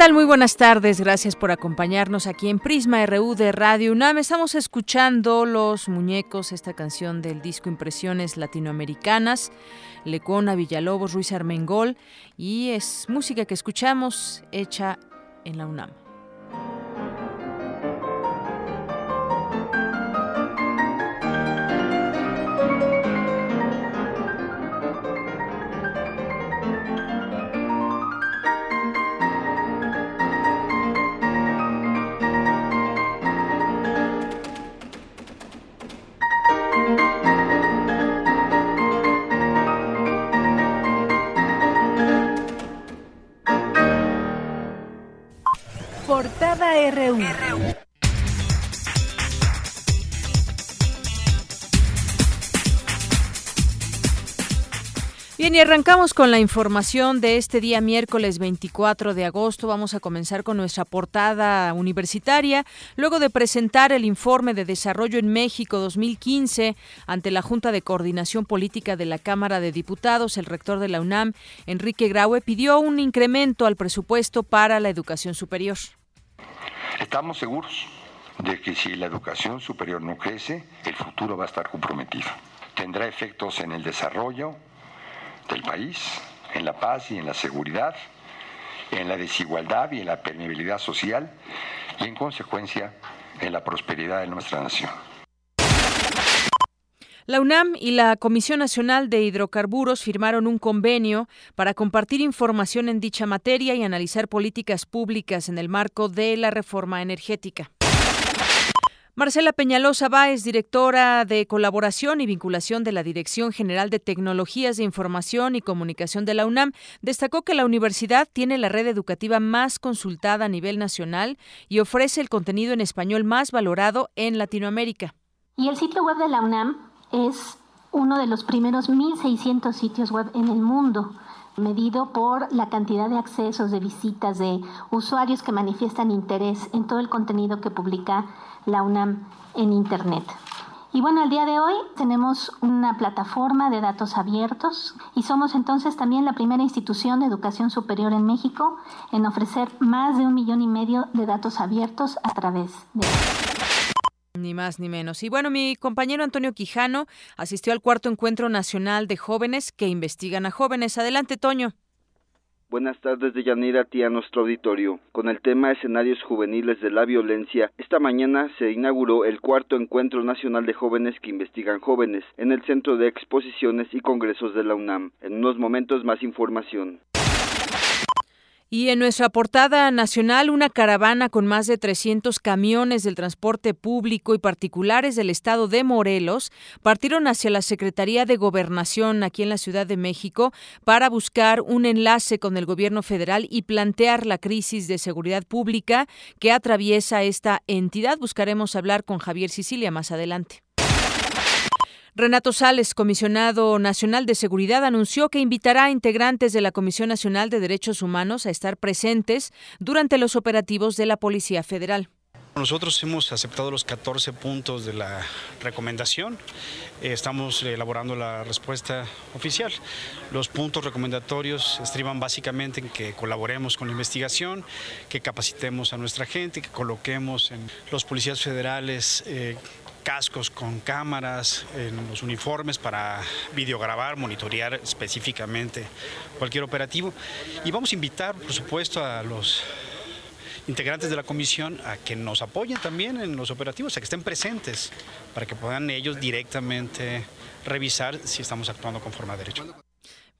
Tal? Muy buenas tardes. Gracias por acompañarnos aquí en Prisma RU de Radio UNAM. Estamos escuchando Los Muñecos, esta canción del disco Impresiones Latinoamericanas, Lecona Villalobos, Ruiz Armengol, y es música que escuchamos hecha en la UNAM. Bien, y arrancamos con la información de este día miércoles 24 de agosto. Vamos a comenzar con nuestra portada universitaria. Luego de presentar el informe de Desarrollo en México 2015 ante la Junta de Coordinación Política de la Cámara de Diputados, el rector de la UNAM, Enrique Graue, pidió un incremento al presupuesto para la educación superior. Estamos seguros de que si la educación superior no crece, el futuro va a estar comprometido. Tendrá efectos en el desarrollo del país, en la paz y en la seguridad, en la desigualdad y en la permeabilidad social y en consecuencia en la prosperidad de nuestra nación. La UNAM y la Comisión Nacional de Hidrocarburos firmaron un convenio para compartir información en dicha materia y analizar políticas públicas en el marco de la reforma energética. Marcela Peñalosa Báez, directora de colaboración y vinculación de la Dirección General de Tecnologías de Información y Comunicación de la UNAM, destacó que la universidad tiene la red educativa más consultada a nivel nacional y ofrece el contenido en español más valorado en Latinoamérica. Y el sitio web de la UNAM es uno de los primeros 1.600 sitios web en el mundo, medido por la cantidad de accesos, de visitas, de usuarios que manifiestan interés en todo el contenido que publica la UNAM en Internet. Y bueno, el día de hoy tenemos una plataforma de datos abiertos y somos entonces también la primera institución de educación superior en México en ofrecer más de un millón y medio de datos abiertos a través de... Ni más ni menos. Y bueno, mi compañero Antonio Quijano asistió al cuarto encuentro nacional de jóvenes que investigan a jóvenes. Adelante, Toño. Buenas tardes de Yanira nuestro auditorio. Con el tema Escenarios Juveniles de la Violencia, esta mañana se inauguró el cuarto Encuentro Nacional de Jóvenes que Investigan Jóvenes en el Centro de Exposiciones y Congresos de la UNAM. En unos momentos más información. Y en nuestra portada nacional, una caravana con más de 300 camiones del transporte público y particulares del estado de Morelos partieron hacia la Secretaría de Gobernación aquí en la Ciudad de México para buscar un enlace con el gobierno federal y plantear la crisis de seguridad pública que atraviesa esta entidad. Buscaremos hablar con Javier Sicilia más adelante. Renato Sales, comisionado nacional de seguridad, anunció que invitará a integrantes de la Comisión Nacional de Derechos Humanos a estar presentes durante los operativos de la Policía Federal. Nosotros hemos aceptado los 14 puntos de la recomendación. Estamos elaborando la respuesta oficial. Los puntos recomendatorios estriban básicamente en que colaboremos con la investigación, que capacitemos a nuestra gente, que coloquemos en los policías federales eh, cascos con cámaras en los uniformes para videograbar, monitorear específicamente cualquier operativo. Y vamos a invitar, por supuesto, a los integrantes de la comisión a que nos apoyen también en los operativos, a que estén presentes, para que puedan ellos directamente revisar si estamos actuando conforme a derecho.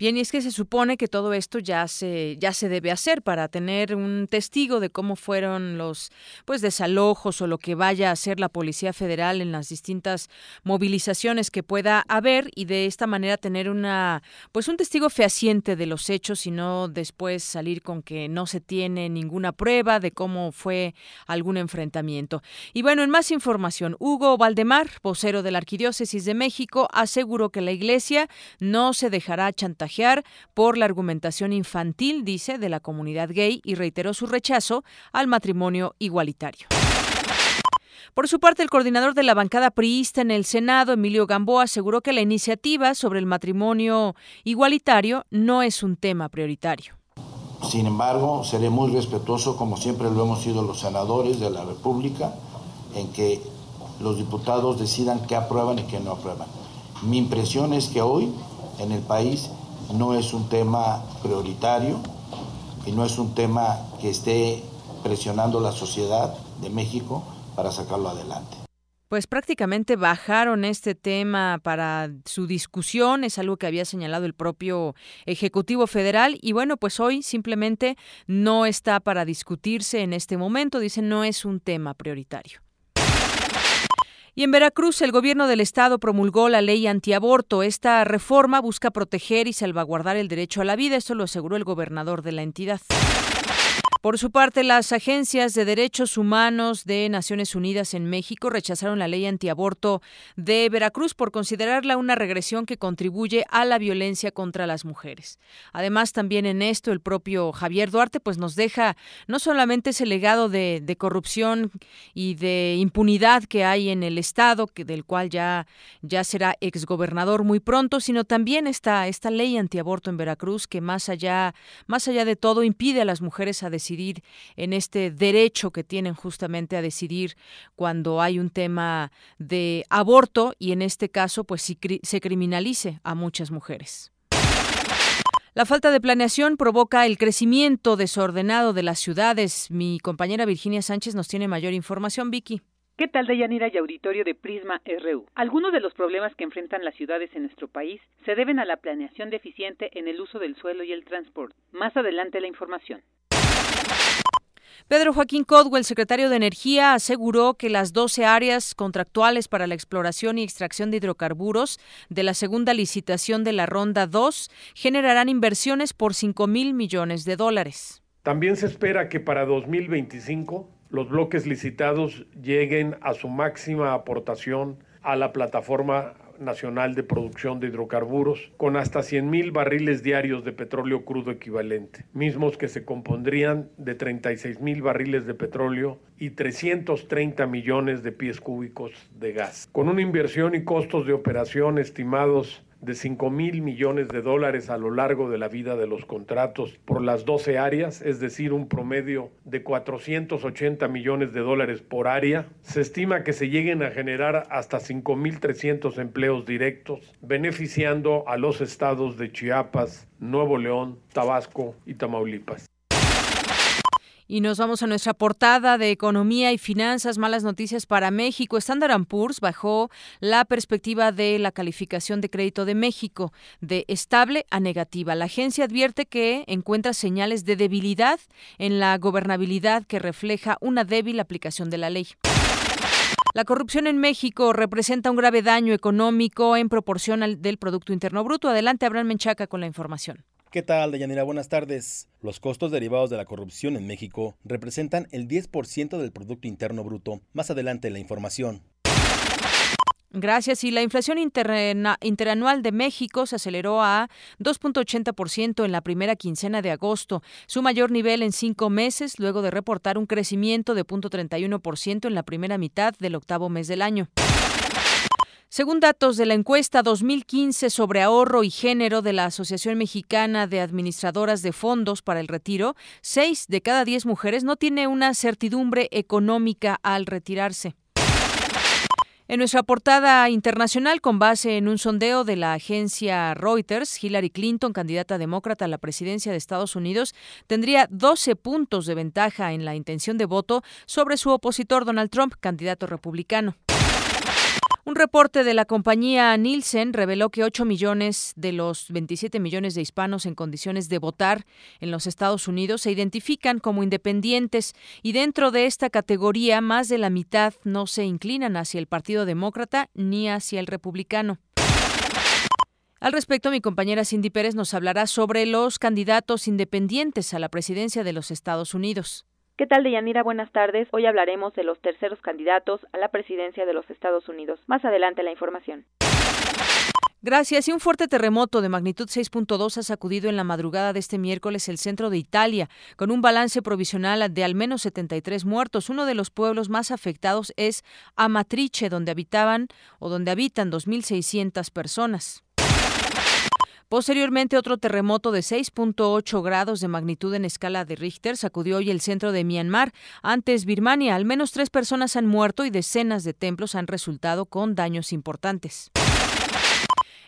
Bien, y es que se supone que todo esto ya se ya se debe hacer para tener un testigo de cómo fueron los pues desalojos o lo que vaya a hacer la Policía Federal en las distintas movilizaciones que pueda haber y de esta manera tener una pues un testigo fehaciente de los hechos y no después salir con que no se tiene ninguna prueba de cómo fue algún enfrentamiento. Y bueno, en más información, Hugo Valdemar, vocero de la Arquidiócesis de México, aseguró que la Iglesia no se dejará chantajear por la argumentación infantil, dice, de la comunidad gay y reiteró su rechazo al matrimonio igualitario. Por su parte, el coordinador de la bancada priista en el Senado, Emilio Gamboa, aseguró que la iniciativa sobre el matrimonio igualitario no es un tema prioritario. Sin embargo, seré muy respetuoso, como siempre lo hemos sido los senadores de la República, en que los diputados decidan qué aprueban y qué no aprueban. Mi impresión es que hoy en el país no es un tema prioritario y no es un tema que esté presionando la sociedad de México para sacarlo adelante. Pues prácticamente bajaron este tema para su discusión, es algo que había señalado el propio Ejecutivo Federal y bueno, pues hoy simplemente no está para discutirse en este momento, dicen no es un tema prioritario. Y en Veracruz, el gobierno del estado promulgó la ley antiaborto. Esta reforma busca proteger y salvaguardar el derecho a la vida, esto lo aseguró el gobernador de la entidad. Por su parte, las agencias de derechos humanos de Naciones Unidas en México rechazaron la ley antiaborto de Veracruz por considerarla una regresión que contribuye a la violencia contra las mujeres. Además, también en esto el propio Javier Duarte pues nos deja no solamente ese legado de, corrupción y de impunidad que hay en el estado, que del cual ya ya será exgobernador muy pronto, sino también esta esta ley antiaborto en Veracruz que más allá más allá de todo impide a las mujeres a decidir en este derecho que tienen justamente a decidir cuando hay un tema de aborto y en este caso pues si se criminalice a muchas mujeres. La falta de planeación provoca el crecimiento desordenado de las ciudades. Mi compañera Virginia Sánchez nos tiene mayor información, Vicky. ¿Qué tal, Deyanira y auditorio de Prisma RU? Algunos de los problemas que enfrentan las ciudades en nuestro país se deben a la planeación deficiente en el uso del suelo y el transporte. Más adelante la información. Pedro Joaquín Codwell, secretario de Energía, aseguró que las 12 áreas contractuales para la exploración y extracción de hidrocarburos de la segunda licitación de la Ronda 2 generarán inversiones por 5 mil millones de dólares. También se espera que para 2025 los bloques licitados lleguen a su máxima aportación a la plataforma Nacional de Producción de Hidrocarburos con hasta 100.000 barriles diarios de petróleo crudo equivalente, mismos que se compondrían de 36.000 barriles de petróleo y 330 millones de pies cúbicos de gas. Con una inversión y costos de operación estimados de 5 mil millones de dólares a lo largo de la vida de los contratos por las 12 áreas, es decir, un promedio de 480 millones de dólares por área. Se estima que se lleguen a generar hasta 5.300 empleos directos, beneficiando a los estados de Chiapas, Nuevo León, Tabasco y Tamaulipas. Y nos vamos a nuestra portada de economía y finanzas, malas noticias para México. Standard Poor's bajó la perspectiva de la calificación de crédito de México de estable a negativa. La agencia advierte que encuentra señales de debilidad en la gobernabilidad que refleja una débil aplicación de la ley. La corrupción en México representa un grave daño económico en proporción al del Producto Interno Bruto. Adelante, Abraham Menchaca, con la información. ¿Qué tal, Deyanira? Buenas tardes. Los costos derivados de la corrupción en México representan el 10% del Producto Interno Bruto. Más adelante la información. Gracias. Y la inflación interanual de México se aceleró a 2.80% en la primera quincena de agosto, su mayor nivel en cinco meses, luego de reportar un crecimiento de 0.31% en la primera mitad del octavo mes del año. Según datos de la encuesta 2015 sobre ahorro y género de la Asociación Mexicana de Administradoras de Fondos para el Retiro, seis de cada diez mujeres no tiene una certidumbre económica al retirarse. En nuestra portada internacional, con base en un sondeo de la agencia Reuters, Hillary Clinton, candidata demócrata a la presidencia de Estados Unidos, tendría 12 puntos de ventaja en la intención de voto sobre su opositor Donald Trump, candidato republicano. Un reporte de la compañía Nielsen reveló que 8 millones de los 27 millones de hispanos en condiciones de votar en los Estados Unidos se identifican como independientes y dentro de esta categoría más de la mitad no se inclinan hacia el Partido Demócrata ni hacia el Republicano. Al respecto, mi compañera Cindy Pérez nos hablará sobre los candidatos independientes a la presidencia de los Estados Unidos. ¿Qué tal, Deyanira? Buenas tardes. Hoy hablaremos de los terceros candidatos a la presidencia de los Estados Unidos. Más adelante la información. Gracias. Y un fuerte terremoto de magnitud 6.2 ha sacudido en la madrugada de este miércoles el centro de Italia, con un balance provisional de al menos 73 muertos. Uno de los pueblos más afectados es Amatrice, donde habitaban o donde habitan 2.600 personas. Posteriormente, otro terremoto de 6.8 grados de magnitud en escala de Richter sacudió hoy el centro de Myanmar. Antes, Birmania, al menos tres personas han muerto y decenas de templos han resultado con daños importantes.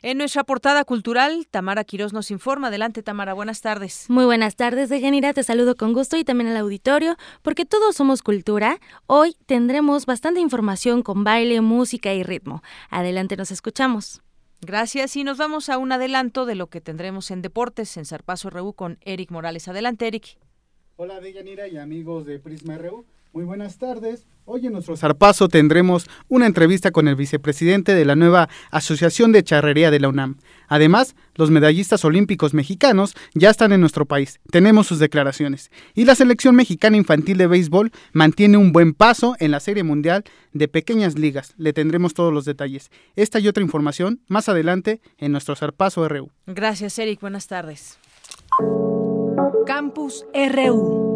En nuestra portada cultural, Tamara Quirós nos informa. Adelante, Tamara, buenas tardes. Muy buenas tardes, Dejanira. Te saludo con gusto y también al auditorio, porque todos somos cultura. Hoy tendremos bastante información con baile, música y ritmo. Adelante, nos escuchamos. Gracias y nos vamos a un adelanto de lo que tendremos en deportes en Zarpazo RU con Eric Morales. Adelante, Eric. Hola, Deyanira y amigos de Prisma RU. Muy buenas tardes. Hoy en nuestro zarpazo tendremos una entrevista con el vicepresidente de la nueva Asociación de Charrería de la UNAM. Además, los medallistas olímpicos mexicanos ya están en nuestro país. Tenemos sus declaraciones. Y la selección mexicana infantil de béisbol mantiene un buen paso en la Serie Mundial de Pequeñas Ligas. Le tendremos todos los detalles. Esta y otra información más adelante en nuestro zarpazo RU. Gracias, Eric. Buenas tardes. Campus RU.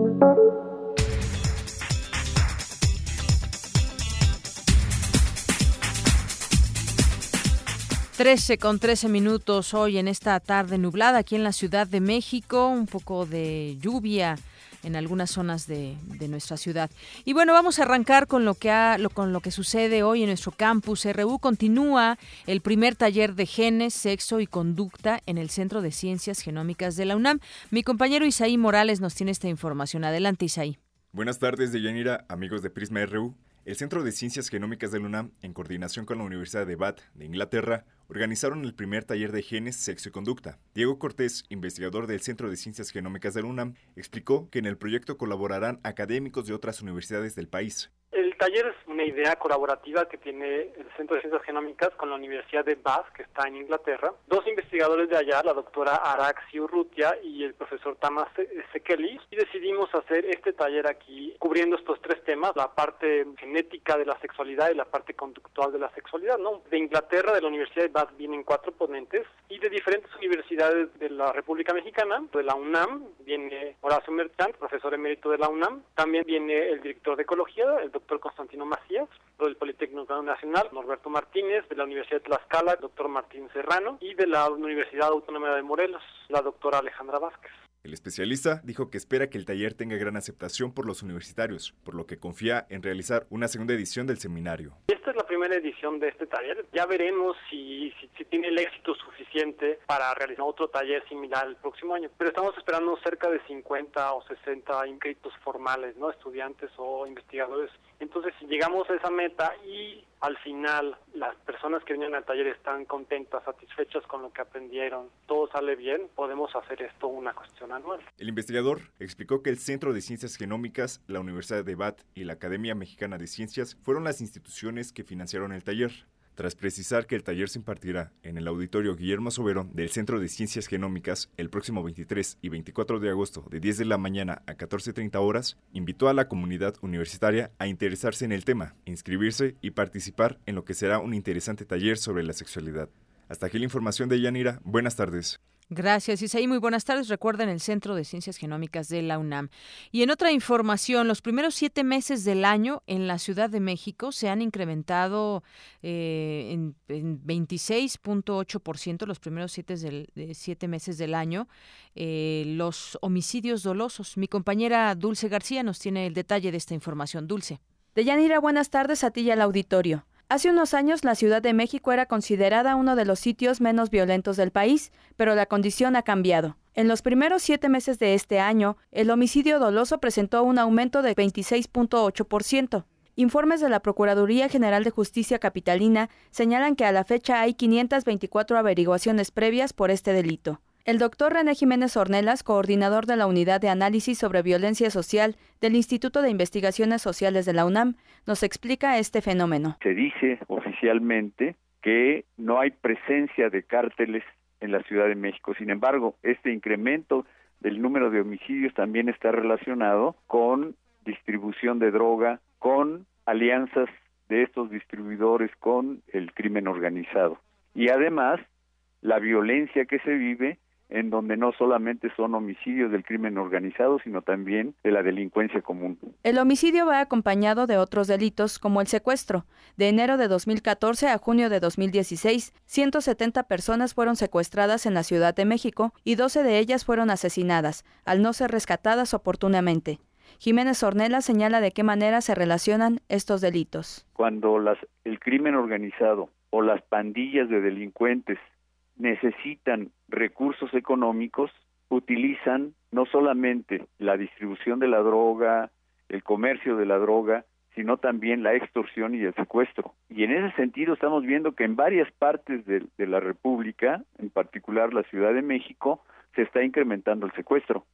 13 con 13 minutos hoy en esta tarde nublada aquí en la Ciudad de México, un poco de lluvia en algunas zonas de, nuestra ciudad. Y bueno, vamos a arrancar con lo que ha, con lo que sucede hoy en nuestro campus. RU continúa el primer taller de genes, sexo y conducta en el Centro de Ciencias Genómicas de la UNAM. Mi compañero Isaí Morales nos tiene esta información. Adelante, Isaí. Buenas tardes, Deyanira, amigos de Prisma RU. El Centro de Ciencias Genómicas de la UNAM, en coordinación con la Universidad de Bath de Inglaterra, organizaron el primer taller de genes, sexo y conducta. Diego Cortés, investigador del Centro de Ciencias Genómicas de la UNAM, explicó que en el proyecto colaborarán académicos de otras universidades del país. El taller es una idea colaborativa que tiene el Centro de Ciencias Genómicas con la Universidad de Bath, que está en Inglaterra. Dos investigadores de allá, la doctora Araxi Urrutia y el profesor Tamas Sekeli, y decidimos hacer este taller aquí cubriendo estos tres temas, la parte genética de la sexualidad y la parte conductual de la sexualidad. ¿no? De Inglaterra, de la Universidad de Bath, vienen cuatro ponentes y de diferentes universidades de la República Mexicana, de la UNAM, viene Horacio Merchant, profesor emérito de la UNAM, también viene el director de Ecología, el doctor Constantino Macías, del Politécnico Nacional, Norberto Martínez, de la Universidad de Tlaxcala, doctor Martín Serrano, y de la Universidad Autónoma de Morelos, la doctora Alejandra Vázquez. El especialista dijo que espera que el taller tenga gran aceptación por los universitarios, por lo que confía en realizar una segunda edición del seminario. Esta es la primera edición de este taller. Ya veremos si, si, tiene el éxito suficiente para realizar otro taller similar el próximo año. Pero estamos esperando cerca de 50 o 60 inscritos formales, ¿no? estudiantes o investigadores. Entonces, si llegamos a esa meta y al final las personas que vienen al taller están contentas, satisfechas con lo que aprendieron, todo sale bien, podemos hacer esto una cuestión anual. El investigador explicó que el Centro de Ciencias Genómicas, la Universidad de Bath y la Academia Mexicana de Ciencias fueron las instituciones que financiaron el taller tras precisar que el taller se impartirá en el auditorio Guillermo Sobero del Centro de Ciencias Genómicas el próximo 23 y 24 de agosto de 10 de la mañana a 14.30 horas, invitó a la comunidad universitaria a interesarse en el tema, inscribirse y participar en lo que será un interesante taller sobre la sexualidad. Hasta aquí la información de Yanira. Buenas tardes. Gracias, Isaí. Muy buenas tardes. Recuerden el Centro de Ciencias Genómicas de la UNAM. Y en otra información, los primeros siete meses del año en la Ciudad de México se han incrementado eh, en, 26.8%, los primeros siete, siete meses del año, eh, los homicidios dolosos. Mi compañera Dulce García nos tiene el detalle de esta información. Dulce. Deyanira, buenas tardes a ti y al auditorio. Hace unos años la Ciudad de México era considerada uno de los sitios menos violentos del país, pero la condición ha cambiado. En los primeros siete meses de este año, el homicidio doloso presentó un aumento de 26.8%. Informes de la Procuraduría General de Justicia Capitalina señalan que a la fecha hay 524 averiguaciones previas por este delito. El doctor René Jiménez Ornelas, coordinador de la Unidad de Análisis sobre Violencia Social del Instituto de Investigaciones Sociales de la UNAM, nos explica este fenómeno. Se dice oficialmente que no hay presencia de cárteles en la Ciudad de México. Sin embargo, este incremento del número de homicidios también está relacionado con distribución de droga, con alianzas de estos distribuidores con el crimen organizado. Y además, la violencia que se vive en donde no solamente son homicidios del crimen organizado, sino también de la delincuencia común. El homicidio va acompañado de otros delitos como el secuestro. De enero de 2014 a junio de 2016, 170 personas fueron secuestradas en la Ciudad de México y 12 de ellas fueron asesinadas, al no ser rescatadas oportunamente. Jiménez Ornella señala de qué manera se relacionan estos delitos. Cuando las, el crimen organizado o las pandillas de delincuentes necesitan recursos económicos, utilizan no solamente la distribución de la droga, el comercio de la droga, sino también la extorsión y el secuestro. Y en ese sentido estamos viendo que en varias partes de, la República, en particular la Ciudad de México, se está incrementando el secuestro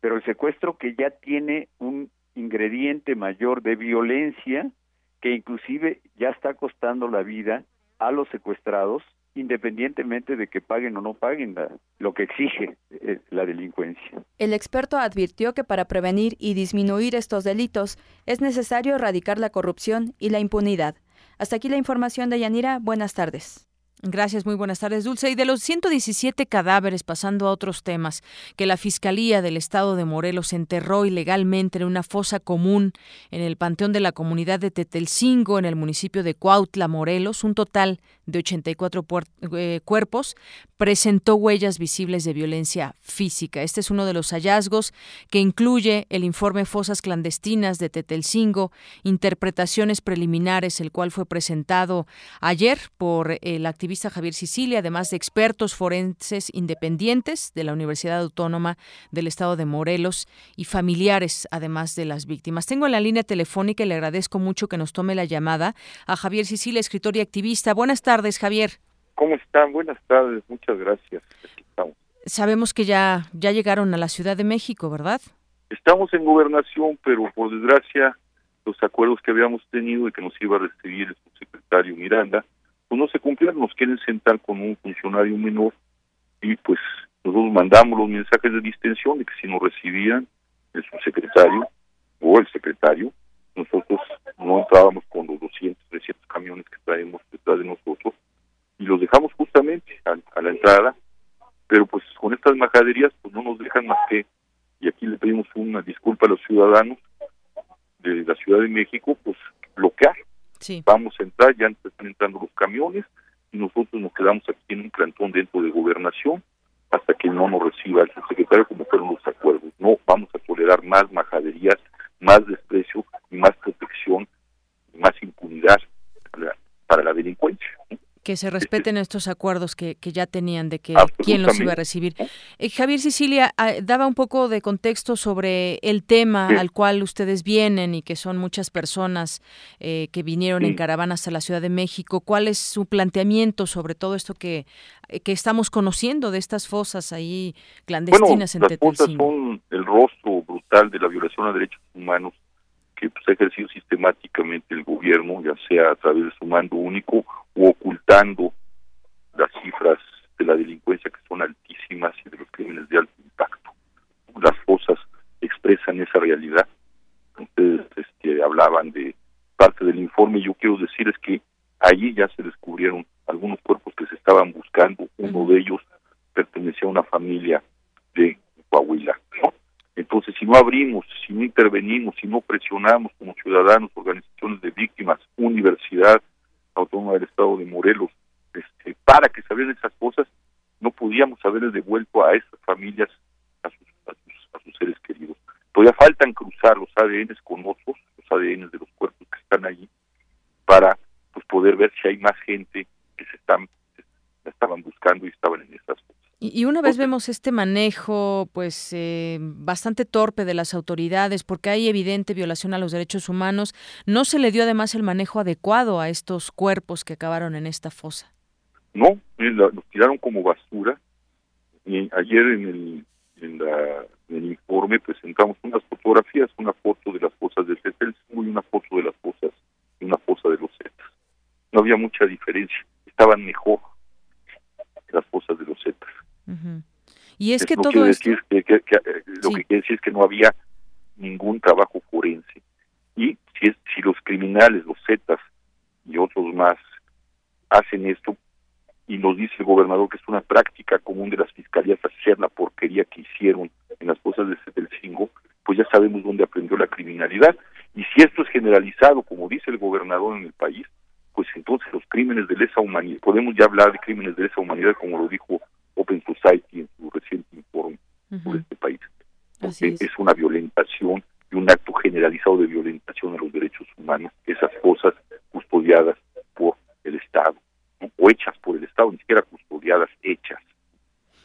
pero el secuestro que ya tiene un ingrediente mayor de violencia que inclusive ya está costando la vida a los secuestrados independientemente de que paguen o no paguen lo que exige eh, la delincuencia. El experto advirtió que para prevenir y disminuir estos delitos es necesario erradicar la corrupción y la impunidad. Hasta aquí la información de Yanira. Buenas tardes. Gracias, muy buenas tardes, Dulce. Y de los 117 cadáveres, pasando a otros temas, que la Fiscalía del Estado de Morelos enterró ilegalmente en una fosa común en el Panteón de la Comunidad de Tetelcingo, en el municipio de Cuautla, Morelos, un total de 84 eh, cuerpos, presentó huellas visibles de violencia física. Este es uno de los hallazgos que incluye el informe Fosas Clandestinas de Tetelcingo, interpretaciones preliminares, el cual fue presentado ayer por el activista Javier Sicilia, además de expertos forenses independientes de la Universidad Autónoma del Estado de Morelos y familiares, además de las víctimas. Tengo en la línea telefónica y le agradezco mucho que nos tome la llamada a Javier Sicilia, escritor y activista. Buenas tardes, Javier. ¿Cómo están? Buenas tardes, muchas gracias. Sabemos que ya, ya llegaron a la Ciudad de México, ¿verdad? Estamos en gobernación, pero por desgracia los acuerdos que habíamos tenido y que nos iba a recibir el subsecretario Miranda, pues no se cumplieron, nos quieren sentar con un funcionario menor y pues nosotros mandamos los mensajes de distensión de que si nos recibían el subsecretario o el secretario, nosotros no entrábamos con los 200, 300 camiones que traemos detrás de nosotros y los dejamos justamente a, la entrada, pero pues con estas majaderías pues no nos dejan más que, y aquí le pedimos una disculpa a los ciudadanos de la Ciudad de México, pues bloquear. Vamos a entrar, ya están entrando los camiones y nosotros nos quedamos aquí en un plantón dentro de gobernación hasta que no nos reciba el subsecretario como fueron los acuerdos. No vamos a tolerar más majaderías, más desprecio más protección, más impunidad para la, delincuencia que se respeten estos acuerdos que, que ya tenían de que quién los iba a recibir. Eh, Javier Sicilia ah, daba un poco de contexto sobre el tema al cual ustedes vienen y que son muchas personas eh, que vinieron en caravana hasta la Ciudad de México. ¿Cuál es su planteamiento sobre todo esto que, eh, que estamos conociendo de estas fosas ahí clandestinas en las fosas son el rostro brutal de la violación a derechos humanos que pues, ha ejercido sistemáticamente el gobierno, ya sea a través de su mando único o ocultando las cifras de la delincuencia que son altísimas y de los crímenes de alto impacto. Las fosas expresan esa realidad. Ustedes este, hablaban de parte del informe, yo quiero decir es que allí ya se descubrieron algunos cuerpos que se estaban buscando, uno de ellos pertenecía a una familia de Coahuila. Entonces, si no abrimos, si no intervenimos, si no presionamos como ciudadanos, organizaciones de víctimas, universidad autónoma del Estado de Morelos, este, para que se abrieran esas cosas, no podíamos haberles devuelto a esas familias a sus, a sus, seres queridos. Todavía faltan cruzar los ADNs con otros, los ADNs de los cuerpos que están allí, para pues poder ver si hay más gente que se están estaban buscando y estaban en. Y, una vez vemos este manejo, pues eh, bastante torpe de las autoridades, porque hay evidente violación a los derechos humanos, ¿no se le dio además el manejo adecuado a estos cuerpos que acabaron en esta fosa? No, los tiraron como basura. Y ayer en el, en, el informe presentamos unas fotografías, una foto de las fosas del CETEL y una foto de las fosas una fosa de los Zetas. No había mucha diferencia, estaban mejor las fosas de los Zetas. Y es que todo esto... Decir que, eh, lo que quiere decir es que no había ningún trabajo forense. Y si, es, si los criminales, los Zetas y otros más hacen esto, y nos dice el gobernador que es una práctica común de las fiscalías hacer la porquería que hicieron en las cosas de Cetelcingo, pues ya sabemos dónde aprendió la criminalidad. Y si esto es generalizado, como dice el gobernador en el país, pues entonces los crímenes de lesa humanidad, podemos ya hablar de crímenes de lesa humanidad, como lo dijo Open Society en su reciente informe por este país. Porque es. es una violentación y un acto generalizado de violentación a los derechos humanos, esas cosas custodiadas por el Estado o hechas por el Estado, ni siquiera custodiadas, hechas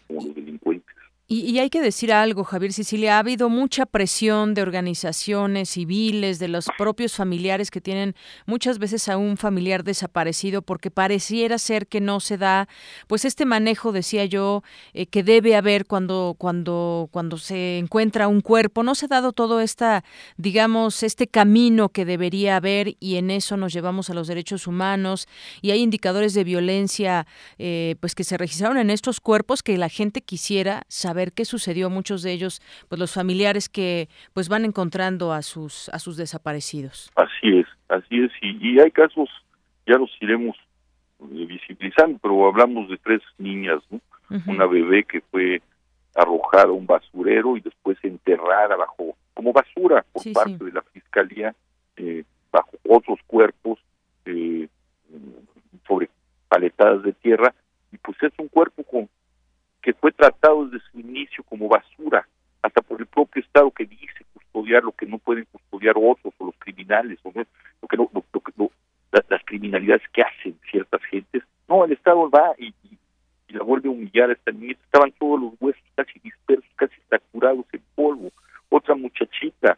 como los delincuentes. Y, hay que decir algo, Javier Sicilia, ha habido mucha presión de organizaciones civiles, de los propios familiares que tienen muchas veces a un familiar desaparecido, porque pareciera ser que no se da, pues este manejo, decía yo, eh, que debe haber cuando, cuando, cuando se encuentra un cuerpo. No se ha dado todo esta, digamos, este camino que debería haber y en eso nos llevamos a los derechos humanos y hay indicadores de violencia, eh, pues que se registraron en estos cuerpos que la gente quisiera saber qué sucedió muchos de ellos, pues los familiares que pues van encontrando a sus a sus desaparecidos. Así es, así es y, hay casos ya los iremos eh, visibilizando, pero hablamos de tres niñas, Una bebé que fue arrojada a un basurero y después enterrada bajo como basura por parte de la fiscalía eh, bajo otros cuerpos eh, sobre paletadas de tierra y pues es un cuerpo con que fue tratado desde su inicio como basura, hasta por el propio Estado que dice custodiar lo que no pueden custodiar otros o los criminales, o lo que no, las, criminalidades que hacen ciertas gentes. No, el Estado va y, la vuelve a humillar a esta niña. Estaban todos los huesos casi dispersos, casi saturados en polvo. Otra muchachita,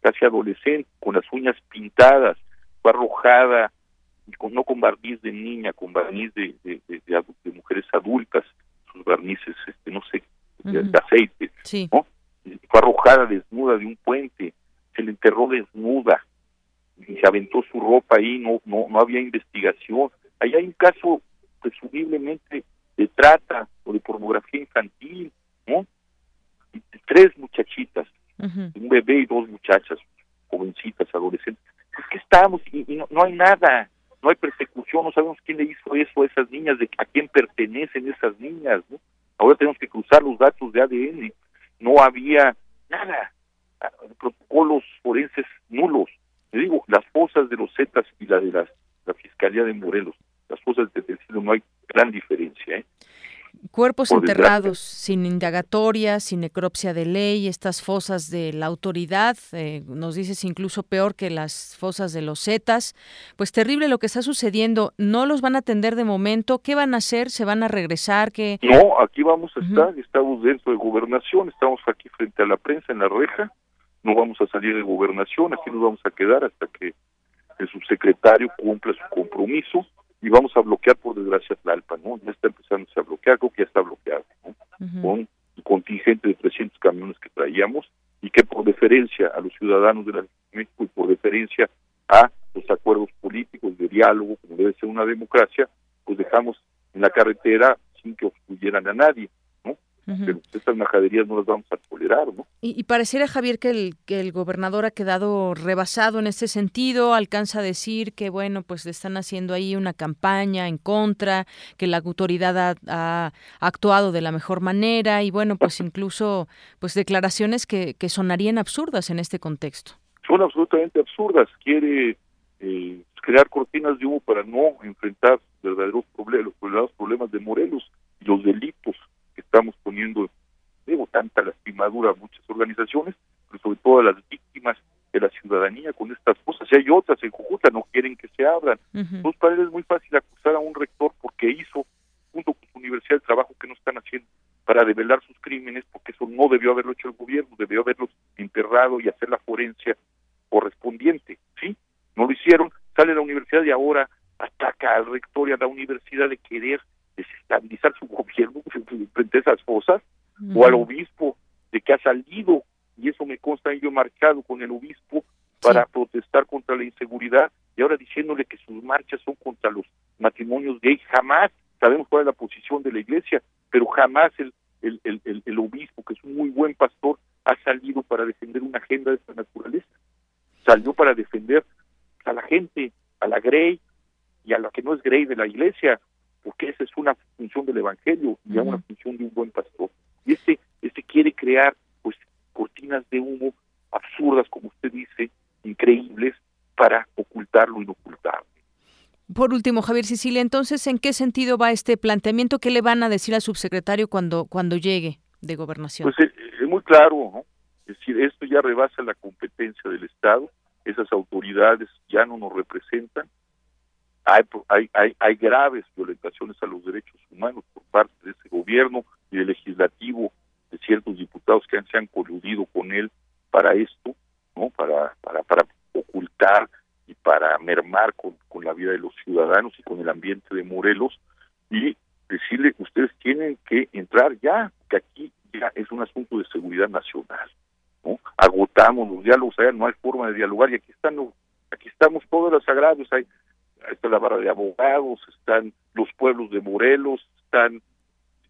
casi adolescente, con las uñas pintadas, fue arrojada, con, no con barniz de niña, con barniz de, de, de mujeres adultas barnices, este, no sé, de, aceite, ¿no? Fue arrojada desnuda de un puente, se le enterró desnuda y se aventó su ropa ahí, no, no, no había investigación. Ahí hay un caso presumiblemente de trata o de pornografía infantil, ¿no? tres muchachitas, un bebé y dos muchachas, jovencitas, adolescentes. Es que estamos y, no, no, hay nada, no hay persecución, no sabemos quién le hizo eso a esas niñas, de a quién pertenecen esas niñas, ¿no? Ahora tenemos que cruzar los datos de ADN, no había nada, ah, protocolos forenses nulos. Le digo, las fosas de los Zetas y la de la Fiscalía de Morelos, las fosas de Tecido no hay gran diferencia, ¿eh? Cuerpos enterrados sin indagatoria, sin necropsia de ley, estas fosas de la autoridad, eh, nos dices incluso peor que las fosas de los Zetas. Pues terrible lo que está sucediendo. ¿No los van a atender de momento? ¿Qué van a hacer? ¿Se van a regresar? ¿Qué... No, aquí vamos a estar. Estamos dentro de gobernación, estamos aquí frente a la prensa en la reja. No vamos a salir de gobernación, aquí nos vamos a quedar hasta que el subsecretario cumpla su compromiso y vamos a bloquear por desgracia Tlalpan, ¿no? Ya está empezando a bloquear, creo que ya está bloqueado, ¿no? Con un contingente de 300 camiones que traíamos y que por deferencia a los ciudadanos de la México y por deferencia a los acuerdos políticos de diálogo, como debe ser una democracia, pues dejamos en la carretera sin que obstruyeran a nadie pero estas majaderías no las vamos a tolerar, ¿no? Y, pareciera, Javier, que el, que el gobernador ha quedado rebasado en este sentido, alcanza a decir que, bueno, pues le están haciendo ahí una campaña en contra, que la autoridad ha, actuado de la mejor manera y, bueno, pues incluso pues declaraciones que, que sonarían absurdas en este contexto. Son absolutamente absurdas. Quiere eh, crear cortinas de humo para no enfrentar verdaderos problemas, los verdaderos problemas de Morelos y los delitos que estamos poniendo, digo, tanta lastimadura a muchas organizaciones, pero sobre todo a las víctimas de la ciudadanía con estas cosas. Y hay otras en Jujuta, no quieren que se abran. Entonces, para él es muy fácil acusar a un rector porque hizo, junto con su universidad, el trabajo que no están haciendo para develar sus crímenes, porque eso no debió haberlo hecho el gobierno, debió haberlos enterrado y hacer la forencia correspondiente, ¿sí? No lo hicieron, sale la universidad y ahora ataca al rector y a la universidad de querer desestabilizar su gobierno frente a esas cosas, o al obispo de que ha salido, y eso me consta, yo marchado con el obispo para protestar contra la inseguridad, y ahora diciéndole que sus marchas son contra los matrimonios gay, jamás sabemos cuál es la posición de la iglesia, pero jamás el, el, el, el, obispo, que es un muy buen pastor, ha salido para defender una agenda de esta naturaleza. Salió para defender a la gente, a la Grey y a la que no es Grey de la iglesia, porque esa es una función del Evangelio y una función de un buen pastor. Y este, este quiere crear pues cortinas de humo absurdas, como usted dice, increíbles, para ocultar lo inocultable. Por último, Javier Sicilia, entonces, ¿en qué sentido va este planteamiento? ¿Qué le van a decir al subsecretario cuando, cuando llegue de gobernación? Pues eh, es, muy claro, ¿no? Es decir, esto ya rebasa la competencia del Estado, esas autoridades ya no nos representan, hay, hay, hay, graves violentaciones a los derechos humanos por parte de ese gobierno y del legislativo, de ciertos diputados que se han coludido con él para esto, ¿no? Para, para, para ocultar y para mermar con, con la vida de los ciudadanos y con el ambiente de Morelos y decirle ustedes tienen que entrar ya, que aquí ya es un asunto de seguridad nacional. ¿no? Agotamos los diálogos, no hay forma de dialogar y aquí están aquí estamos todos los agravios, hay está la barra de abogados, están los pueblos de Morelos, están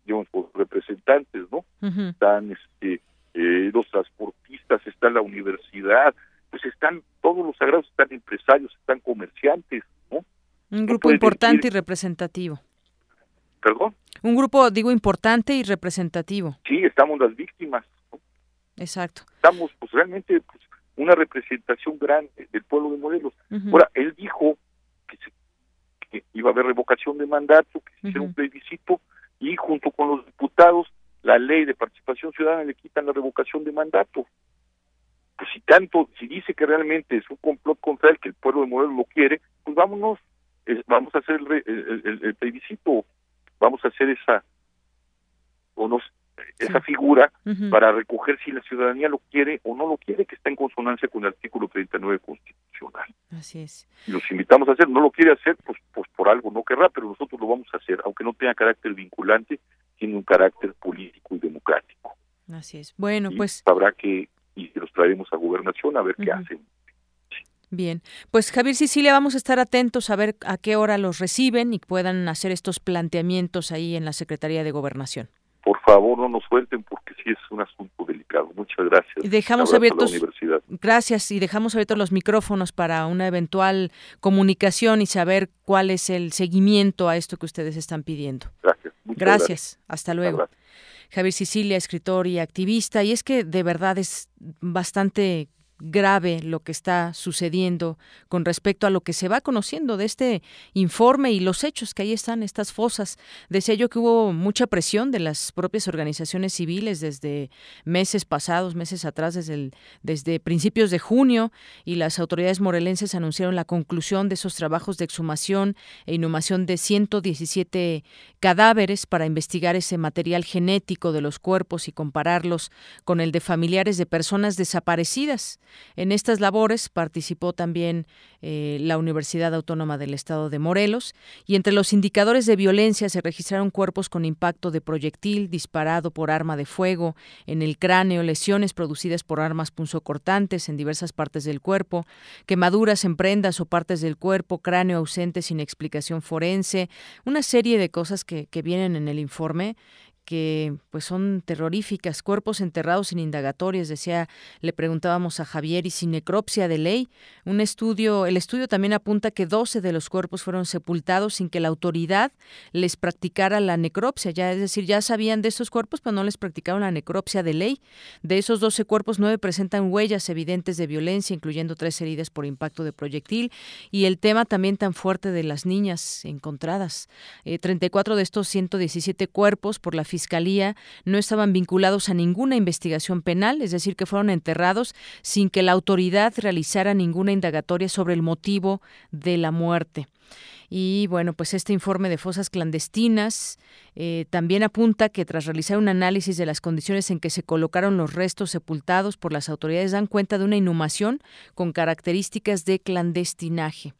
digamos los representantes, ¿no? Están este eh, los transportistas, está la universidad, pues están todos los sagrados, están empresarios, están comerciantes, ¿no? Un grupo importante y representativo. ¿Perdón? Un grupo, digo, importante y representativo. Sí, estamos las víctimas. Exacto. Estamos, pues realmente, pues, una representación grande del pueblo de Morelos. Ahora, él dijo que, que, iba a haber revocación de mandato, que se hiciera un plebiscito, y junto con los diputados, la ley de participación ciudadana le quitan la revocación de mandato. Pues si tanto, si dice que realmente es un complot contra él, que el pueblo de Morelos lo quiere, pues vámonos, vamos a hacer el, el, plebiscito, vamos a hacer esa, o nos, esa figura para recoger si la ciudadanía lo quiere o no lo quiere, que está en consonancia con el artículo 39 constitucional. Así es. Y los invitamos a hacer, no lo quiere hacer, pues, pues por algo no querrá, pero nosotros lo vamos a hacer, aunque no tenga carácter vinculante, tiene un carácter político y democrático. Así es. Bueno, pues. Habrá que y los traeremos a gobernación a ver qué hacen. Bien, pues Javier Sicilia, vamos a estar atentos a ver a qué hora los reciben y puedan hacer estos planteamientos ahí en la Secretaría de Gobernación. Por favor, no nos suelten porque sí es un asunto delicado. Muchas gracias. Y dejamos abiertos. Gracias y dejamos abiertos los micrófonos para una eventual comunicación y saber cuál es el seguimiento a esto que ustedes están pidiendo. Gracias. gracias. Hasta luego. Javier Sicilia, escritor y activista, y es que de verdad es bastante grave lo que está sucediendo con respecto a lo que se va conociendo de este informe y los hechos que ahí están, estas fosas. Decía yo que hubo mucha presión de las propias organizaciones civiles desde meses pasados, meses atrás, desde, desde principios de junio, y las autoridades morelenses anunciaron la conclusión de esos trabajos de exhumación e inhumación de 117 cadáveres para investigar ese material genético de los cuerpos y compararlos con el de familiares de personas desaparecidas. En estas labores participó también eh, la Universidad Autónoma del Estado de Morelos y entre los indicadores de violencia se registraron cuerpos con impacto de proyectil disparado por arma de fuego en el cráneo, lesiones producidas por armas punzocortantes en diversas partes del cuerpo, quemaduras en prendas o partes del cuerpo, cráneo ausente sin explicación forense, una serie de cosas que, que vienen en el informe que pues son terroríficas, cuerpos enterrados sin indagatorias, decía, le preguntábamos a Javier, y sin necropsia de ley. Un estudio, el estudio también apunta que 12 de los cuerpos fueron sepultados sin que la autoridad les practicara la necropsia, ya es decir, ya sabían de estos cuerpos, pero no les practicaron la necropsia de ley. De esos 12 cuerpos, nueve presentan huellas evidentes de violencia, incluyendo tres heridas por impacto de proyectil, y el tema también tan fuerte de las niñas encontradas. 34 eh, de estos 117 cuerpos por la Fiscalía no estaban vinculados a ninguna investigación penal, es decir, que fueron enterrados sin que la autoridad realizara ninguna indagatoria sobre el motivo de la muerte. Y bueno, pues este informe de fosas clandestinas eh, también apunta que tras realizar un análisis de las condiciones en que se colocaron los restos sepultados por las autoridades dan cuenta de una inhumación con características de clandestinaje.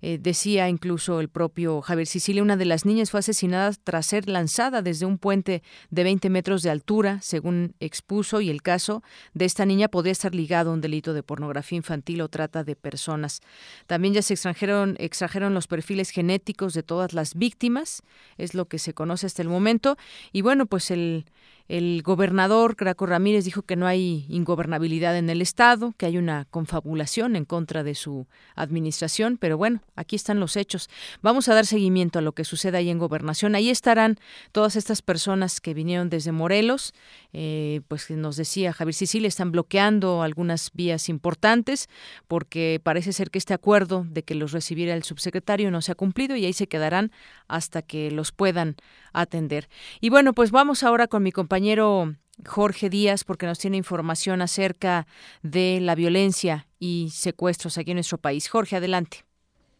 Eh, decía incluso el propio Javier Sicilia, una de las niñas fue asesinada tras ser lanzada desde un puente de 20 metros de altura, según expuso, y el caso de esta niña podría estar ligado a un delito de pornografía infantil o trata de personas. También ya se extrajeron, extrajeron los perfiles genéticos de todas las víctimas, es lo que se conoce hasta el momento, y bueno, pues el el gobernador Craco Ramírez dijo que no hay ingobernabilidad en el Estado, que hay una confabulación en contra de su administración, pero bueno, aquí están los hechos. Vamos a dar seguimiento a lo que sucede ahí en gobernación. Ahí estarán todas estas personas que vinieron desde Morelos, eh, pues nos decía Javier Sicilia, están bloqueando algunas vías importantes porque parece ser que este acuerdo de que los recibiera el subsecretario no se ha cumplido y ahí se quedarán hasta que los puedan atender. Y bueno, pues vamos ahora con mi compañero Jorge Díaz porque nos tiene información acerca de la violencia y secuestros aquí en nuestro país. Jorge, adelante.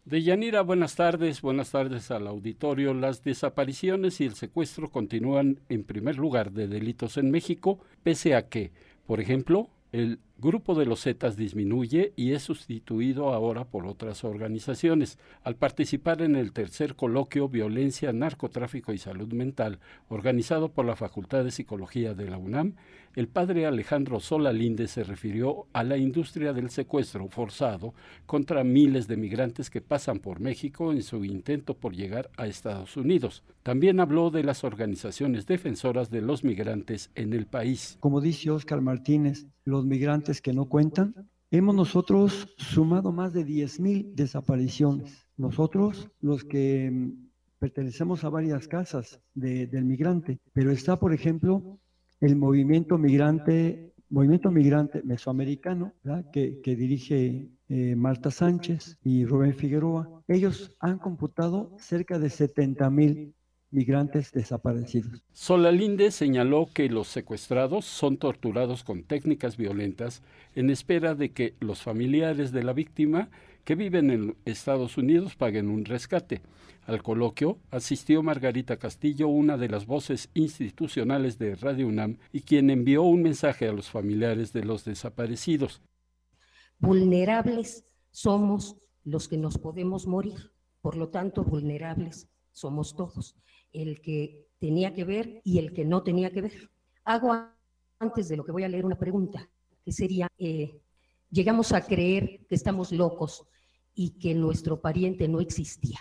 De Yanira, buenas tardes, buenas tardes al auditorio. Las desapariciones y el secuestro continúan en primer lugar de delitos en México, pese a que, por ejemplo, el grupo de los Zetas disminuye y es sustituido ahora por otras organizaciones. Al participar en el tercer coloquio Violencia, Narcotráfico y Salud Mental, organizado por la Facultad de Psicología de la UNAM, el padre Alejandro Solalinde se refirió a la industria del secuestro forzado contra miles de migrantes que pasan por México en su intento por llegar a Estados Unidos. También habló de las organizaciones defensoras de los migrantes en el país. Como dice Oscar Martínez, los migrantes que no cuentan, hemos nosotros sumado más de 10.000 desapariciones. Nosotros, los que mm, pertenecemos a varias casas del migrante, pero está, por ejemplo, el movimiento migrante, movimiento migrante mesoamericano, que, dirige eh, Marta Sánchez y Rubén Figueroa. Ellos han computado cerca de 70 mil migrantes desaparecidos. Solalinde señaló que los secuestrados son torturados con técnicas violentas en espera de que los familiares de la víctima que viven en Estados Unidos paguen un rescate. Al coloquio asistió Margarita Castillo, una de las voces institucionales de Radio UNAM y quien envió un mensaje a los familiares de los desaparecidos. Vulnerables somos los que nos podemos morir, por lo tanto vulnerables somos todos, el que tenía que ver y el que no tenía que ver. Hago antes de lo que voy a leer una pregunta, que sería, eh, llegamos a creer que estamos locos y que nuestro pariente no existía.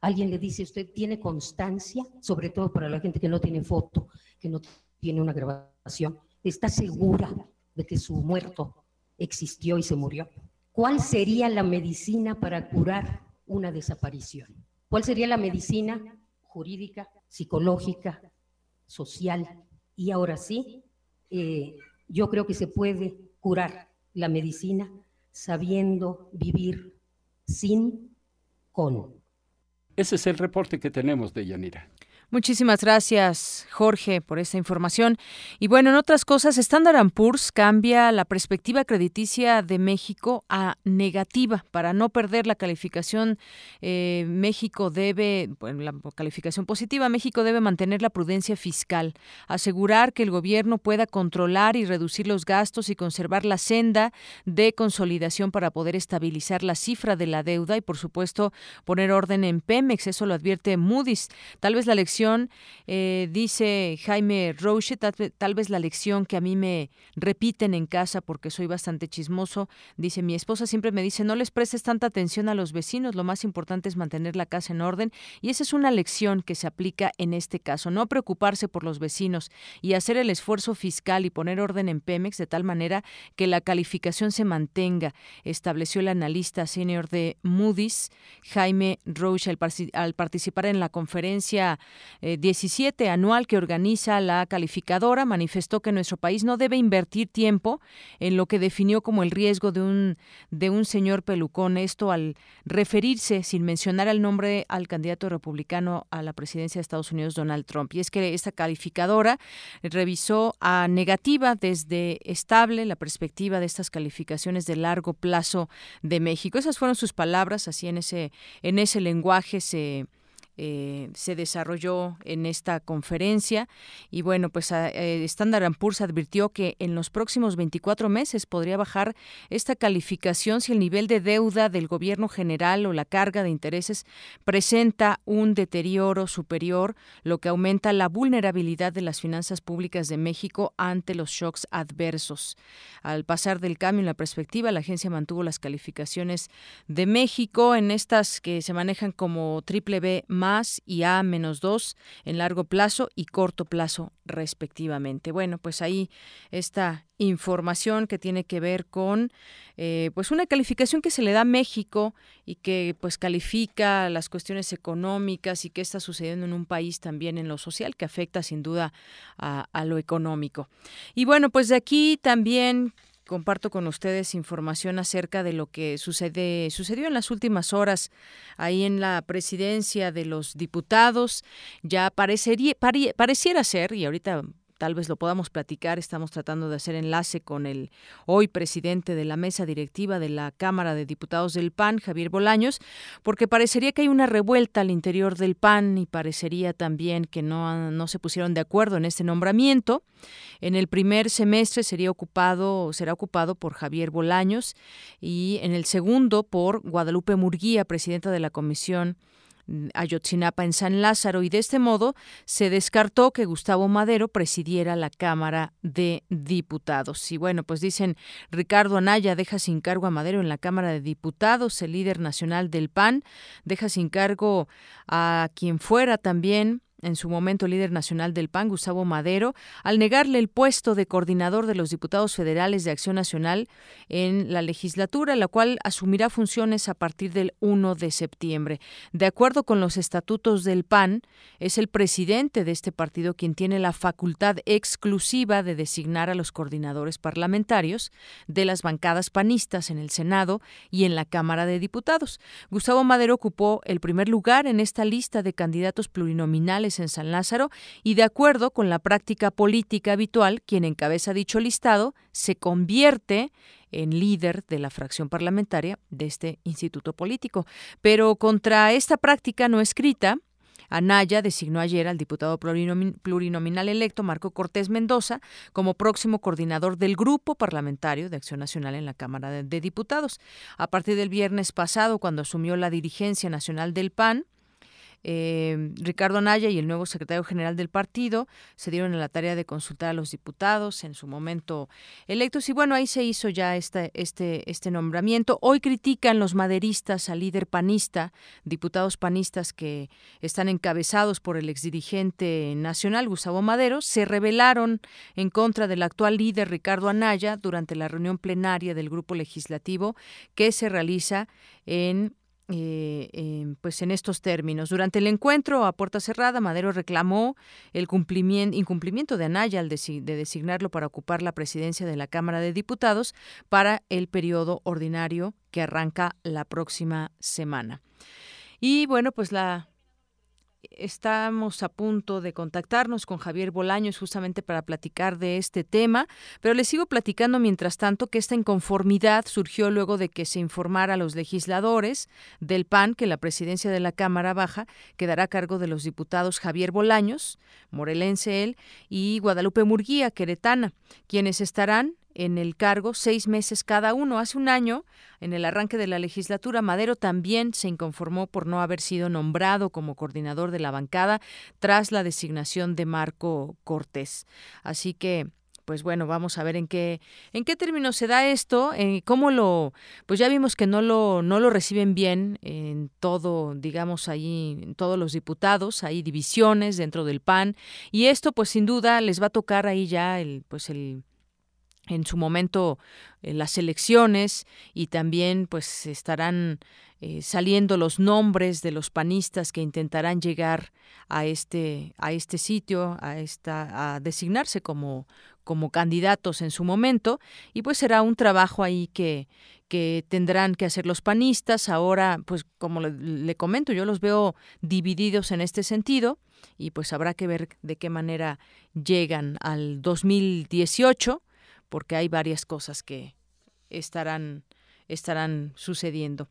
Alguien le dice, usted tiene constancia, sobre todo para la gente que no tiene foto, que no tiene una grabación, está segura de que su muerto existió y se murió. ¿Cuál sería la medicina para curar una desaparición? ¿Cuál sería la medicina jurídica, psicológica, social? Y ahora sí, eh, yo creo que se puede curar la medicina sabiendo vivir sin con. Ese es el reporte que tenemos de Yanira. Muchísimas gracias, Jorge, por esta información. Y bueno, en otras cosas, Standard Poor's cambia la perspectiva crediticia de México a negativa para no perder la calificación. Eh, México debe, bueno, la calificación positiva, México debe mantener la prudencia fiscal, asegurar que el gobierno pueda controlar y reducir los gastos y conservar la senda de consolidación para poder estabilizar la cifra de la deuda y, por supuesto, poner orden en Pemex. Eso lo advierte Moody's. Tal vez la lección eh, dice Jaime Roche, tal, vez la lección que a mí me repiten en casa porque soy bastante chismoso, dice mi esposa siempre me dice no les prestes tanta atención a los vecinos, lo más importante es mantener la casa en orden y esa es una lección que se aplica en este caso, no preocuparse por los vecinos y hacer el esfuerzo fiscal y poner orden en Pemex de tal manera que la calificación se mantenga, estableció el analista senior de Moody's, Jaime Roche, al participar en la conferencia 17 eh, anual que organiza la calificadora, manifestó que nuestro país no debe invertir tiempo en lo que definió como el riesgo de un, de un señor pelucón. Esto al referirse, sin mencionar el nombre, al candidato republicano a la presidencia de Estados Unidos, Donald Trump. Y es que esta calificadora revisó a negativa desde estable la perspectiva de estas calificaciones de largo plazo de México. Esas fueron sus palabras, así en ese, en ese lenguaje se eh, se desarrolló en esta conferencia. Y bueno pues eh, Standard Poor's advirtió que en los próximos 24 meses podría bajar esta calificación si el nivel de deuda del gobierno general o la carga de intereses presenta un deterioro superior lo que aumenta la vulnerabilidad de las finanzas públicas de México ante los shocks adversos. Al pasar del cambio en la perspectiva la agencia mantuvo las calificaciones de México en estas que se manejan como triple B más y A menos 2 en largo plazo y corto plazo respectivamente. Bueno, pues ahí esta información que tiene que ver con eh, pues una calificación que se le da a México y que pues califica las cuestiones económicas y qué está sucediendo en un país también en lo social que afecta sin duda a lo económico. Y bueno, pues de aquí también comparto con ustedes información acerca de lo que sucede, sucedió en las últimas horas ahí en la presidencia de los diputados. Ya parecería, pareciera ser, y ahorita tal vez lo podamos platicar. Estamos tratando de hacer enlace con el hoy presidente de la mesa directiva de la Cámara de Diputados del PAN, Javier Bolaños, porque parecería que hay una revuelta al interior del PAN y parecería también que no, no se pusieron de acuerdo en este nombramiento. En el primer semestre sería ocupado, será ocupado por Javier Bolaños y en el segundo por Guadalupe Murguía, presidenta de la Comisión Ayotzinapa en San Lázaro y de este modo se descartó que Gustavo Madero presidiera la Cámara de Diputados. Y bueno, pues dicen Ricardo Anaya deja sin cargo a Madero en la Cámara de Diputados, el líder nacional del PAN, deja sin cargo a quien fuera también en su momento líder nacional del PAN, Gustavo Madero, al negarle el puesto de coordinador de los diputados federales de Acción Nacional en la legislatura, la cual asumirá funciones a partir del 1 de septiembre. De acuerdo con los estatutos del PAN, es el presidente de este partido quien tiene la facultad exclusiva de designar a los coordinadores parlamentarios de las bancadas panistas en el Senado y en la Cámara de Diputados. Gustavo Madero ocupó el primer lugar en esta lista de candidatos plurinominales en San Lázaro y de acuerdo con la práctica política habitual, quien encabeza dicho listado se convierte en líder de la fracción parlamentaria de este instituto político. Pero contra esta práctica no escrita, Anaya designó ayer al diputado plurinominal electo Marco Cortés Mendoza como próximo coordinador del Grupo Parlamentario de Acción Nacional en la Cámara de Diputados. A partir del viernes pasado, cuando asumió la dirigencia nacional del PAN, eh, Ricardo Naya y el nuevo secretario general del partido se dieron a la tarea de consultar a los diputados en su momento electos y bueno, ahí se hizo ya este, este, este nombramiento. Hoy critican los maderistas al líder panista, diputados panistas que están encabezados por el exdirigente nacional Gustavo Madero, se rebelaron en contra del actual líder Ricardo Anaya durante la reunión plenaria del grupo legislativo que se realiza en eh, pues en estos términos. Durante el encuentro a puerta cerrada, Madero reclamó el cumplimiento, incumplimiento de Anaya al de designarlo para ocupar la presidencia de la Cámara de Diputados para el periodo ordinario que arranca la próxima semana. Y bueno, pues la estamos a punto de contactarnos con Javier Bolaños justamente para platicar de este tema, pero les sigo platicando mientras tanto que esta inconformidad surgió luego de que se informara a los legisladores del PAN que la presidencia de la Cámara Baja quedará a cargo de los diputados Javier Bolaños, morelense él, y Guadalupe Murguía, queretana, quienes estarán en el cargo seis meses cada uno. Hace un año, en el arranque de la legislatura, Madero también se inconformó por no haber sido nombrado como coordinador de la bancada tras la designación de Marco Cortés. Así que pues bueno, vamos a ver en qué en qué términos se da esto, en cómo lo pues ya vimos que no lo no lo reciben bien en todo, digamos ahí en todos los diputados, hay divisiones dentro del PAN y esto pues sin duda les va a tocar ahí ya el pues el en su momento eh, las elecciones y también pues estarán eh, saliendo los nombres de los panistas que intentarán llegar a este a este sitio a esta a designarse como como candidatos en su momento. Y pues será un trabajo ahí que que tendrán que hacer los panistas. Ahora pues como le, le comento yo los veo divididos en este sentido y pues habrá que ver de qué manera llegan al 2018 porque hay varias cosas que estarán estarán sucediendo.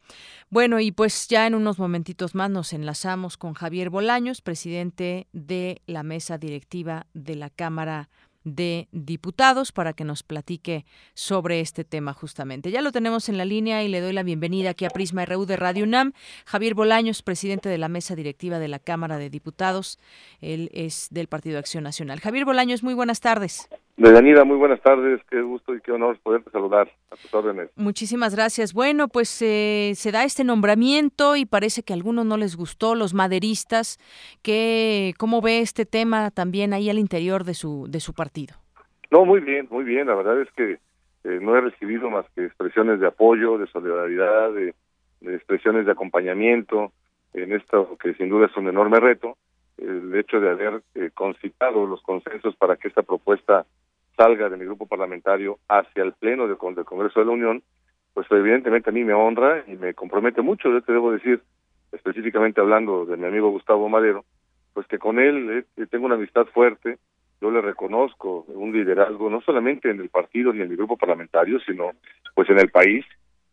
Bueno, y pues ya en unos momentitos más nos enlazamos con Javier Bolaños, presidente de la mesa directiva de la Cámara de Diputados para que nos platique sobre este tema justamente. Ya lo tenemos en la línea y le doy la bienvenida aquí a Prisma RU de Radio UNAM. Javier Bolaños, presidente de la mesa directiva de la Cámara de Diputados. Él es del Partido Acción Nacional. Javier Bolaños, muy buenas tardes. Deyanira, muy buenas tardes, qué gusto y qué honor poderte saludar a tus órdenes. Muchísimas gracias. Bueno, pues eh, se da este nombramiento y parece que a algunos no les gustó, los maderistas, que, ¿cómo ve este tema también ahí al interior de su, de su partido? No, muy bien, muy bien, la verdad es que eh, no he recibido más que expresiones de apoyo, de solidaridad, de, expresiones de acompañamiento en esto que sin duda es un enorme reto, el hecho de haber eh, concitado los consensos para que esta propuesta salga de mi grupo parlamentario hacia el Pleno del, Congreso de la Unión, pues evidentemente a mí me honra y me compromete mucho. Yo te debo decir, específicamente hablando de mi amigo Gustavo Madero, pues que con él eh, tengo una amistad fuerte, yo le reconozco un liderazgo no solamente en el partido ni en mi grupo parlamentario, sino pues en el país,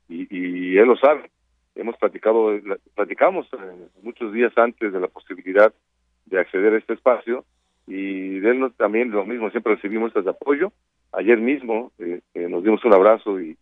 y, y él lo sabe. Hemos platicado, platicamos eh, muchos días antes de la posibilidad de acceder a este espacio, y de él también lo mismo, siempre recibimos este apoyo. Ayer mismo eh, eh, nos dimos un abrazo y,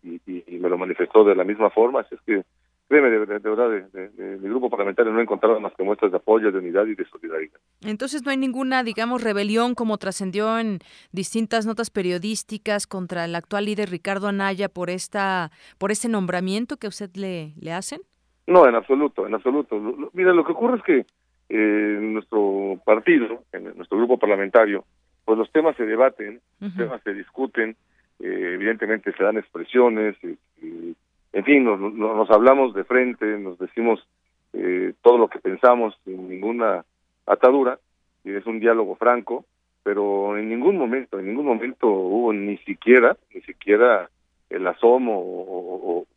me lo manifestó de la misma forma, así es que créeme, de, verdad, de, mi grupo parlamentario no he encontrado más que muestras de apoyo, de unidad y de solidaridad. Entonces no hay ninguna, digamos, rebelión como trascendió en distintas notas periodísticas contra el actual líder Ricardo Anaya por esta, por este nombramiento que usted le, le hacen. No, en absoluto, en absoluto. Mira, lo que ocurre es que en nuestro partido, en nuestro grupo parlamentario, pues los temas se debaten, los temas se discuten, eh, evidentemente se dan expresiones, en fin, nos, hablamos de frente, nos decimos eh, todo lo que pensamos sin ninguna atadura, y es un diálogo franco, pero en ningún momento, en ningún momento hubo ni siquiera, ni siquiera el asomo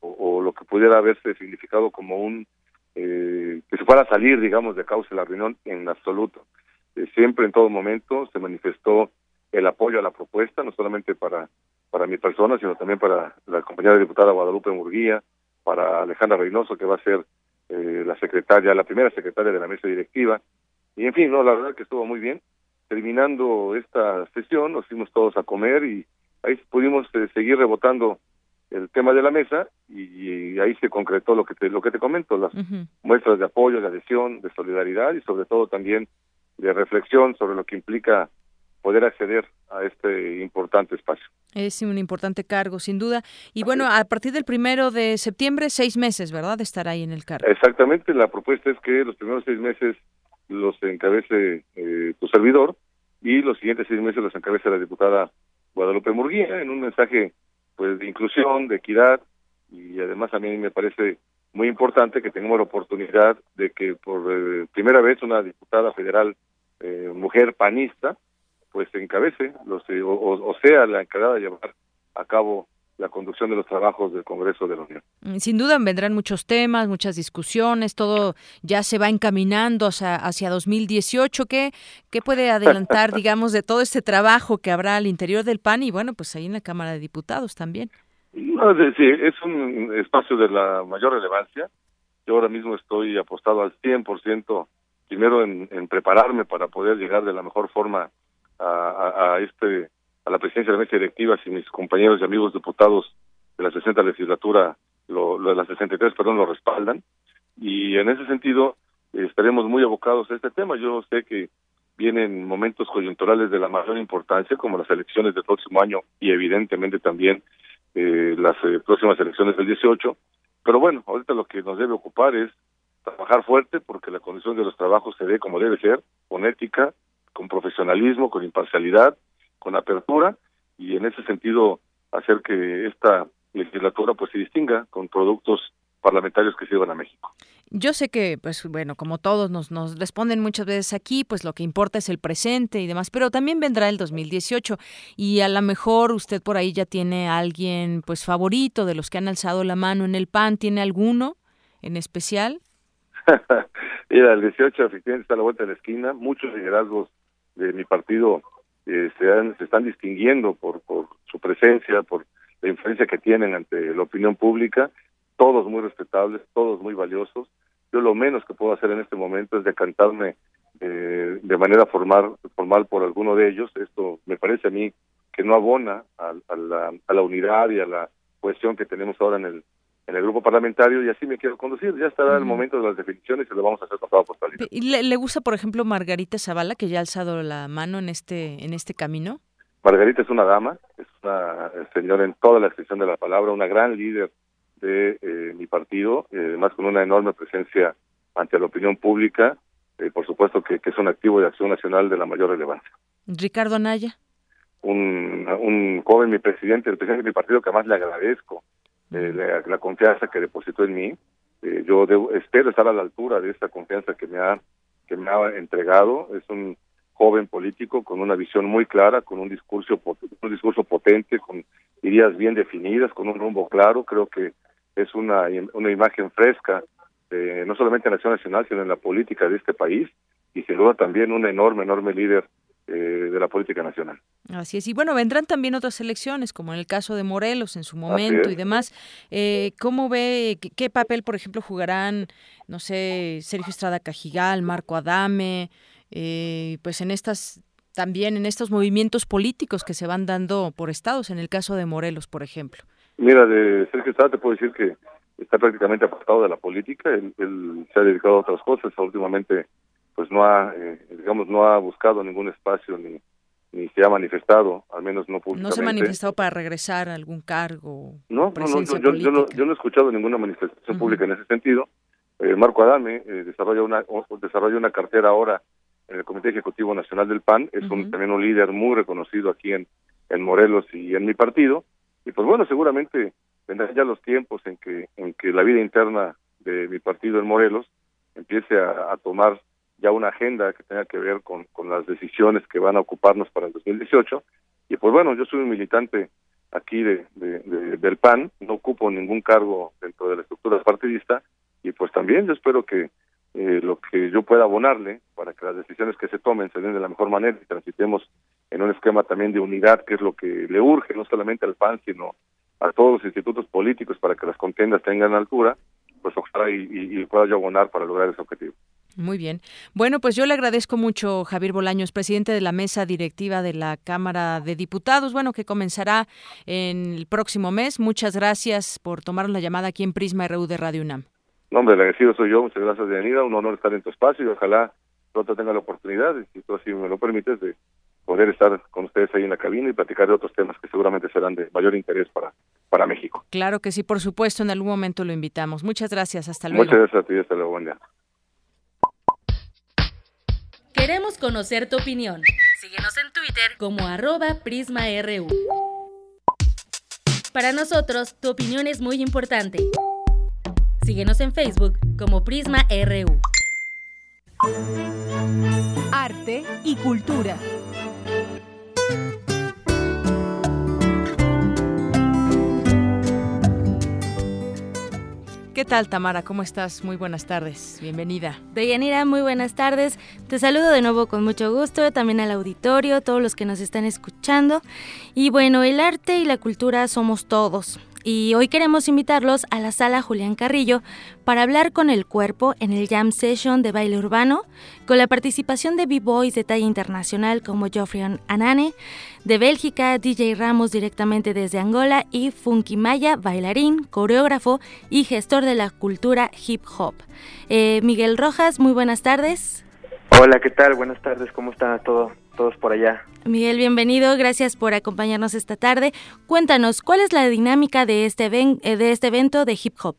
o lo que pudiera haberse significado como un eh, que se fuera a salir, digamos, de causa de la reunión en absoluto. Eh, siempre, en todo momento, se manifestó el apoyo a la propuesta, no solamente para, para mi persona, sino también para la compañera diputada Guadalupe Murguía, para Alejandra Reynoso, que va a ser eh, la secretaria, la primera secretaria de la mesa directiva. Y en fin, no, la verdad que estuvo muy bien. Terminando esta sesión, nos fuimos todos a comer y ahí pudimos seguir rebotando el tema de la mesa y, ahí se concretó lo que te, lo que te comento, las muestras de apoyo, de adhesión, de solidaridad y sobre todo también de reflexión sobre lo que implica poder acceder a este importante espacio. Es un importante cargo, sin duda. Y bueno, a partir del primero de septiembre, seis meses, ¿verdad?, de estar ahí en el cargo. Exactamente, la propuesta es que los primeros seis meses los encabece eh, tu servidor y los siguientes seis meses los encabece la diputada Guadalupe Murguía en un mensaje pues de inclusión, de equidad y además a mí me parece muy importante que tengamos la oportunidad de que por eh, primera vez una diputada federal eh, mujer panista pues encabece los eh, o, sea la encargada de llevar a cabo la conducción de los trabajos del Congreso de la Unión. Mm, sin duda vendrán muchos temas, muchas discusiones, todo ya se va encaminando hacia, hacia 2018. ¿Qué, ¿Qué puede adelantar, digamos, de todo este trabajo que habrá al interior del PAN y, bueno, pues ahí en la Cámara de Diputados también? No, sí, es un espacio de la mayor relevancia. Yo ahora mismo estoy apostado al 100% primero en, en prepararme para poder llegar de la mejor forma a, a este a la presidencia de la mesa directiva si mis compañeros y amigos diputados de la 60 legislatura, lo, de la 63, perdón, lo respaldan. Y en ese sentido, estaremos muy abocados a este tema. Yo sé que vienen momentos coyunturales de la mayor importancia, como las elecciones del próximo año y evidentemente también eh, las eh, próximas elecciones del 18. Pero bueno, ahorita lo que nos debe ocupar es trabajar fuerte porque la condición de los trabajos se dé como debe ser, con ética, con profesionalismo, con imparcialidad con apertura y en ese sentido hacer que esta legislatura pues se distinga con productos parlamentarios que sirvan a México. Yo sé que, pues bueno, como todos nos, nos responden muchas veces aquí, pues lo que importa es el presente y demás, pero también vendrá el 2018 y a lo mejor usted por ahí ya tiene a alguien pues favorito de los que han alzado la mano en el PAN, ¿tiene alguno en especial? Mira, el 18 efectivamente está a la vuelta de la esquina, muchos liderazgos de mi partido eh, se, se están distinguiendo por, por su presencia, por la influencia que tienen ante la opinión pública todos muy respetables, todos muy valiosos. Yo lo menos que puedo hacer en este momento es decantarme eh, de manera formal, formal por alguno de ellos. Esto me parece a mí que no abona a, la, a la unidad y a la cohesión que tenemos ahora en el en el grupo parlamentario y así me quiero conducir. Ya estará el momento de las definiciones y lo vamos a hacer con toda postalidad. ¿Y le, le, gusta, por ejemplo, Margarita Zavala, que ya ha alzado la mano en este en este camino? Margarita es una dama, es una señora en toda la extensión de la palabra, una gran líder de eh, mi partido, eh, además con una enorme presencia ante la opinión pública, eh, por supuesto que, que, es un activo de acción nacional de la mayor relevancia. Ricardo Anaya. Un, un joven, mi presidente, el presidente de mi partido, que además le agradezco la, la, confianza que depositó en mí. yo debo, espero estar a la altura de esta confianza que me ha que me ha entregado. Es un joven político con una visión muy clara, con un discurso un discurso potente, con ideas bien definidas, con un rumbo claro. Creo que es una, una imagen fresca, no solamente en la acción nacional, sino en la política de este país y sin duda también un enorme, enorme líder eh, de la política nacional. Así es. Y bueno, vendrán también otras elecciones, como en el caso de Morelos en su momento y demás. Eh, ¿Cómo ve, qué, qué, papel, por ejemplo, jugarán, no sé, Sergio Estrada Cajigal, Marco Adame, eh, pues en estas también en estos movimientos políticos que se van dando por estados, en el caso de Morelos, por ejemplo? Mira, de Sergio Estrada te puedo decir que está prácticamente apartado de la política, él, él se ha dedicado a otras cosas, últimamente pues no ha, eh, digamos, no ha buscado ningún espacio ni, ni se ha manifestado, al menos no públicamente. ¿No se ha manifestado para regresar a algún cargo? No, no, no yo, yo, no, yo no he escuchado ninguna manifestación uh -huh. pública en ese sentido. Eh, Marco Adame eh, desarrolla, una, desarrolla una cartera ahora en el Comité Ejecutivo Nacional del PAN, es un, uh -huh. también un líder muy reconocido aquí en, en Morelos y en mi partido, y pues bueno, seguramente vendrán ya los tiempos en que, en que la vida interna de mi partido en Morelos empiece a, a tomar ya una agenda que tenga que ver con, con las decisiones que van a ocuparnos para el 2018. Y pues bueno, yo soy un militante aquí de, de, de, del PAN, no ocupo ningún cargo dentro de la estructura partidista y pues también yo espero que eh, lo que yo pueda abonarle para que las decisiones que se tomen se den de la mejor manera y transitemos en un esquema también de unidad, que es lo que le urge no solamente al PAN, sino a todos los institutos políticos para que las contiendas tengan altura, pues ojalá y, y pueda yo abonar para lograr ese objetivo. Muy bien. Bueno, pues yo le agradezco mucho, Javier Bolaños, presidente de la mesa directiva de la Cámara de Diputados, bueno, que comenzará en el próximo mes. Muchas gracias por tomar la llamada aquí en Prisma RU de Radio UNAM. No, hombre, agradecido soy yo. Muchas gracias, Bienvenida. Un honor estar en tu espacio y ojalá pronto tenga la oportunidad, si tú así me lo permites, de poder estar con ustedes ahí en la cabina y platicar de otros temas que seguramente serán de mayor interés para, para México. Claro que sí, por supuesto, en algún momento lo invitamos. Muchas gracias, hasta luego. Muchas gracias a ti, hasta luego, buen día. Queremos conocer tu opinión. Síguenos en Twitter como arroba PrismaRU. Para nosotros, tu opinión es muy importante. Síguenos en Facebook como PrismaRU. Arte y cultura. ¿Qué tal, Tamara? ¿Cómo estás? Muy buenas tardes. Bienvenida. Deyanira, muy buenas tardes. Te saludo de nuevo con mucho gusto, también al auditorio, todos los que nos están escuchando. Y bueno, el arte y la cultura somos todos. Y hoy queremos invitarlos a la sala Julián Carrillo para hablar con el cuerpo en el Jam Session de baile urbano, con la participación de B-Boys de talla internacional como Geoffrey Anane, de Bélgica, DJ Ramos directamente desde Angola y Funky Maya, bailarín, coreógrafo y gestor de la cultura hip hop. Eh, Miguel Rojas, muy buenas tardes. Hola, ¿qué tal? Buenas tardes, ¿cómo están todos? Todos por allá. Miguel, bienvenido, gracias por acompañarnos esta tarde. Cuéntanos, ¿cuál es la dinámica de este, de este evento de hip hop?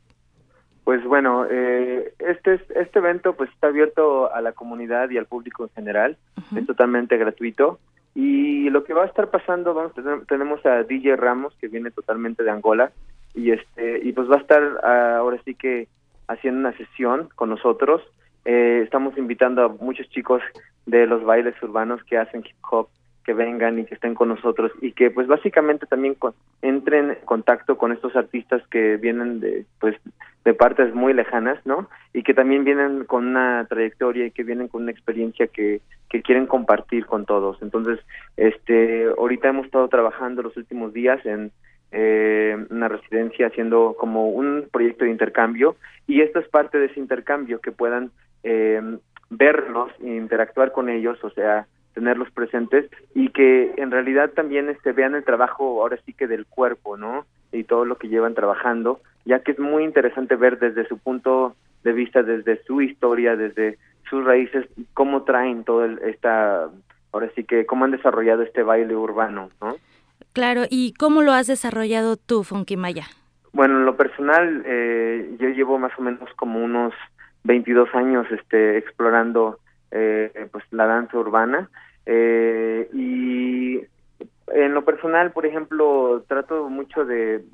Pues bueno, eh, este, este evento pues está abierto a la comunidad y al público en general, uh -huh. es totalmente gratuito y lo que va a estar pasando, vamos, tenemos a DJ Ramos que viene totalmente de Angola y este y pues va a estar ah, ahora sí que haciendo una sesión con nosotros. Eh, estamos invitando a muchos chicos de los bailes urbanos que hacen hip hop que vengan y que estén con nosotros y que pues básicamente también entren en contacto con estos artistas que vienen de pues de partes muy lejanas, ¿no? Y que también vienen con una trayectoria y que vienen con una experiencia que, que quieren compartir con todos. Entonces, este, ahorita hemos estado trabajando los últimos días en eh, una residencia haciendo como un proyecto de intercambio y esto es parte de ese intercambio que puedan eh, verlos e interactuar con ellos, o sea, tenerlos presentes y que en realidad también este vean el trabajo ahora sí que del cuerpo, ¿no? Y todo lo que llevan trabajando, ya que es muy interesante ver desde su punto de vista, desde su historia, desde sus raíces, cómo traen todo esta, ahora sí que cómo han desarrollado este baile urbano, ¿no? Claro, ¿y cómo lo has desarrollado tú, Funky Maya? Bueno, en lo personal, eh, yo llevo más o menos como unos 22 años este, explorando eh, pues la danza urbana eh, y en lo personal, por ejemplo, trato mucho de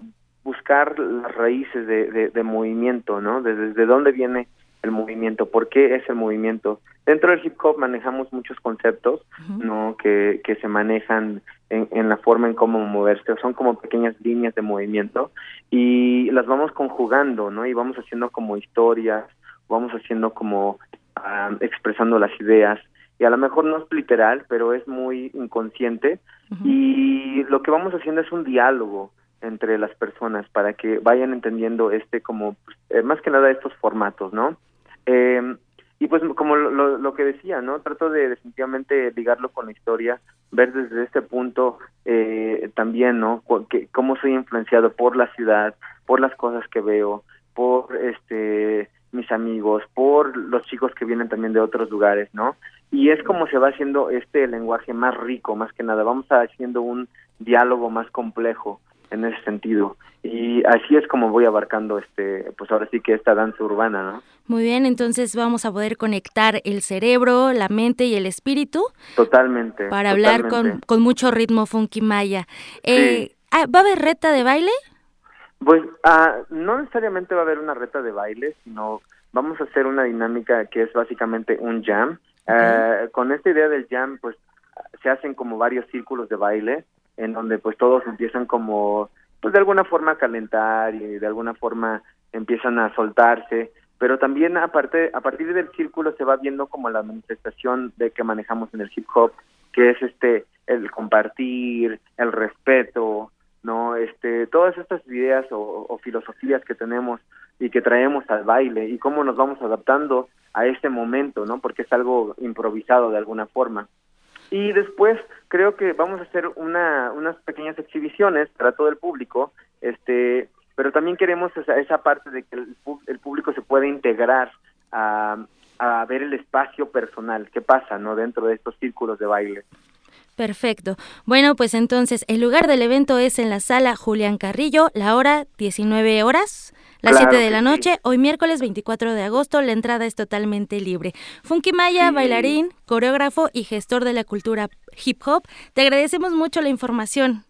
buscar las raíces de, de, movimiento, ¿no? Desde, dónde viene el movimiento, por qué es el movimiento. Dentro del hip hop manejamos muchos conceptos, ¿no? Que, que se manejan en, en, la forma en cómo moverse, son como pequeñas líneas de movimiento y las vamos conjugando, ¿no? Y vamos haciendo como historias, vamos haciendo como ah, expresando las ideas y a lo mejor no es literal, pero es muy inconsciente y lo que vamos haciendo es un diálogo entre las personas para que vayan entendiendo este como pues, eh, más que nada estos formatos, ¿no? Eh, y pues como lo, lo, que decía, ¿no? Trato de definitivamente ligarlo con la historia, ver desde este punto eh, también, ¿no? Que, cómo soy influenciado por la ciudad, por las cosas que veo, por este mis amigos, por los chicos que vienen también de otros lugares, ¿no? Y es como se va haciendo este lenguaje más rico, más que nada, vamos haciendo un diálogo más complejo en ese sentido. Y así es como voy abarcando este, pues ahora sí que esta danza urbana, ¿no? Muy bien, entonces vamos a poder conectar el cerebro, la mente y el espíritu. Totalmente. Para hablar con, con mucho ritmo funky maya. Eh, ah, ¿Va a haber reta de baile? Pues ah, no necesariamente va a haber una reta de baile, sino vamos a hacer una dinámica que es básicamente un jam. Eh, con esta idea del jam, pues se hacen como varios círculos de baile en donde pues todos empiezan como pues de alguna forma a calentar y de alguna forma empiezan a soltarse, pero también aparte a partir del círculo se va viendo como la manifestación de que manejamos en el hip hop, que es este el compartir, el respeto, no este todas estas ideas o, filosofías que tenemos y que traemos al baile y cómo nos vamos adaptando a este momento no porque es algo improvisado de alguna forma. Y después creo que vamos a hacer una unas pequeñas exhibiciones para todo el público este pero también queremos esa, esa parte de que el, el público se pueda integrar a, a ver el espacio personal qué pasa no dentro de estos círculos de baile Perfecto. Bueno, pues entonces el lugar del evento es en la sala Julián Carrillo, la hora 19 horas, las 7 de la noche, hoy miércoles 24 de agosto, la entrada es totalmente libre. Funky Maya, bailarín, coreógrafo y gestor de la cultura hip hop, te agradecemos mucho la información.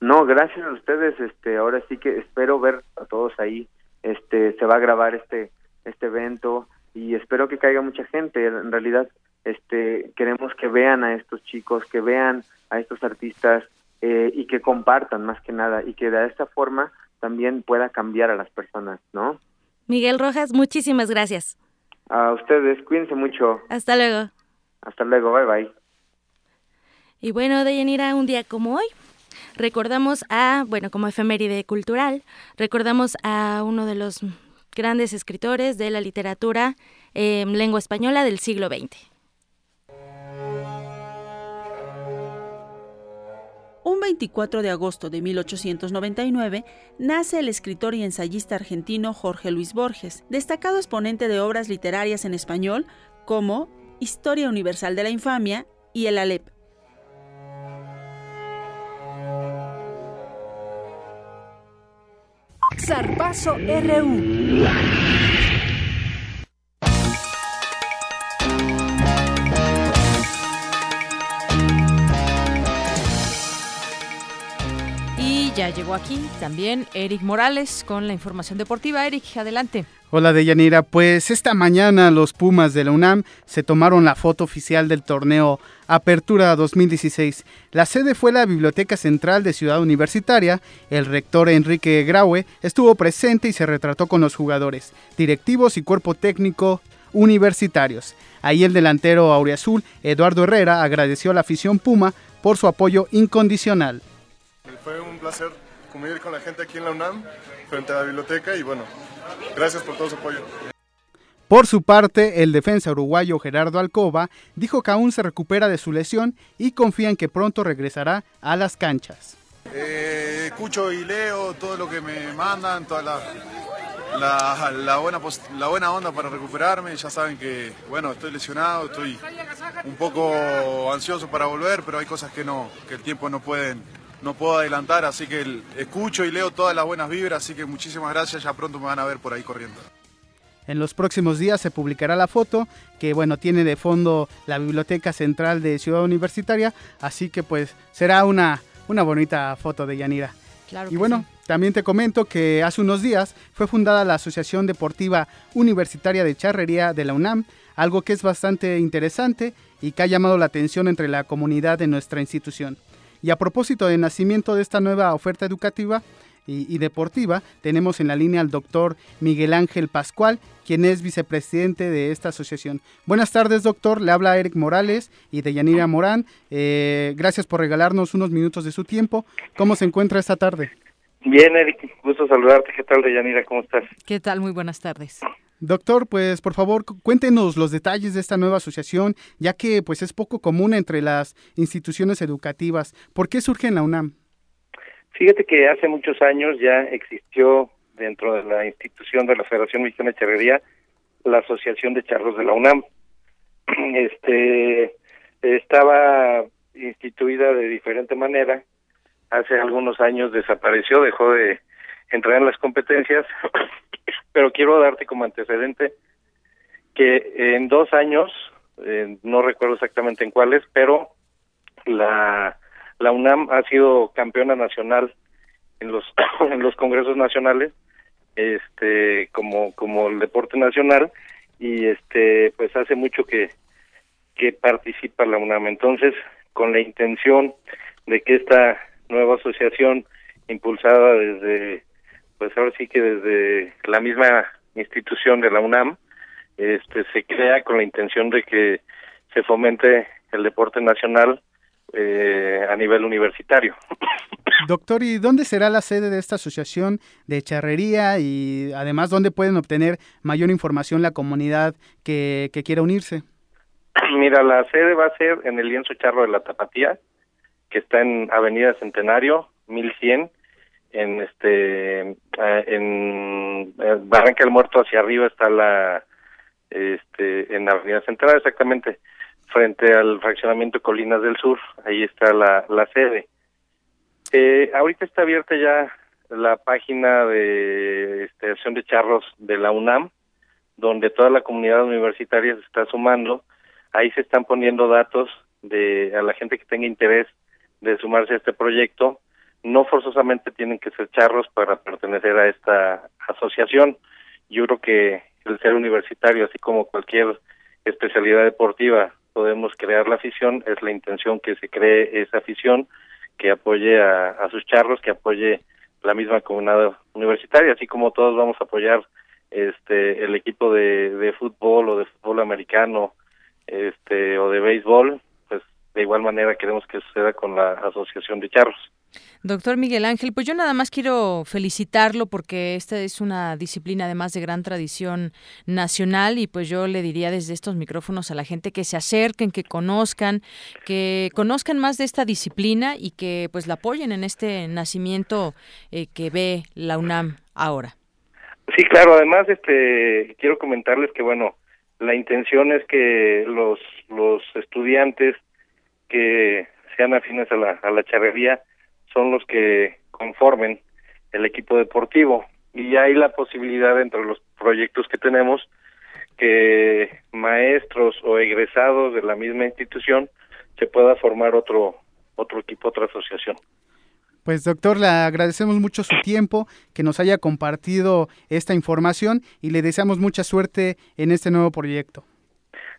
No, gracias a ustedes, este, ahora sí que espero ver a todos ahí, este, se va a grabar este, este evento y espero que caiga mucha gente, en realidad este queremos que vean a estos chicos, que vean a estos artistas eh, y que compartan más que nada y que de esta forma también pueda cambiar a las personas, ¿no? Miguel Rojas, muchísimas gracias. A ustedes, cuídense mucho. Hasta luego. Hasta luego, bye bye. Y bueno, de Yanira, un día como hoy, recordamos a, bueno, como efeméride cultural, recordamos a uno de los grandes escritores de la literatura en lengua española del siglo XX. 24 de agosto de 1899 nace el escritor y ensayista argentino Jorge Luis Borges, destacado exponente de obras literarias en español como Historia Universal de la Infamia y El Alep. Zarpazo RU. Ya llegó aquí también Eric Morales con la información deportiva. Eric, adelante. Hola Deyanira, pues esta mañana los Pumas de la UNAM se tomaron la foto oficial del torneo Apertura 2016. La sede fue la Biblioteca Central de Ciudad Universitaria. El rector Enrique Graue estuvo presente y se retrató con los jugadores, directivos y cuerpo técnico universitarios. Ahí el delantero auriazul Eduardo Herrera agradeció a la afición Puma por su apoyo incondicional. Fue un placer convivir con la gente aquí en la UNAM, frente a la biblioteca y bueno, gracias por todo su apoyo. Por su parte, el defensa uruguayo Gerardo Alcoba dijo que aún se recupera de su lesión y confía en que pronto regresará a las canchas. Eh, escucho y leo todo lo que me mandan, toda la, la, buena, la buena onda para recuperarme. Ya saben que, bueno, estoy lesionado, estoy un poco ansioso para volver, pero hay cosas que no, que el tiempo no pueden, no puedo adelantar, así que escucho y leo todas las buenas vibras, así que muchísimas gracias, ya pronto me van a ver por ahí corriendo. En los próximos días se publicará la foto que bueno tiene de fondo la Biblioteca Central de Ciudad Universitaria, así que pues será una, una bonita foto de Yanira. Claro y bueno, también te comento que hace unos días fue fundada la Asociación Deportiva Universitaria de Charrería de la UNAM, algo que es bastante interesante y que ha llamado la atención entre la comunidad de nuestra institución. Y a propósito del nacimiento de esta nueva oferta educativa y, deportiva, tenemos en la línea al doctor Miguel Ángel Pascual, quien es vicepresidente de esta asociación. Buenas tardes, doctor. Le habla Eric Morales y de Yanira Morán. Eh, gracias por regalarnos unos minutos de su tiempo. ¿Cómo se encuentra esta tarde? Bien, Eric, gusto saludarte. ¿Qué tal, Yanira? ¿Cómo estás? ¿Qué tal? Muy buenas tardes. Doctor, pues por favor cuéntenos los detalles de esta nueva asociación, ya que pues es poco común entre las instituciones educativas. ¿Por qué surge en la UNAM? Fíjate que hace muchos años ya existió dentro de la institución de la Federación Mexicana de Charrería la Asociación de Charros de la UNAM. Este estaba instituida de diferente manera. Hace algunos años desapareció, dejó de entrar en las competencias pero quiero darte como antecedente que en dos años, eh, no recuerdo exactamente en cuáles, pero la, la UNAM ha sido campeona nacional en los en los congresos nacionales este como como el deporte nacional y este pues hace mucho que que participa la UNAM. Entonces con la intención de que esta nueva asociación impulsada desde pues ahora sí que desde la misma institución de la UNAM este se crea con la intención de que se fomente el deporte nacional eh, a nivel universitario. Doctor, ¿y dónde será la sede de esta asociación de charrería y además dónde pueden obtener mayor información la comunidad que, que quiera unirse? Mira, la sede va a ser en el lienzo charro de la Tapatía, que está en Avenida Centenario, 1100, en este eh, en eh, Barranca del Muerto hacia arriba está la este en la Avenida Central exactamente frente al fraccionamiento Colinas del Sur ahí está la, la sede. Eh, ahorita está abierta ya la página de estación de charros de la UNAM donde toda la comunidad universitaria se está sumando. Ahí se están poniendo datos de a la gente que tenga interés de sumarse a este proyecto no forzosamente tienen que ser charros para pertenecer a esta asociación. Yo creo que el ser universitario, así como cualquier especialidad deportiva, podemos crear la afición, es la intención que se cree esa afición, que apoye a, sus charros, que apoye la misma comunidad universitaria, así como todos vamos a apoyar este el equipo de, de fútbol o de fútbol americano este o de béisbol, pues de igual manera queremos que suceda con la asociación de charros. Doctor Miguel Ángel, pues yo nada más quiero felicitarlo porque esta es una disciplina además de gran tradición nacional y pues yo le diría desde estos micrófonos a la gente que se acerquen, que conozcan, que conozcan más de esta disciplina y que pues la apoyen en este nacimiento eh, que ve la UNAM ahora. Sí, claro, además este quiero comentarles que bueno, la intención es que los los estudiantes que sean afines a la, a la charrería son los que conformen el equipo deportivo y hay la posibilidad entre los proyectos que tenemos que maestros o egresados de la misma institución se pueda formar otro otro equipo, otra asociación. Pues doctor, le agradecemos mucho su tiempo, que nos haya compartido esta información y le deseamos mucha suerte en este nuevo proyecto.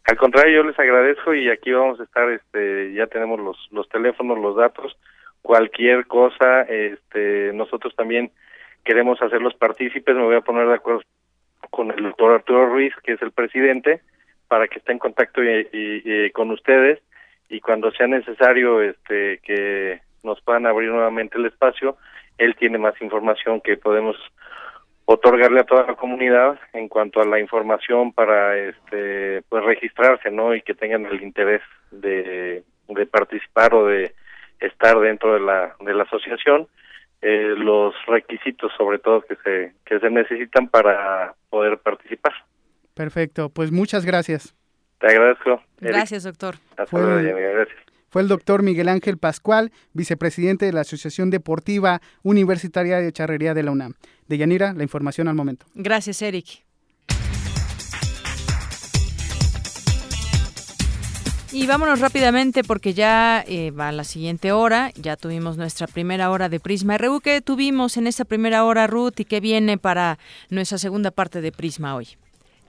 Al contrario, yo les agradezco y aquí vamos a estar, este, ya tenemos los, los teléfonos, los datos, cualquier cosa, este, nosotros también queremos hacerlos partícipes, me voy a poner de acuerdo con el doctor Arturo Ruiz, que es el presidente, para que esté en contacto con ustedes y cuando sea necesario este que nos puedan abrir nuevamente el espacio, él tiene más información que podemos otorgarle a toda la comunidad en cuanto a la información para este pues registrarse, ¿no? y que tengan el interés de, de participar o de estar dentro de la de la asociación eh, los requisitos sobre todo que se que se necesitan para poder participar. Perfecto, pues muchas gracias. Te agradezco. Gracias, doctor. Fue, gracias. Fue el doctor Miguel Ángel Pascual, vicepresidente de la Asociación Deportiva Universitaria de Charrería de la UNAM. De Yanira, la información al momento. Gracias, Eric. Y vámonos rápidamente porque ya eh, va la siguiente hora. Ya tuvimos nuestra primera hora de Prisma RU. ¿Qué tuvimos en esta primera hora, Ruth? ¿Y qué viene para nuestra segunda parte de Prisma hoy?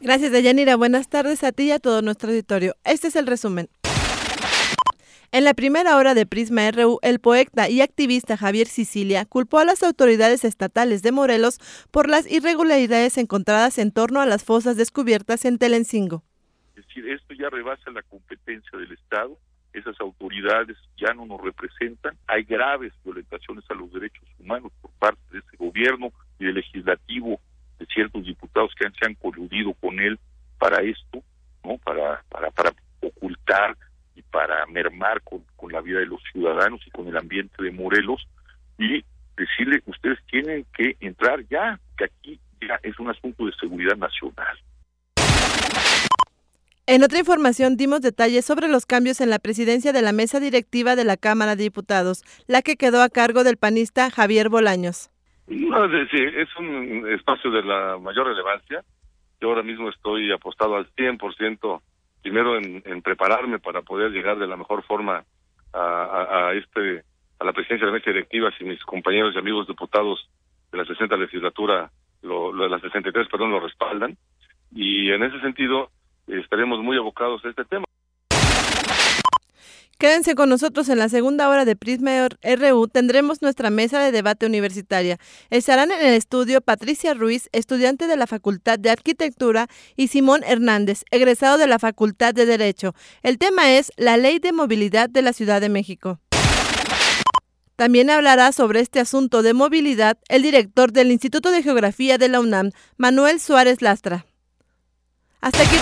Gracias, Deyanira. Buenas tardes a ti y a todo nuestro auditorio. Este es el resumen. En la primera hora de Prisma RU, el poeta y activista Javier Sicilia culpó a las autoridades estatales de Morelos por las irregularidades encontradas en torno a las fosas descubiertas en Telencingo. Decir, esto ya rebasa la competencia del Estado, esas autoridades ya no nos representan, hay graves violentaciones a los derechos humanos por parte de este gobierno y del legislativo de ciertos diputados que se han coludido con él para esto, ¿no? Para, para, para ocultar y para mermar con, con la vida de los ciudadanos y con el ambiente de Morelos y decirle que ustedes tienen que entrar ya, que aquí ya es un asunto de seguridad nacional. En otra información dimos detalles sobre los cambios en la presidencia de la mesa directiva de la Cámara de Diputados, la que quedó a cargo del panista Javier Bolaños. No, es decir, es un espacio de la mayor relevancia. Yo ahora mismo estoy apostado al 100%, primero en, en prepararme para poder llegar de la mejor forma a, a, este a la presidencia de la mesa directiva si mis compañeros y amigos diputados de la 60 legislatura, lo, lo de la 63, perdón, lo respaldan. Y en ese sentido estaremos muy abocados a este tema. Quédense con nosotros en la segunda hora de Prisma RU. Tendremos nuestra mesa de debate universitaria. Estarán en el estudio Patricia Ruiz, estudiante de la Facultad de Arquitectura, y Simón Hernández, egresado de la Facultad de Derecho. El tema es la Ley de Movilidad de la Ciudad de México. También hablará sobre este asunto de movilidad el director del Instituto de Geografía de la UNAM, Manuel Suárez Lastra. Hasta aquí,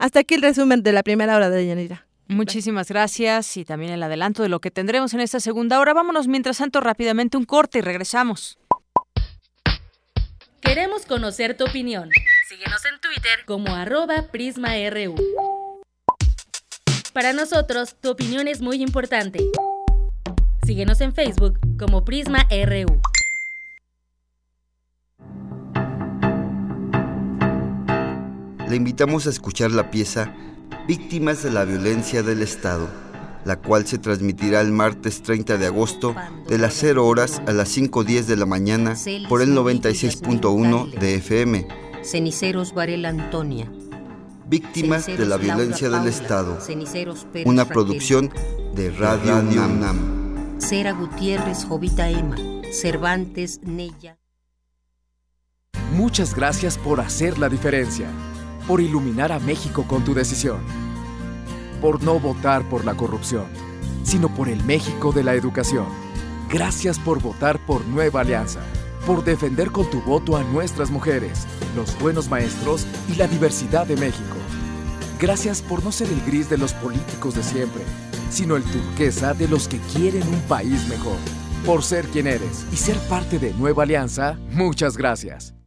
hasta aquí el resumen de la primera hora de Yanira. Muchísimas gracias y también el adelanto de lo que tendremos en esta segunda hora. Vámonos mientras tanto rápidamente un corte y regresamos. Queremos conocer tu opinión. Síguenos en Twitter como arroba PrismaRU. Para nosotros, tu opinión es muy importante. Síguenos en Facebook como PrismaRU. Le invitamos a escuchar la pieza víctimas de la violencia del Estado, la cual se transmitirá el martes 30 de agosto de las 0 horas a las 5.10 de la mañana por el 96.1 de FM. Ceniceros Varela Antonia. Víctimas de la violencia del Estado. Una producción de Radio UNAM. Cera Gutiérrez, Jovita Emma. Cervantes, Nella. Muchas gracias por hacer la diferencia por iluminar a México con tu decisión, por no votar por la corrupción, sino por el México de la educación. Gracias por votar por Nueva Alianza, por defender con tu voto a nuestras mujeres, los buenos maestros y la diversidad de México. Gracias por no ser el gris de los políticos de siempre, sino el turquesa de los que quieren un país mejor. Por ser quien eres y ser parte de Nueva Alianza, muchas gracias.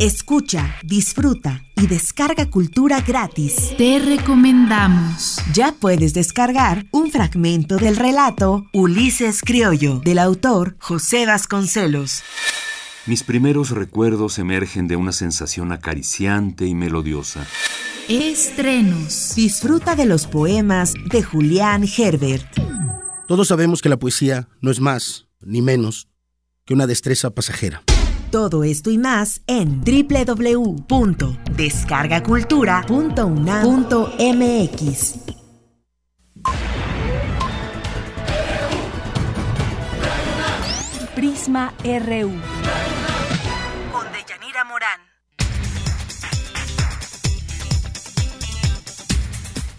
Escucha, disfruta y descarga cultura gratis. Te recomendamos. Ya puedes descargar un fragmento del relato Ulises Criollo, del autor José Vasconcelos. Mis primeros recuerdos emergen de una sensación acariciante y melodiosa. Estrenos. Disfruta de los poemas de Julián Herbert. Todos sabemos que la poesía no es más ni menos que una destreza pasajera. Todo esto y más en www.descargacultura.unam.mx. Prisma RU. Con Deyanira Morán.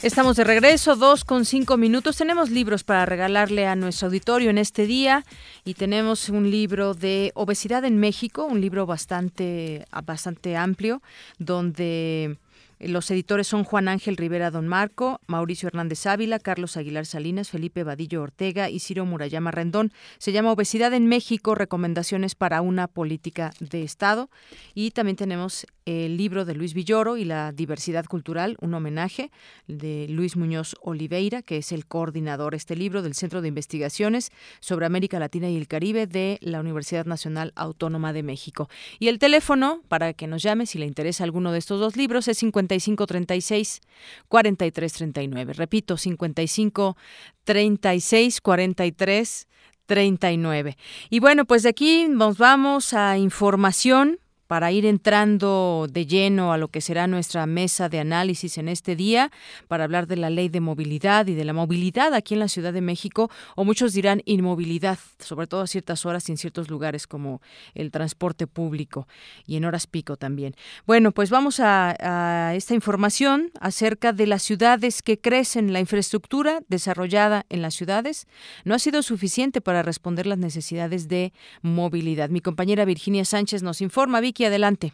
Estamos de regreso, dos con cinco minutos. Tenemos libros para regalarle a nuestro auditorio en este día y tenemos un libro de obesidad en México, un libro bastante, bastante amplio, donde los editores son Juan Ángel Rivera Don Marco, Mauricio Hernández Ávila, Carlos Aguilar Salinas, Felipe Vadillo Ortega y Ciro Murayama Rendón. Se llama Obesidad en México, recomendaciones para una política de Estado. Y también tenemos el libro de Luis Villoro y la diversidad cultural, un homenaje de Luis Muñoz Oliveira, que es el coordinador este libro del Centro de Investigaciones sobre América Latina y el Caribe de la Universidad Nacional Autónoma de México. Y el teléfono para que nos llame si le interesa alguno de estos dos libros es 5536 4339. Repito, 5536 43 39. Y bueno, pues de aquí nos vamos a información para ir entrando de lleno a lo que será nuestra mesa de análisis en este día, para hablar de la ley de movilidad y de la movilidad aquí en la Ciudad de México, o muchos dirán inmovilidad, sobre todo a ciertas horas y en ciertos lugares como el transporte público y en horas pico también. Bueno, pues vamos a, esta información acerca de las ciudades que crecen, la infraestructura desarrollada en las ciudades no ha sido suficiente para responder las necesidades de movilidad. Mi compañera Virginia Sánchez nos informa. Vicky, adelante.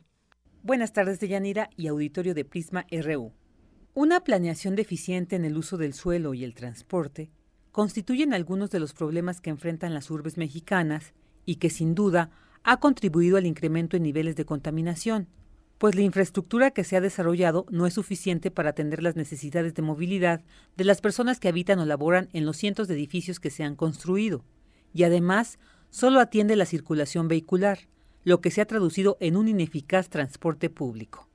Buenas tardes, Deyanira y auditorio de Prisma RU. Una planeación deficiente en el uso del suelo y el transporte constituyen algunos de los problemas que enfrentan las urbes mexicanas y que sin duda ha contribuido al incremento en niveles de contaminación, pues la infraestructura que se ha desarrollado no es suficiente para atender las necesidades de movilidad de las personas que habitan o laboran en los cientos de edificios que se han construido, y además solo atiende la circulación vehicular, lo que se ha traducido en un ineficaz transporte público.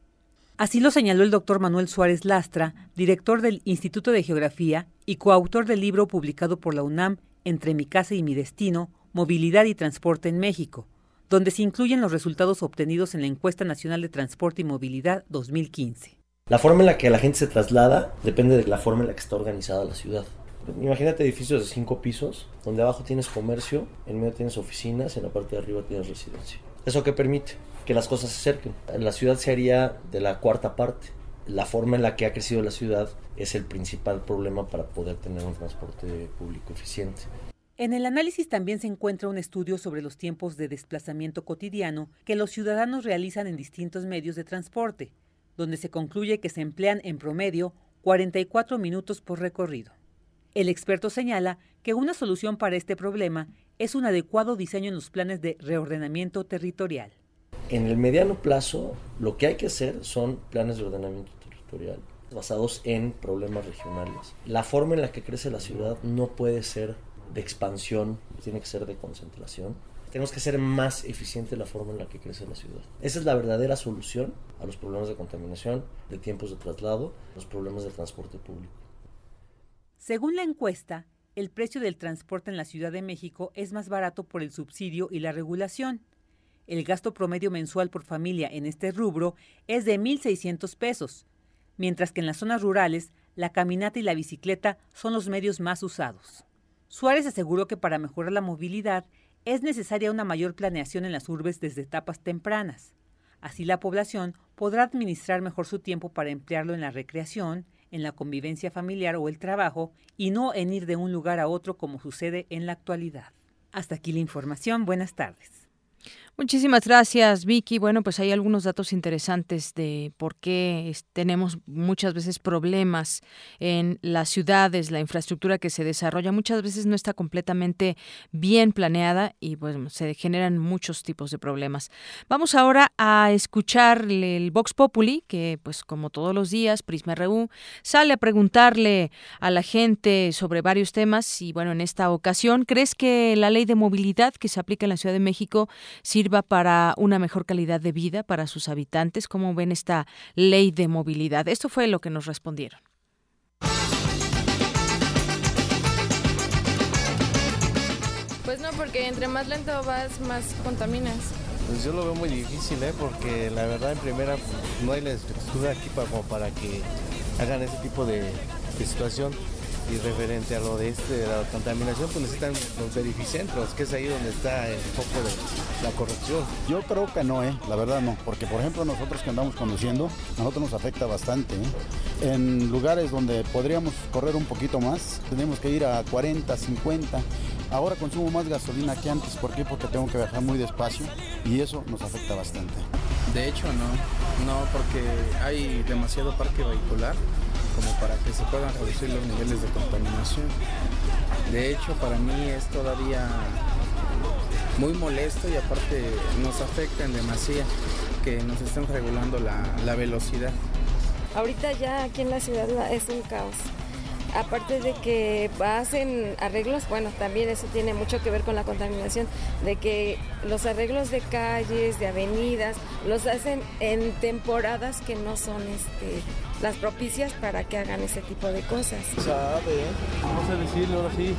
Así lo señaló el doctor Manuel Suárez Lastra, director del Instituto de Geografía y coautor del libro publicado por la UNAM Entre mi casa y mi destino, Movilidad y Transporte en México, donde se incluyen los resultados obtenidos en la Encuesta Nacional de Transporte y Movilidad 2015. La forma en la que la gente se traslada depende de la forma en la que está organizada la ciudad. Imagínate edificios de cinco pisos, donde abajo tienes comercio, en medio tienes oficinas y en la parte de arriba tienes residencia. ¿Eso qué permite? Que las cosas se acerquen. La ciudad se haría de la cuarta parte. La forma en la que ha crecido la ciudad es el principal problema para poder tener un transporte público eficiente. En el análisis también se encuentra un estudio sobre los tiempos de desplazamiento cotidiano que los ciudadanos realizan en distintos medios de transporte, donde se concluye que se emplean en promedio 44 minutos por recorrido. El experto señala que una solución para este problema es un adecuado diseño en los planes de reordenamiento territorial. En el mediano plazo, lo que hay que hacer son planes de ordenamiento territorial basados en problemas regionales. La forma en la que crece la ciudad no puede ser de expansión, tiene que ser de concentración. Tenemos que hacer más eficiente la forma en la que crece la ciudad. Esa es la verdadera solución a los problemas de contaminación, de tiempos de traslado, los problemas de transporte público. Según la encuesta, el precio del transporte en la Ciudad de México es más barato por el subsidio y la regulación. El gasto promedio mensual por familia en este rubro es de 1.600 pesos, mientras que en las zonas rurales la caminata y la bicicleta son los medios más usados. Suárez aseguró que para mejorar la movilidad es necesaria una mayor planeación en las urbes desde etapas tempranas. Así la población podrá administrar mejor su tiempo para emplearlo en la recreación, en la convivencia familiar o el trabajo y no en ir de un lugar a otro como sucede en la actualidad. Hasta aquí la información. Buenas tardes. Muchísimas gracias, Vicky. Bueno, pues hay algunos datos interesantes de por qué tenemos muchas veces problemas en las ciudades, la infraestructura que se desarrolla muchas veces no está completamente bien planeada y pues se generan muchos tipos de problemas. Vamos ahora a escuchar el Vox Populi, que pues como todos los días, Prisma RU sale a preguntarle a la gente sobre varios temas y bueno, en esta ocasión, ¿crees que la ley de movilidad que se aplica en la Ciudad de México sirva para una mejor calidad de vida para sus habitantes? ¿Cómo ven esta ley de movilidad? Esto fue lo que nos respondieron. Pues no, porque entre más lento vas, más contaminas. Pues yo lo veo muy difícil, ¿eh? porque la verdad en primera no hay la estructura aquí para, como para que hagan ese tipo de, de situación. Y referente a lo de, este, de la contaminación, pues necesitan los verificentros, que es ahí donde está el foco de la corrupción. Yo creo que no, ¿eh? la verdad no, porque por ejemplo nosotros que andamos conduciendo, a nosotros nos afecta bastante. ¿eh? En lugares donde podríamos correr un poquito más, tenemos que ir a 40, 50. Ahora consumo más gasolina que antes, ¿por qué? Porque tengo que viajar muy despacio y eso nos afecta bastante. De hecho, no, no, porque hay demasiado parque vehicular como para que se puedan reducir los niveles de contaminación. De hecho, para mí es todavía muy molesto y aparte nos afecta en demasía que nos estén regulando la, la velocidad. Ahorita ya aquí en la ciudad es un caos. Aparte de que hacen arreglos, bueno, también eso tiene mucho que ver con la contaminación, de que los arreglos de calles, de avenidas, los hacen en temporadas que no son este, las propicias para que hagan ese tipo de cosas. Sabe, vamos a decirlo así.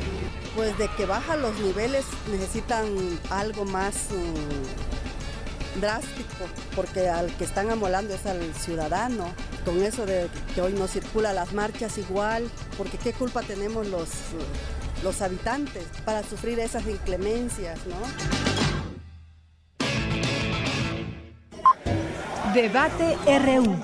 Pues de que bajan los niveles necesitan algo más um, drástico, porque al que están amolando es al ciudadano. Con eso de que hoy no circula las marchas igual, porque qué culpa tenemos los, los habitantes para sufrir esas inclemencias, ¿no? Debate RU.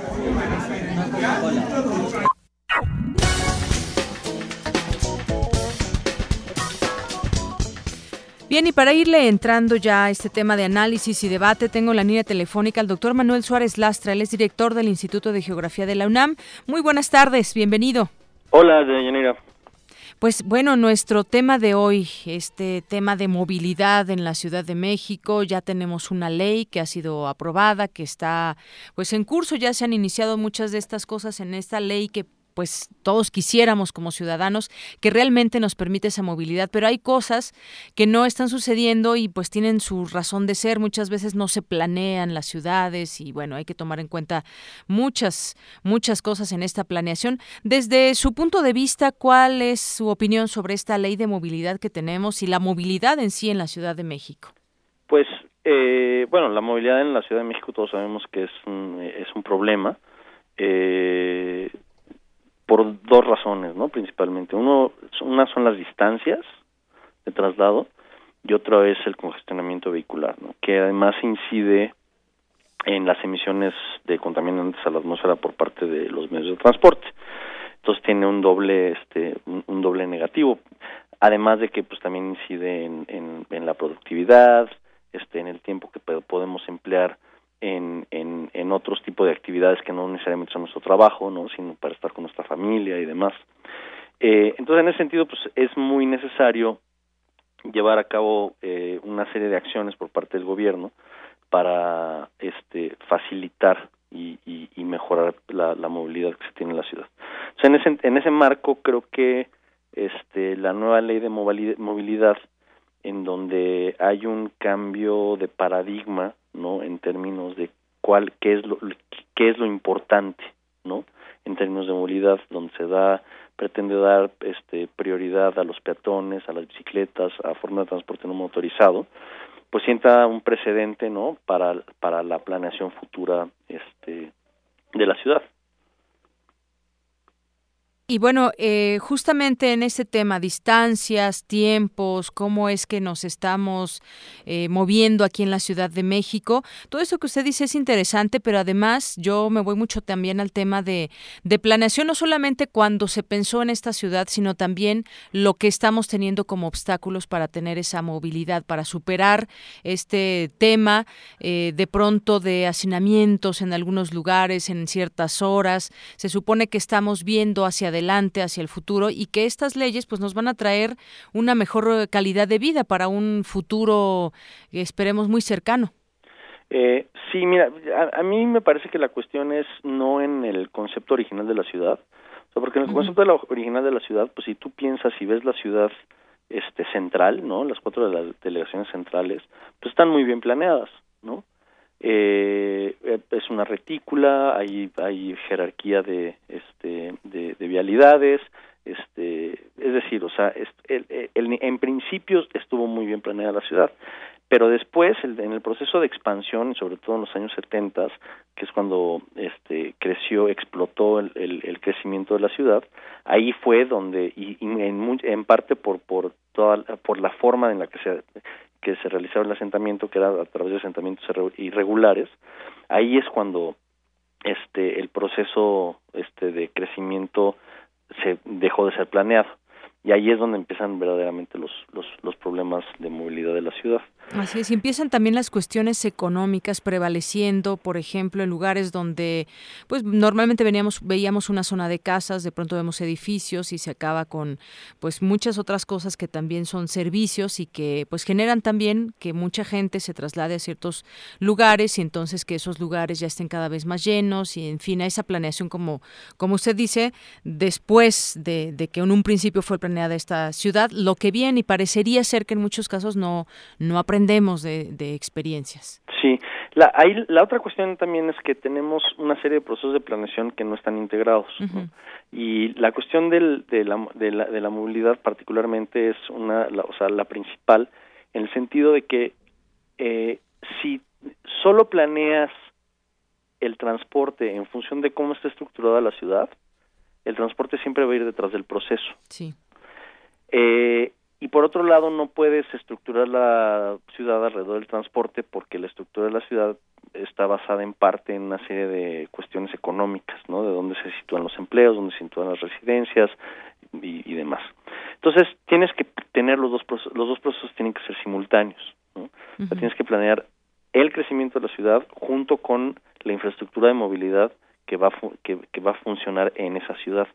Bien, y para irle entrando ya a este tema de análisis y debate, tengo la línea telefónica al doctor Manuel Suárez Lastra, él es director del Instituto de Geografía de la UNAM. Muy buenas tardes, bienvenido. Hola, Yanira. Pues bueno, nuestro tema de hoy, este tema de movilidad en la Ciudad de México, ya tenemos una ley que ha sido aprobada, que está pues en curso, ya se han iniciado muchas de estas cosas en esta ley que pues todos quisiéramos como ciudadanos que realmente nos permite esa movilidad, pero hay cosas que no están sucediendo y pues tienen su razón de ser, muchas veces no se planean las ciudades y bueno, hay que tomar en cuenta muchas muchas cosas en esta planeación. Desde su punto de vista, ¿cuál es su opinión sobre esta ley de movilidad que tenemos y la movilidad en sí en la Ciudad de México? Pues eh, bueno, la movilidad en la Ciudad de México todos sabemos que es un, es un problema. Eh, por dos razones, ¿no? Principalmente. Uno, una son las distancias de traslado y otra es el congestionamiento vehicular, ¿no? Que además incide en las emisiones de contaminantes a la atmósfera por parte de los medios de transporte. Entonces tiene un doble, este, un, doble negativo. Además de que pues también incide en, en, la productividad, este, en el tiempo que podemos emplear en, en, en otros tipos de actividades que no necesariamente son nuestro trabajo, no sino para estar con nuestra familia y demás. Eh, entonces, en ese sentido, pues es muy necesario llevar a cabo eh, una serie de acciones por parte del gobierno para este facilitar y, y, mejorar la, la, movilidad que se tiene en la ciudad. O sea, en ese, en ese marco creo que este la nueva ley de movilidad en donde hay un cambio de paradigma no en términos de cuál qué es lo qué es lo importante no en términos de movilidad donde se da pretende dar este prioridad a los peatones a las bicicletas a forma de transporte no motorizado pues sienta un precedente no para para la planeación futura este de la ciudad y bueno, eh, justamente en ese tema, distancias, tiempos, cómo es que nos estamos eh, moviendo aquí en la Ciudad de México, todo eso que usted dice es interesante, pero además yo me voy mucho también al tema de, de planeación, no solamente cuando se pensó en esta ciudad, sino también lo que estamos teniendo como obstáculos para tener esa movilidad, para superar este tema eh, de pronto de hacinamientos en algunos lugares, en ciertas horas. Se supone que estamos viendo hacia adelante, hacia el futuro y que estas leyes pues nos van a traer una mejor calidad de vida para un futuro esperemos muy cercano. Eh, sí, mira, a, a, mí me parece que la cuestión es no en el concepto original de la ciudad, o sea, porque en el uh -huh. concepto de la, original de la ciudad, pues si tú piensas y ves la ciudad este central, ¿no? Las cuatro de las delegaciones centrales, pues están muy bien planeadas, ¿no? Eh, es una retícula, hay, hay jerarquía de, este, de, vialidades, este, es decir, o sea, en principio estuvo muy bien planeada la ciudad, pero después en el proceso de expansión, sobre todo en los años 70, que es cuando este, creció, explotó el, el, crecimiento de la ciudad, ahí fue donde, y, en, en parte por, por, toda, por la forma en la que se que se realizaba el asentamiento, que era a través de asentamientos irregulares, ahí es cuando este el proceso este de crecimiento se dejó de ser planeado y ahí es donde empiezan verdaderamente los, los, los problemas de movilidad de la ciudad. Así es, y empiezan también las cuestiones económicas prevaleciendo, por ejemplo, en lugares donde pues normalmente veníamos veíamos una zona de casas, de pronto vemos edificios y se acaba con pues muchas otras cosas que también son servicios y que pues generan también que mucha gente se traslade a ciertos lugares y entonces que esos lugares ya estén cada vez más llenos y en fin, a esa planeación como como usted dice, después de, de que en un principio fue planeada esta ciudad, lo que viene y parecería ser que en muchos casos no no aprendemos de, experiencias. Sí, la, la otra cuestión también es que tenemos una serie de procesos de planeación que no están integrados. Y la cuestión del, de, la, de, la, de la movilidad particularmente es una, la, o sea, la principal, en el sentido de que eh, si solo planeas el transporte en función de cómo está estructurada la ciudad, el transporte siempre va a ir detrás del proceso. Sí. Eh, y por otro lado no puedes estructurar la ciudad alrededor del transporte porque la estructura de la ciudad está basada en parte en una serie de cuestiones económicas, ¿no? De dónde se sitúan los empleos, dónde se sitúan las residencias y, demás. Entonces tienes que tener los dos procesos, los dos procesos tienen que ser simultáneos, ¿no? tienes que planear el crecimiento de la ciudad junto con la infraestructura de movilidad que va que, que va a funcionar en esa ciudad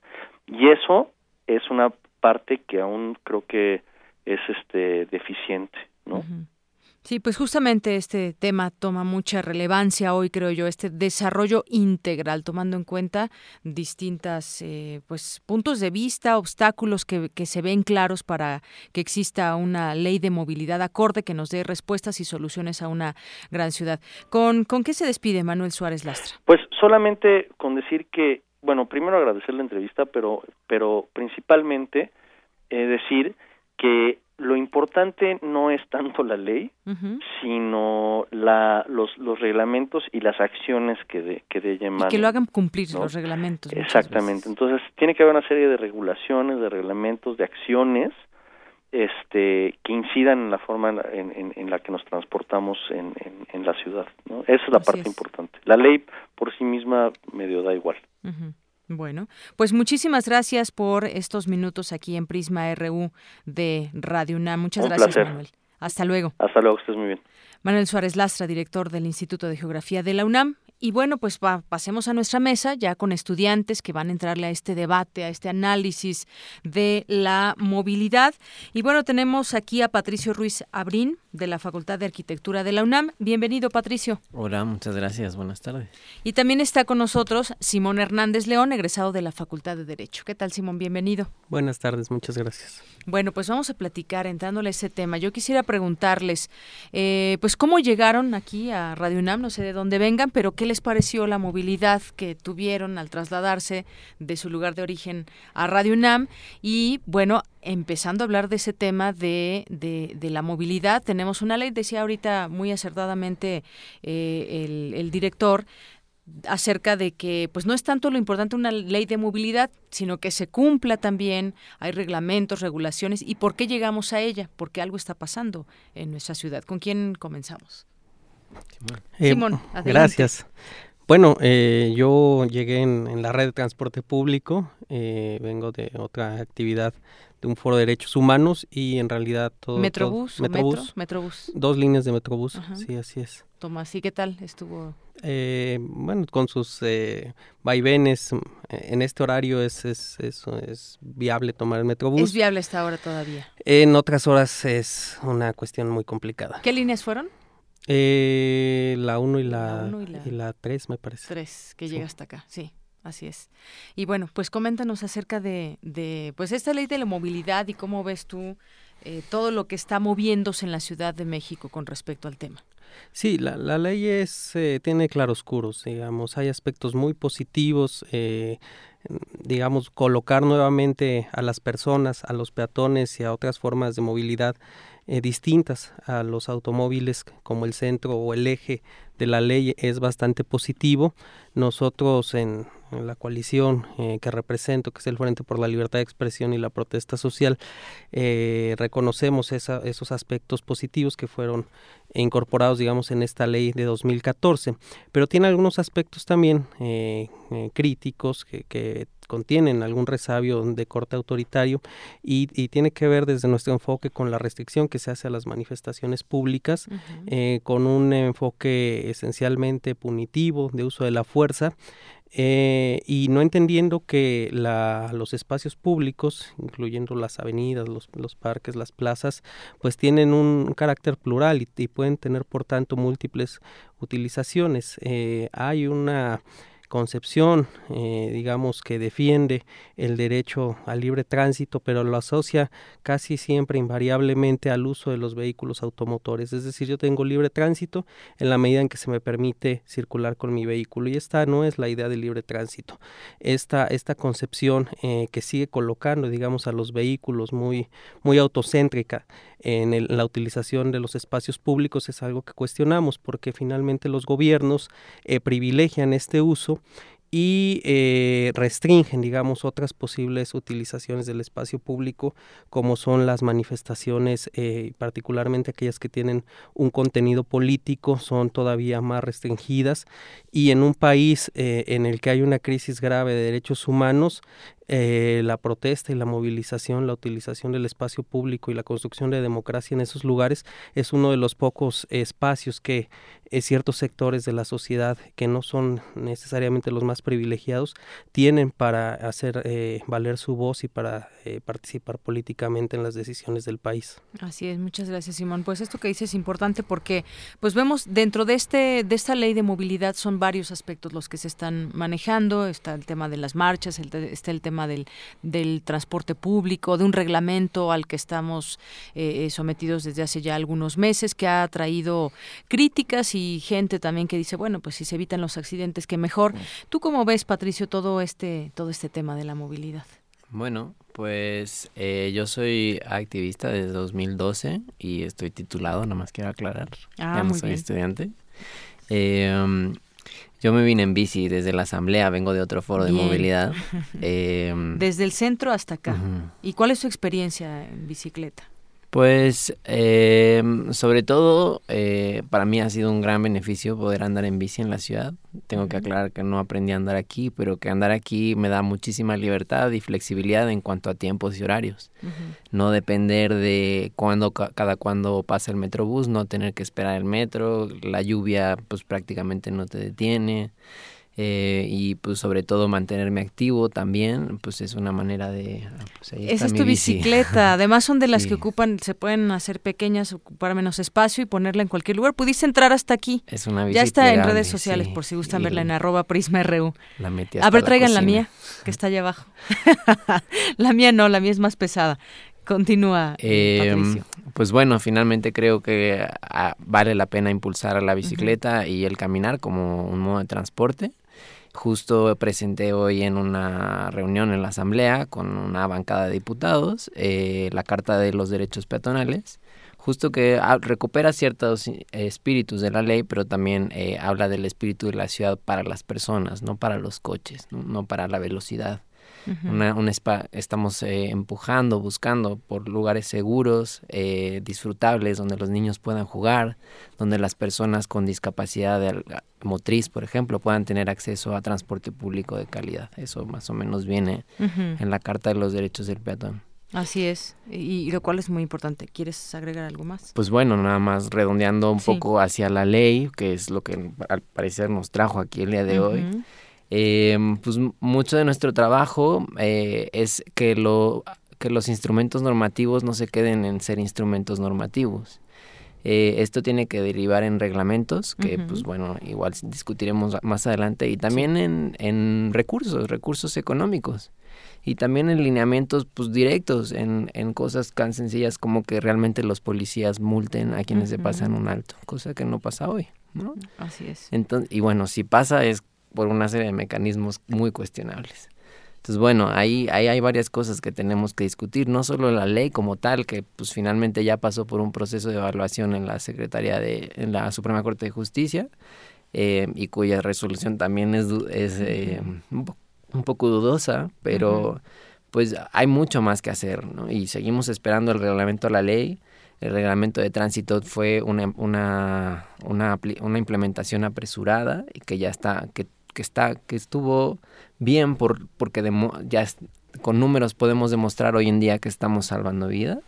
y eso es una parte que aún creo que es este deficiente, ¿no? Sí, pues justamente este tema toma mucha relevancia hoy, creo yo, este desarrollo integral, tomando en cuenta distintas eh, pues puntos de vista, obstáculos que, que, se ven claros para que exista una ley de movilidad acorde que nos dé respuestas y soluciones a una gran ciudad. ¿Con, con qué se despide Manuel Suárez Lastra? Pues solamente con decir que, bueno, primero agradecer la entrevista, pero, pero principalmente eh, decir que lo importante no es tanto la ley, sino la, los, los reglamentos y las acciones que de, que de Y que lo hagan cumplir los reglamentos. Exactamente. Entonces, tiene que haber una serie de regulaciones, de reglamentos, de acciones este que incidan en la forma en, en, la que nos transportamos en, en, la ciudad. ¿no? Esa es la parte importante. La ley por sí misma medio da igual. Bueno, pues muchísimas gracias por estos minutos aquí en Prisma RU de Radio UNAM. Muchas gracias, Manuel. Hasta luego. Hasta luego, estés muy bien. Manuel Suárez Lastra, director del Instituto de Geografía de la UNAM. Y bueno, pues pasemos a nuestra mesa ya con estudiantes que van a entrarle a este debate, a este análisis de la movilidad. Y bueno, tenemos aquí a Patricio Ruiz Abrín de la Facultad de Arquitectura de la UNAM. Bienvenido, Patricio. Hola, muchas gracias. Buenas tardes. Y también está con nosotros Simón Hernández León, egresado de la Facultad de Derecho. ¿Qué tal, Simón? Bienvenido. Buenas tardes, muchas gracias. Bueno, pues vamos a platicar entrándole a ese tema. Yo quisiera preguntarles, eh, pues, ¿cómo llegaron aquí a Radio UNAM? No sé de dónde vengan, pero ¿qué les pareció la movilidad que tuvieron al trasladarse de su lugar de origen a Radio UNAM? Y bueno, empezando a hablar de ese tema de, de, la movilidad, tenemos una ley, decía ahorita muy acertadamente eh, el, el director, acerca de que pues no es tanto lo importante una ley de movilidad, sino que se cumpla también, hay reglamentos, regulaciones y por qué llegamos a ella, porque algo está pasando en nuestra ciudad. ¿Con quién comenzamos? Simón, eh, gracias. Bueno, eh, yo llegué en, la red de transporte público, eh, vengo de otra actividad de un foro de derechos humanos y en realidad todo... Metrobús, Metrobús, Metrobús. Dos líneas de Metrobús, sí, así es. Tomás, ¿y qué tal estuvo? bueno, con sus vaivenes, en este horario es, es, es, es, viable tomar el Metrobús. ¿Es viable esta hora todavía? En otras horas es una cuestión muy complicada. ¿Qué líneas fueron? Eh, la 1 y la 3, me parece. 3, que llega hasta acá, sí. Así es. Y bueno, pues coméntanos acerca de, de, pues esta ley de la movilidad y cómo ves tú eh, todo lo que está moviéndose en la Ciudad de México con respecto al tema. Sí, la, la ley es, eh, tiene claroscuros, digamos, hay aspectos muy positivos, eh, digamos, colocar nuevamente a las personas, a los peatones y a otras formas de movilidad eh, distintas a los automóviles como el centro o el eje de la ley es bastante positivo. Nosotros en, la coalición eh, que represento, que es el Frente por la Libertad de Expresión y la Protesta Social, eh, reconocemos esos aspectos positivos que fueron incorporados, digamos, en esta ley de 2014, pero tiene algunos aspectos también críticos que contienen algún resabio de corte autoritario y, tiene que ver desde nuestro enfoque con la restricción que se hace a las manifestaciones públicas, con un enfoque esencialmente punitivo de uso de la fuerza eh, y no entendiendo que la, los espacios públicos, incluyendo las avenidas, los, los parques, las plazas, pues tienen un carácter plural y, pueden tener por tanto múltiples utilizaciones. Eh, hay una concepción, eh, digamos, que defiende el derecho al libre tránsito, pero lo asocia casi siempre invariablemente al uso de los vehículos automotores. Es decir, yo tengo libre tránsito en la medida en que se me permite circular con mi vehículo. Y esta no es la idea del libre tránsito. Esta, esta concepción eh, que sigue colocando, digamos, a los vehículos muy, muy autocéntrica en la utilización de los espacios públicos es algo que cuestionamos porque finalmente los gobiernos eh, privilegian este uso y eh, restringen, digamos, otras posibles utilizaciones del espacio público, como son las manifestaciones, eh, particularmente aquellas que tienen un contenido político, son todavía más restringidas. Y en un país en el que hay una crisis grave de derechos humanos, la protesta y la movilización, la utilización del espacio público y la construcción de democracia en esos lugares es uno de los pocos espacios que ciertos sectores de la sociedad que no son necesariamente los más privilegiados tienen para hacer eh, valer su voz y para eh, participar políticamente en las decisiones del país. Así es, muchas gracias Simón. Pues esto que dices es importante porque pues vemos dentro de este de esta ley de movilidad son varios aspectos los que se están manejando, está el tema de las marchas, está el tema del, del transporte público, de un reglamento al que estamos eh, sometidos desde hace ya algunos meses que ha traído críticas y gente también que dice, bueno, pues si se evitan los accidentes, que mejor. ¿Tú cómo ves, Patricio, todo este, todo este tema de la movilidad? Bueno, pues eh, yo soy activista desde 2012 y estoy titulado, nada más quiero aclarar. Ah, ya no soy estudiante. Em, yo me vine en bici desde la asamblea, vengo de otro foro de movilidad. Em, desde el centro hasta acá. ¿Y cuál es su experiencia en bicicleta? Pues eh, sobre todo eh, para mí ha sido un gran beneficio poder andar en bici en la ciudad. Tengo que aclarar que no aprendí a andar aquí, pero que andar aquí me da muchísima libertad y flexibilidad en cuanto a tiempos y horarios. No depender de cuándo cada cuándo pasa el metrobús, no tener que esperar el metro, la lluvia pues prácticamente no te detiene. Eh, y pues sobre todo mantenerme activo también, pues es una manera de... Ah, pues, Esa es tu bicicleta, además son de las que ocupan, se pueden hacer pequeñas, ocupar menos espacio y ponerla en cualquier lugar. Pudiste entrar hasta aquí. Es una Ya está en redes sociales por si gustan verla en arroba prisma.ru. A ver, traigan la, mía, que está allá abajo. la mía no, la mía es más pesada. Continúa. Eh, pues bueno, finalmente creo que ah, vale la pena impulsar la bicicleta y el caminar como un modo de transporte. Justo presenté hoy en una reunión en la Asamblea con una bancada de diputados eh, la Carta de los Derechos Peatonales, justo que recupera ciertos espíritus de la ley, pero también eh, habla del espíritu de la ciudad para las personas, no para los coches, no para la velocidad una, un estamos eh, empujando, buscando por lugares seguros, eh, disfrutables, donde los niños puedan jugar, donde las personas con discapacidad motriz, por ejemplo, puedan tener acceso a transporte público de calidad. Eso más o menos viene en la Carta de los Derechos del Peatón. Así es, y, lo cual es muy importante. ¿Quieres agregar algo más? Pues bueno, nada más redondeando un poco hacia la ley, que es lo que al parecer nos trajo aquí el día de hoy. Eh, pues mucho de nuestro trabajo eh, es que, lo, que los instrumentos normativos no se queden en ser instrumentos normativos. Eh, esto tiene que derivar en reglamentos, que pues bueno, igual discutiremos más adelante, y también en, en recursos, recursos económicos. y también en lineamientos pues directos en, en cosas tan sencillas como que realmente los policías multen a quienes se pasan un alto, cosa que no pasa hoy, ¿no? Así es. Entonces, y bueno, si pasa es por una serie de mecanismos muy cuestionables. Entonces, bueno, ahí, ahí hay varias cosas que tenemos que discutir, no solo la ley como tal, que pues finalmente ya pasó por un proceso de evaluación en la Secretaría de, en la Suprema Corte de Justicia, eh, y cuya resolución también es, es eh, un, poco dudosa, pero pues hay mucho más que hacer, ¿no? Y seguimos esperando el reglamento a la ley. El reglamento de tránsito fue una, una, una, una implementación apresurada y que ya está, que, que está, que estuvo bien por, porque ya con números podemos demostrar hoy en día que estamos salvando vidas,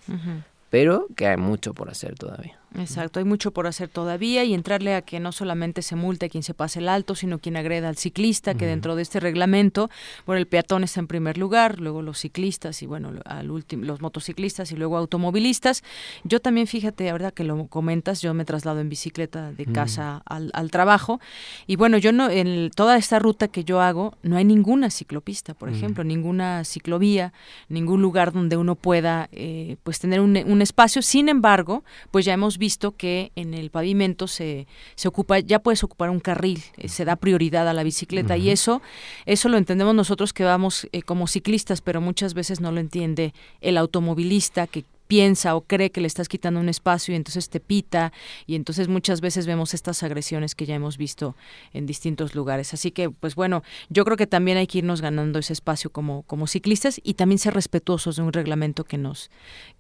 pero que hay mucho por hacer todavía. Exacto, hay mucho por hacer todavía y entrarle a que no solamente se multe a quien se pase el alto, sino quien agreda al ciclista, que dentro de este reglamento, bueno, el peatón está en primer lugar, luego los ciclistas y bueno, al último los motociclistas y luego automovilistas. Yo también, fíjate, ahora que lo comentas, yo me traslado en bicicleta de casa al, al, trabajo y bueno, yo no, en toda esta ruta que yo hago, no hay ninguna ciclopista, por ejemplo, ninguna ciclovía, ningún lugar donde uno pueda eh, pues tener un, un espacio. Sin embargo, pues ya hemos visto visto que en el pavimento se, se ocupa, ya puedes ocupar un carril, eh, se da prioridad a la bicicleta y eso, eso lo entendemos nosotros que vamos eh, como ciclistas, pero muchas veces no lo entiende el automovilista que piensa o cree que le estás quitando un espacio y entonces te pita y entonces muchas veces vemos estas agresiones que ya hemos visto en distintos lugares. Así que, pues bueno, yo creo que también hay que irnos ganando ese espacio como, como ciclistas y también ser respetuosos de un reglamento que nos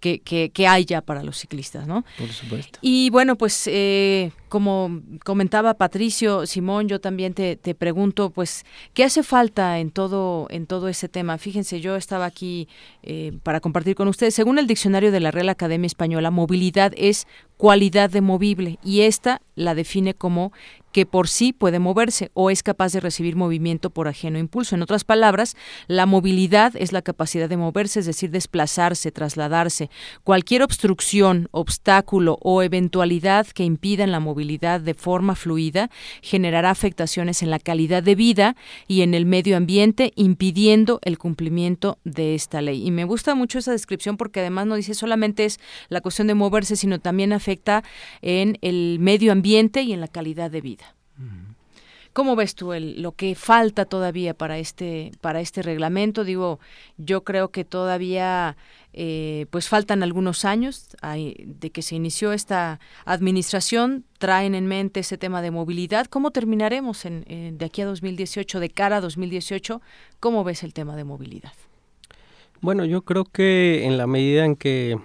que, que, que haya para los ciclistas, ¿no? Por supuesto. Y bueno, pues eh, como comentaba Patricio, Simón, yo también te, te, pregunto, pues, ¿qué hace falta en todo, en todo ese tema? Fíjense, yo estaba aquí eh, para compartir con ustedes. Según el diccionario de la Real Academia Española, movilidad es cualidad de movible y esta la define como que por sí puede moverse o es capaz de recibir movimiento por ajeno impulso. En otras palabras, la movilidad es la capacidad de moverse, es decir, desplazarse, trasladarse. Cualquier obstrucción, obstáculo o eventualidad que impidan la movilidad de forma fluida generará afectaciones en la calidad de vida y en el medio ambiente, impidiendo el cumplimiento de esta ley. Y me gusta mucho esa descripción porque además no dice solamente es la cuestión de moverse, sino también afecta en el medio ambiente y en la calidad de vida. ¿Cómo ves tú el, lo que falta todavía para este para este reglamento? Digo, yo creo que todavía eh, pues faltan algunos años de que se inició esta administración. Traen en mente ese tema de movilidad. ¿Cómo terminaremos en, de aquí a 2018, de cara a 2018? ¿Cómo ves el tema de movilidad? Bueno, yo creo que en la medida en que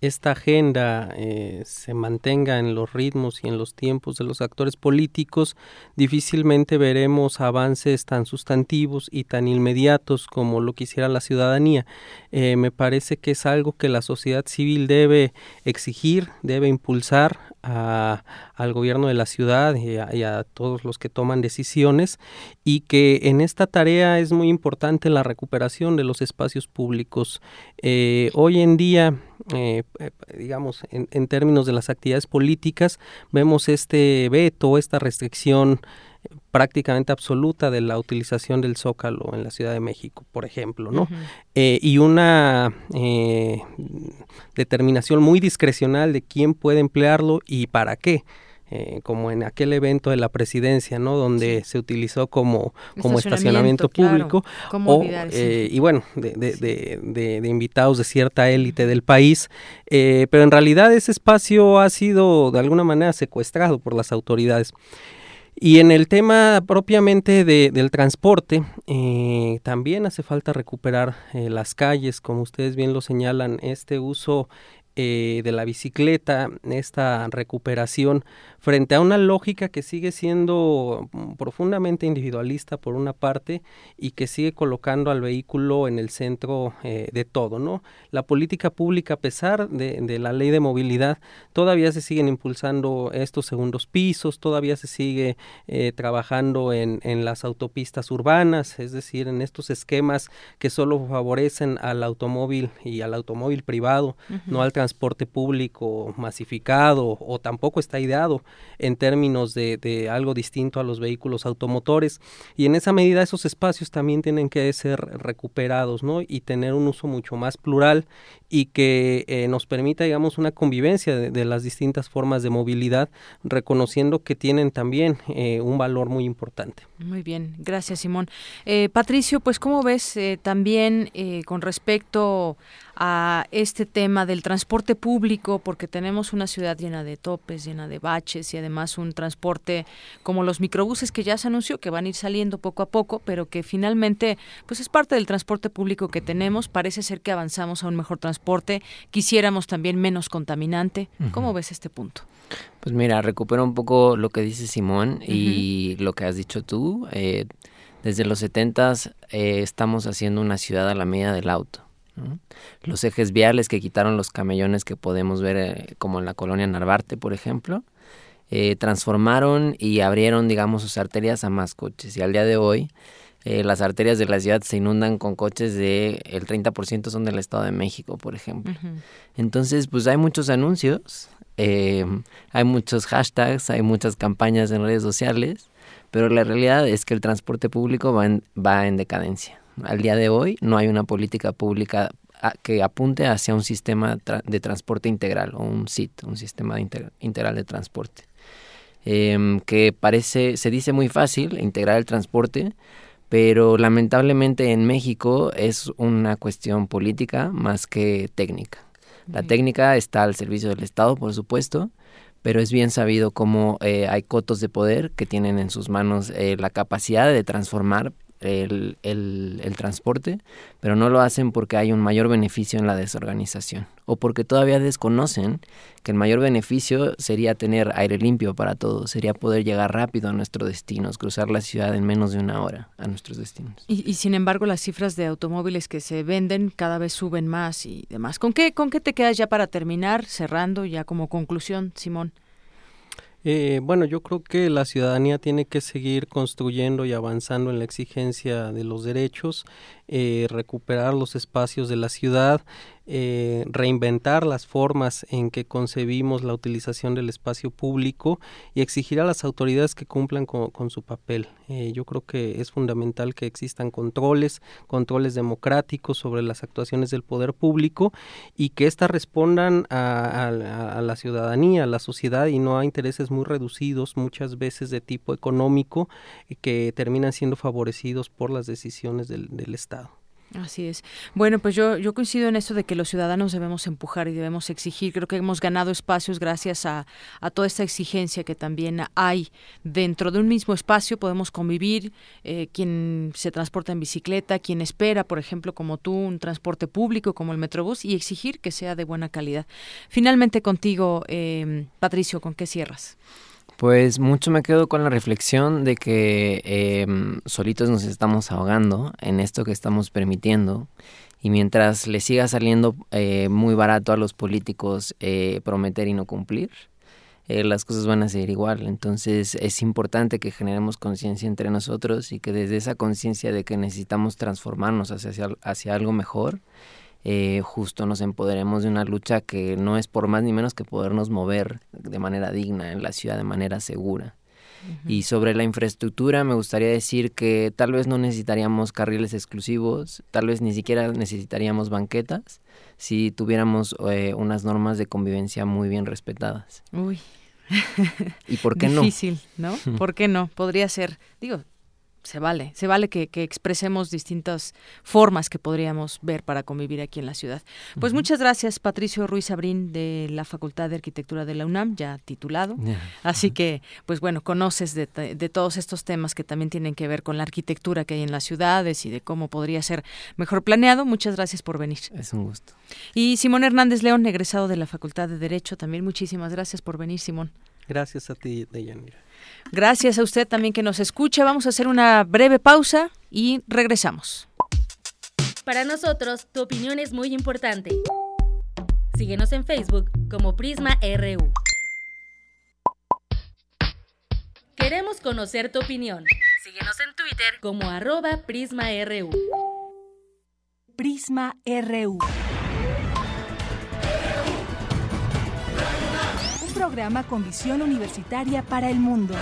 esta agenda eh, se mantenga en los ritmos y en los tiempos de los actores políticos, difícilmente veremos avances tan sustantivos y tan inmediatos como lo quisiera la ciudadanía. Eh, me parece que es algo que la sociedad civil debe exigir, debe impulsar a, al gobierno de la ciudad y a, todos los que toman decisiones y que en esta tarea es muy importante la recuperación de los espacios públicos. Eh, hoy en día eh, eh, digamos, en, en, términos de las actividades políticas, vemos este veto, esta restricción prácticamente absoluta de la utilización del zócalo en la Ciudad de México, por ejemplo, ¿no? Eh, y una determinación muy discrecional de quién puede emplearlo y para qué. Eh, como en aquel evento de la presidencia, ¿no? Donde se utilizó como, como estacionamiento, público. O, eh, y bueno, de, de, de, de, invitados de cierta élite del país. Eh, pero en realidad ese espacio ha sido de alguna manera secuestrado por las autoridades. Y en el tema propiamente de, del transporte, eh, también hace falta recuperar eh, las calles, como ustedes bien lo señalan, este uso eh, de la bicicleta, esta recuperación, frente a una lógica que sigue siendo mm, profundamente individualista por una parte y que sigue colocando al vehículo en el centro eh, de todo, ¿no? La política pública, a pesar de, la ley de movilidad, todavía se siguen impulsando estos segundos pisos, todavía se sigue eh, trabajando en, en las autopistas urbanas, es decir, en estos esquemas que solo favorecen al automóvil y al automóvil privado, no al transporte transporte público masificado o tampoco está ideado en términos de, algo distinto a los vehículos automotores y en esa medida esos espacios también tienen que ser recuperados ¿no? y tener un uso mucho más plural y que eh, nos permita digamos una convivencia de, las distintas formas de movilidad reconociendo que tienen también eh, un valor muy importante. Muy bien, gracias Simón. Eh, Patricio, pues cómo ves también con respecto a este tema del transporte público, porque tenemos una ciudad llena de topes, llena de baches y además un transporte como los microbuses que ya se anunció que van a ir saliendo poco a poco, pero que finalmente pues es parte del transporte público que tenemos. Parece ser que avanzamos a un mejor transporte, quisiéramos también menos contaminante. ¿Cómo ves este punto? Pues mira, recupero un poco lo que dice Simón y lo que has dicho tú. Eh, desde los 70 eh, estamos haciendo una ciudad a la medida del auto. Los ejes viales que quitaron los camellones que podemos ver eh, como en la colonia Narvarte, por ejemplo, eh, transformaron y abrieron, digamos, sus arterias a más coches. Y al día de hoy, eh, las arterias de la ciudad se inundan con coches de el 30% son del Estado de México, por ejemplo. Entonces, pues hay muchos anuncios, hay muchos hashtags, hay muchas campañas en redes sociales, pero la realidad es que el transporte público va va en decadencia. Al día de hoy no hay una política pública ah, que apunte hacia un sistema de transporte integral o un SIT, un sistema integral de transporte. Em, que parece, se dice muy fácil integrar el transporte, pero lamentablemente en México es una cuestión política más que técnica. La técnica está al servicio del Estado, por supuesto, pero es bien sabido cómo eh, hay cotos de poder que tienen en sus manos eh, la capacidad de transformar el, el, transporte, pero no lo hacen porque hay un mayor beneficio en la desorganización o porque todavía desconocen que el mayor beneficio sería tener aire limpio para todos, sería poder llegar rápido a nuestros destinos, cruzar la ciudad en menos de una hora a nuestros destinos. Y, y sin embargo las cifras de automóviles que se venden cada vez suben más y demás. ¿Con qué, con qué te quedas ya para terminar, cerrando ya como conclusión, Simón? Eh, bueno, yo creo que la ciudadanía tiene que seguir construyendo y avanzando en la exigencia de los derechos, eh, recuperar los espacios de la ciudad, eh, reinventar las formas en que concebimos la utilización del espacio público y exigir a las autoridades que cumplan con, su papel. Eh, yo creo que es fundamental que existan controles, controles democráticos sobre las actuaciones del poder público y que éstas respondan a, la ciudadanía, a la sociedad y no a intereses muy reducidos, muchas veces de tipo económico, que terminan siendo favorecidos por las decisiones del Estado. Así es. Bueno, pues yo, yo coincido en esto de que los ciudadanos debemos empujar y debemos exigir. Creo que hemos ganado espacios gracias a, a toda esta exigencia que también hay dentro de un mismo espacio. Podemos convivir, eh, quien se transporta en bicicleta, quien espera, por ejemplo, como tú, un transporte público como el Metrobús y exigir que sea de buena calidad. Finalmente contigo, eh, Patricio, ¿con qué cierras? Pues mucho me quedo con la reflexión de que em, solitos nos estamos ahogando en esto que estamos permitiendo y mientras le siga saliendo eh, muy barato a los políticos eh, prometer y no cumplir, eh, las cosas van a seguir igual. Entonces es importante que generemos conciencia entre nosotros y que desde esa conciencia de que necesitamos transformarnos hacia, hacia algo mejor, eh, justo nos empoderemos de una lucha que no es por más ni menos que podernos mover de manera digna en la ciudad, de manera segura. Y sobre la infraestructura me gustaría decir que tal vez no necesitaríamos carriles exclusivos, tal vez ni siquiera necesitaríamos banquetas si tuviéramos eh, unas normas de convivencia muy bien respetadas. Uy. ¿Y por qué no? Difícil, ¿no? ¿Por qué no? Podría ser, digo, se vale, se vale que, expresemos distintas formas que podríamos ver para convivir aquí en la ciudad. Pues muchas gracias, Patricio Ruiz Abrín, de la Facultad de Arquitectura de la UNAM, ya titulado. Así que, pues bueno, conoces de, de, todos estos temas que también tienen que ver con la arquitectura que hay en las ciudades y de cómo podría ser mejor planeado. Muchas gracias por venir. Es un gusto. Y Simón Hernández León, egresado de la Facultad de Derecho, también muchísimas gracias por venir, Simón. Gracias a ti, Deyanira. Gracias a usted también que nos escucha. Vamos a hacer una breve pausa y regresamos. Para nosotros, tu opinión es muy importante. Síguenos en Facebook como Prisma RU. Queremos conocer tu opinión. Síguenos en Twitter como arroba PrismaRU. Prisma RU. Programa con visión universitaria para el mundo.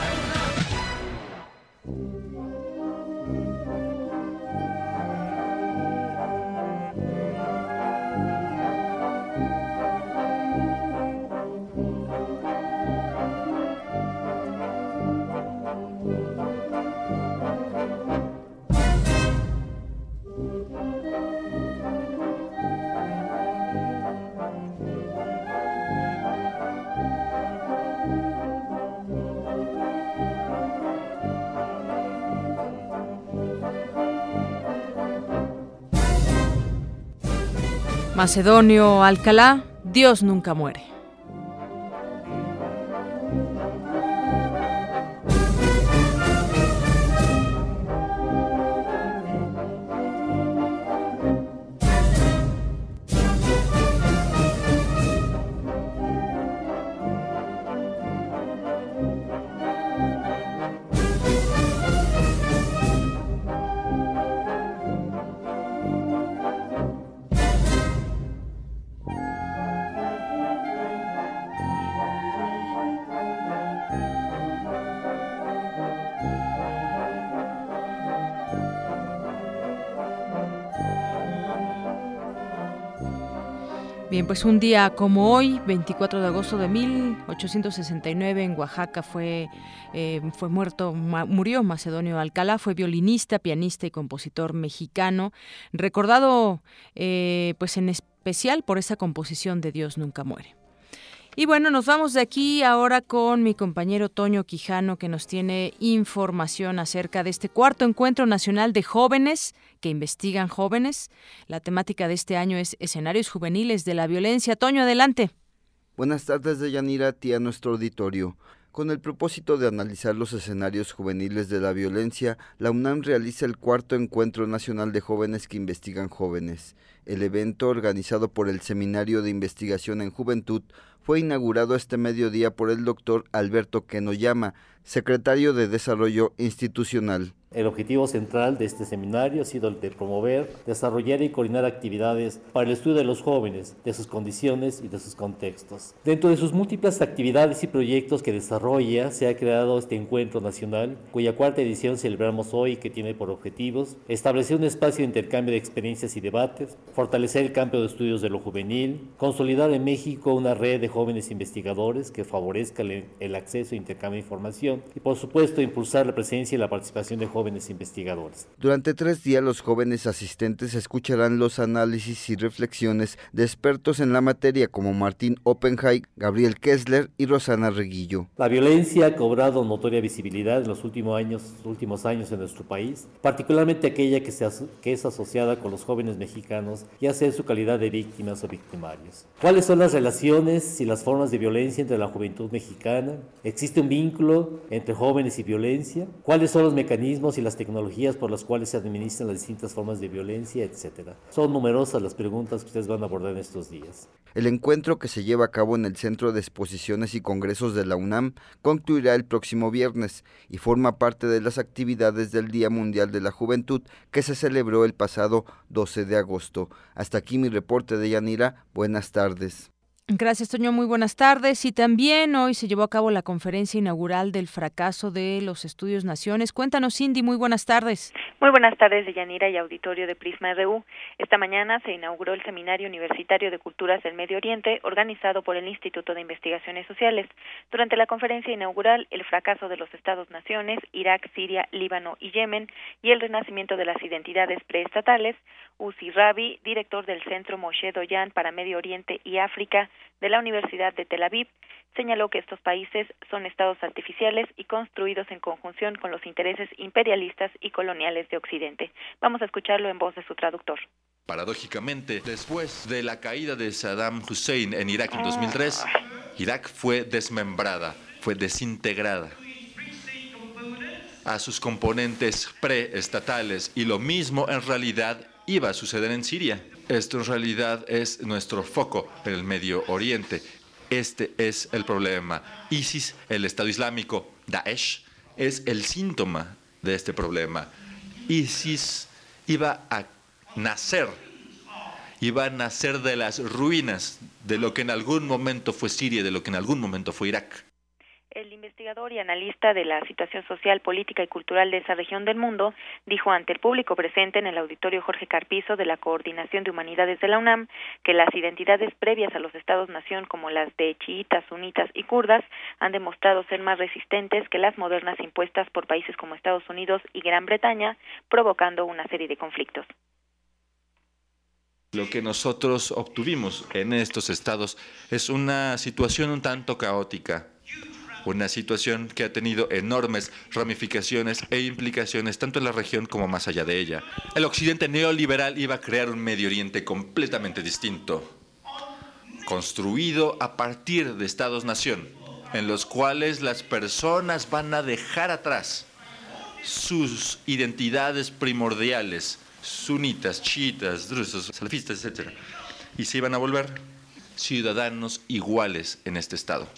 Macedonio Alcalá, Dios nunca muere. Pues un día como hoy, 24 de agosto de 1869, en Oaxaca fue, eh, fue muerto, murió Macedonio Alcalá, fue violinista, pianista y compositor mexicano, recordado eh, pues en especial por esa composición de Dios nunca muere. Y bueno, nos vamos de aquí ahora con mi compañero Toño Quijano, que nos tiene información acerca de este cuarto encuentro nacional de jóvenes que investigan jóvenes. La temática de este año es escenarios juveniles de la violencia. Toño, adelante. Buenas tardes, de Yanira, a nuestro auditorio. Con el propósito de analizar los escenarios juveniles de la violencia, la UNAM realiza el cuarto Encuentro Nacional de Jóvenes que Investigan Jóvenes. El evento, organizado por el Seminario de Investigación en Juventud, fue inaugurado este mediodía por el doctor Alberto Kenoyama, secretario de Desarrollo Institucional. El objetivo central de este seminario ha sido el de promover, desarrollar y coordinar actividades para el estudio de los jóvenes, de sus condiciones y de sus contextos. Dentro de sus múltiples actividades y proyectos que desarrolla, se ha creado este encuentro nacional, cuya cuarta edición celebramos hoy, que tiene por objetivos establecer un espacio de intercambio de experiencias y debates, fortalecer el campo de estudios de lo juvenil, consolidar en México una red de jóvenes investigadores que favorezca el acceso e intercambio de información y, por supuesto, impulsar la presencia y la participación de jóvenes investigadores. Durante tres días los jóvenes asistentes escucharán los análisis y reflexiones de expertos en la materia como Martín Oppenheim, Gabriel Kessler y Rosana Reguillo. La violencia ha cobrado notoria visibilidad en los últimos años, últimos años en nuestro país, particularmente aquella que, se, que es asociada con los jóvenes mexicanos, ya sea en su calidad de víctimas o victimarios. ¿Cuáles son las relaciones y las formas de violencia entre la juventud mexicana? ¿Existe un vínculo entre jóvenes y violencia? ¿Cuáles son los mecanismos y las tecnologías por las cuales se administran las distintas formas de violencia, etcétera. Son numerosas las preguntas que ustedes van a abordar en estos días. El encuentro que se lleva a cabo en el Centro de Exposiciones y Congresos de la UNAM concluirá el próximo viernes y forma parte de las actividades del Día Mundial de la Juventud que se celebró el pasado 12 de agosto. Hasta aquí mi reporte de Yanira. Buenas tardes. Gracias, Toño. Muy buenas tardes. Y también hoy se llevó a cabo la conferencia inaugural del fracaso de los estudios Naciones. Cuéntanos, Cindy. Muy buenas tardes. Muy buenas tardes, Deyanira y auditorio de Prisma RU. Esta mañana se inauguró el Seminario Universitario de Culturas del Medio Oriente, organizado por el Instituto de Investigaciones Sociales. Durante la conferencia inaugural, el fracaso de los Estados Naciones, Irak, Siria, Líbano y Yemen, y el renacimiento de las identidades preestatales, Uzi Rabi, director del Centro Moshe Doyan para Medio Oriente y África de la Universidad de Tel Aviv, señaló que estos países son estados artificiales y construidos en conjunción con los intereses imperialistas y coloniales de Occidente. Vamos a escucharlo en voz de su traductor. Paradójicamente, después de la caída de Saddam Hussein en Irak en 2003, Irak fue desmembrada, fue desintegrada a sus componentes preestatales y lo mismo en realidad iba a suceder en Siria. Esto en realidad es nuestro foco en el Medio Oriente. Este es el problema. ISIS, el Estado Islámico, Daesh, es el síntoma de este problema. ISIS iba a nacer van a nacer de las ruinas de lo que en algún momento fue Siria, de lo que en algún momento fue Irak. El investigador y analista de la situación social, política y cultural de esa región del mundo dijo ante el público presente en el auditorio Jorge Carpizo de la Coordinación de Humanidades de la UNAM que las identidades previas a los estados-nación como las de chiitas, sunitas y kurdas han demostrado ser más resistentes que las modernas impuestas por países como Estados Unidos y Gran Bretaña, provocando una serie de conflictos. Lo que nosotros obtuvimos en estos estados es una situación un tanto caótica una situación que ha tenido enormes ramificaciones e implicaciones tanto en la región como más allá de ella. El occidente neoliberal iba a crear un Medio Oriente completamente distinto, construido a partir de estados-nación, en los cuales las personas van a dejar atrás sus identidades primordiales, sunitas, chiitas, drusos, salafistas, etc. Y se iban a volver ciudadanos iguales en este estado.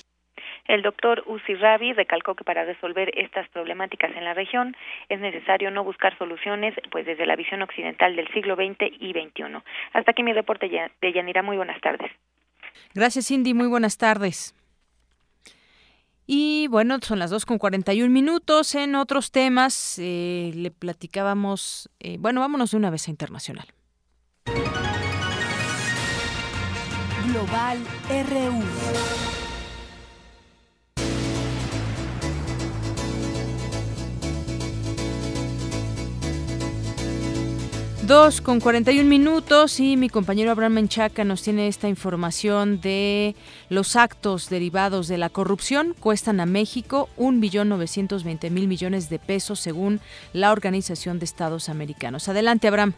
El doctor Uzi Rabi recalcó que para resolver estas problemáticas en la región es necesario no buscar soluciones pues desde la visión occidental del siglo XX y XXI. Hasta aquí mi reporte de Yanira. Muy buenas tardes. Gracias, Cindy. Muy buenas tardes. Y bueno, son las 2 con 41 minutos. En otros temas eh, le platicábamos, eh, bueno, vámonos de una vez a internacional. Global RU. Dos con 41 minutos y mi compañero Abraham Menchaca nos tiene esta información de los actos derivados de la corrupción cuestan a México un billón 920 mil millones de pesos según la Organización de Estados Americanos. Adelante, Abraham.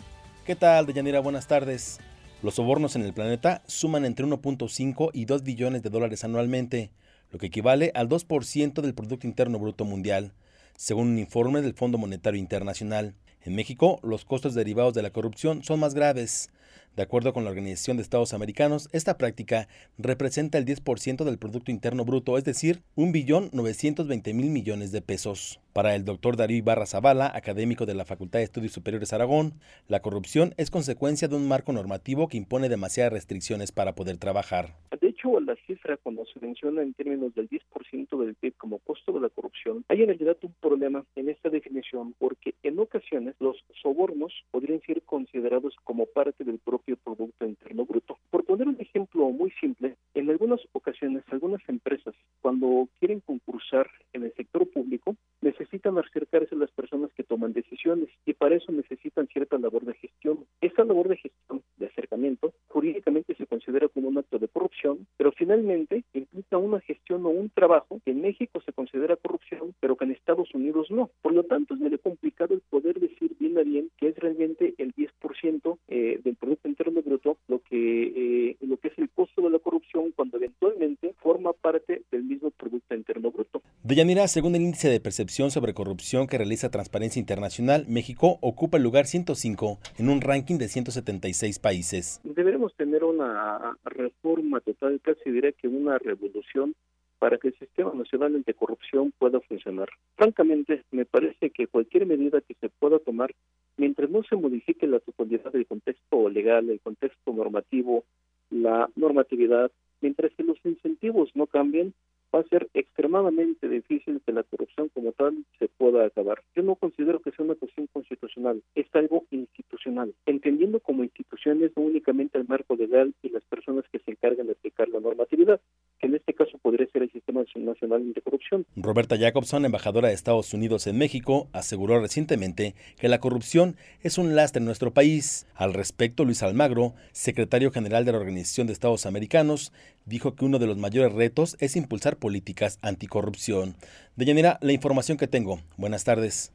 ¿Qué tal, Deyanira? Buenas tardes. Los sobornos en el planeta suman entre 1.5 y 2 billones de dólares anualmente, lo que equivale al 2% del Producto Interno Bruto Mundial, según un informe del Fondo Monetario Internacional. En México, los costos derivados de la corrupción son más graves. De acuerdo con la Organización de Estados Americanos, esta práctica representa el 10% del Producto Interno Bruto, es decir, 1.920.000 millones de pesos. Para el doctor Darío Ibarra Zavala, académico de la Facultad de Estudios Superiores Aragón, la corrupción es consecuencia de un marco normativo que impone demasiadas restricciones para poder trabajar. De hecho, la cifra cuando se menciona en términos del 10% del PIB como costo de la corrupción, en realidad un problema en esta definición porque en ocasiones los sobornos podrían ser considerados como parte del propio Producto Interno Bruto. Por poner un ejemplo muy simple, en algunas ocasiones algunas empresas cuando quieren concursar en el sector público necesitan acercarse a las personas que toman decisiones y para eso necesitan cierta labor de gestión. Esta labor de gestión, de acercamiento, jurídicamente se considera como un acto de corrupción, pero finalmente implica una gestión o un trabajo que en México se considera corrupción, pero que en Estados Unidos no. Por lo tanto, es medio complicado el poder decir bien a bien que es realmente el 10% eh, del Producto Interno Bruto lo que, eh, lo que es el costo de la corrupción cuando eventualmente forma parte del mismo Producto Interno Bruto. Deyanira, según el índice de percepción sobre corrupción que realiza Transparencia Internacional, México ocupa el lugar 105 en un ranking de 176 países. Deberemos tener una reforma total, casi diría que una revolución para que el sistema nacional anticorrupción pueda funcionar. Francamente, me parece que cualquier medida que se pueda tomar, mientras no se modifique la totalidad del contexto legal, el contexto normativo, la normatividad, mientras que los incentivos no cambien, va a ser extremadamente difícil que la corrupción como tal se pueda acabar. Yo no considero que sea una cuestión constitucional, es algo institucional, entendiendo como instituciones no únicamente el marco legal y las personas que se encargan de aplicar la normatividad, que en este caso podría ser el Sistema Nacional de Corrupción. Roberta Jacobson, embajadora de Estados Unidos en México, aseguró recientemente que la corrupción es un lastre en nuestro país. Al respecto, Luis Almagro, secretario general de la Organización de Estados Americanos, dijo que uno de los mayores retos es impulsar políticas anticorrupción. Deyanira, la información que tengo. Buenas tardes.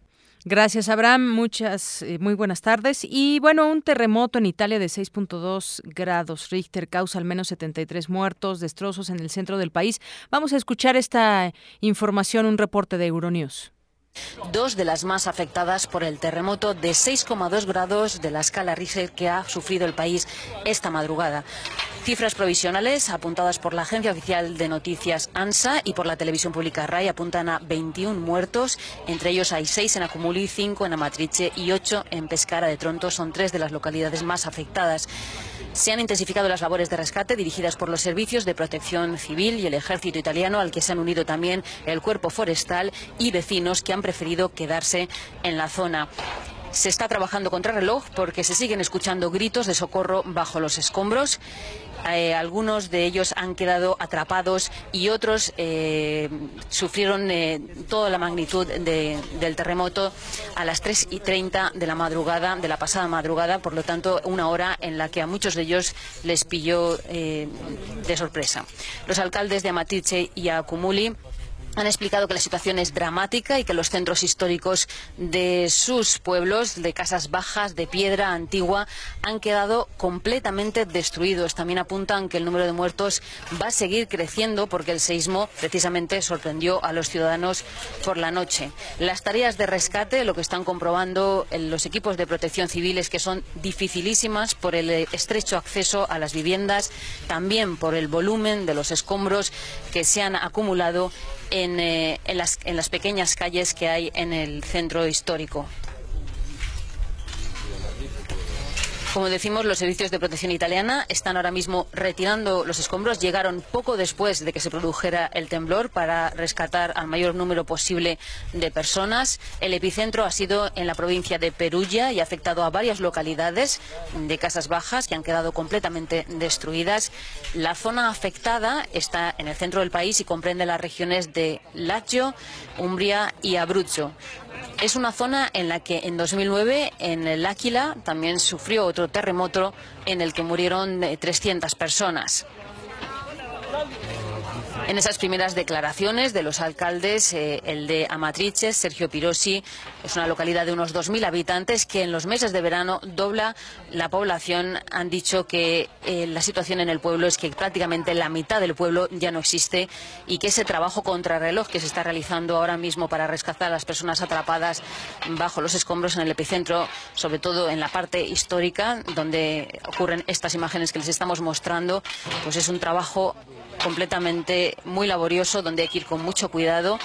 Gracias, Abraham. Muchas, eh, muy buenas tardes. Y bueno, un terremoto en Italia de 6.2 grados Richter causa al menos 73 muertos, destrozos en el centro del país. Vamos a escuchar esta información, un reporte de Euronews dos de las más afectadas por el terremoto de 6,2 grados de la escala Richter que ha sufrido el país esta madrugada. Cifras provisionales apuntadas por la agencia oficial de noticias ANSA y por la televisión pública RAI apuntan a 21 muertos. Entre ellos hay 6 en Acumuli, 5 en Amatrice y 8 en Pescara de Tronto. Son tres de las localidades más afectadas. Se han intensificado las labores de rescate dirigidas por los servicios de protección civil y el ejército italiano, al que se han unido también el cuerpo forestal y vecinos que han preferido quedarse en la zona. Se está trabajando contra reloj porque se siguen escuchando gritos de socorro bajo los escombros. Eh, algunos de ellos han quedado atrapados y otros eh, sufrieron eh, toda la magnitud del terremoto a las 3 y 30 de la madrugada, de la pasada madrugada, por lo tanto, una hora en la que a muchos de ellos les pilló de sorpresa. Los alcaldes de Amatiche y Acumuli han explicado que la situación es dramática y que los centros históricos de sus pueblos, de casas bajas, de piedra antigua, han quedado completamente destruidos. También apuntan que el número de muertos va a seguir creciendo porque el seísmo precisamente sorprendió a los ciudadanos por la noche. Las tareas de rescate, lo que están comprobando los equipos de protección civil es que son dificilísimas por el estrecho acceso a las viviendas, también por el volumen de los escombros que se han acumulado eh, en, las, en las pequeñas calles que hay en el centro histórico. Como decimos, los servicios de protección italiana están ahora mismo retirando los escombros. Llegaron poco después de que se produjera el temblor para rescatar al mayor número posible de personas. El epicentro ha sido en la provincia de Perugia y ha afectado a varias localidades de casas bajas que han quedado completamente destruidas. La zona afectada está en el centro del país y comprende las regiones de Lazio, Umbria y Abruzzo. Es una zona en la que en 2009 en el Áquila también sufrió otro terremoto en el que murieron 300 eh, personas. En esas primeras declaraciones de los alcaldes, eh, el de Amatrice, Sergio Pirosi, es una localidad de unos 2.000 habitantes que en los meses de verano dobla la población. Han dicho que eh, la situación en el pueblo es que prácticamente la mitad del pueblo ya no existe y que ese trabajo contrarreloj que se está realizando ahora mismo para rescatar a las personas atrapadas bajo los escombros en el epicentro, sobre todo en la parte histórica donde ocurren estas imágenes que les estamos mostrando, pues es un trabajo completamente muy laborioso, donde hay que ir con mucho cuidado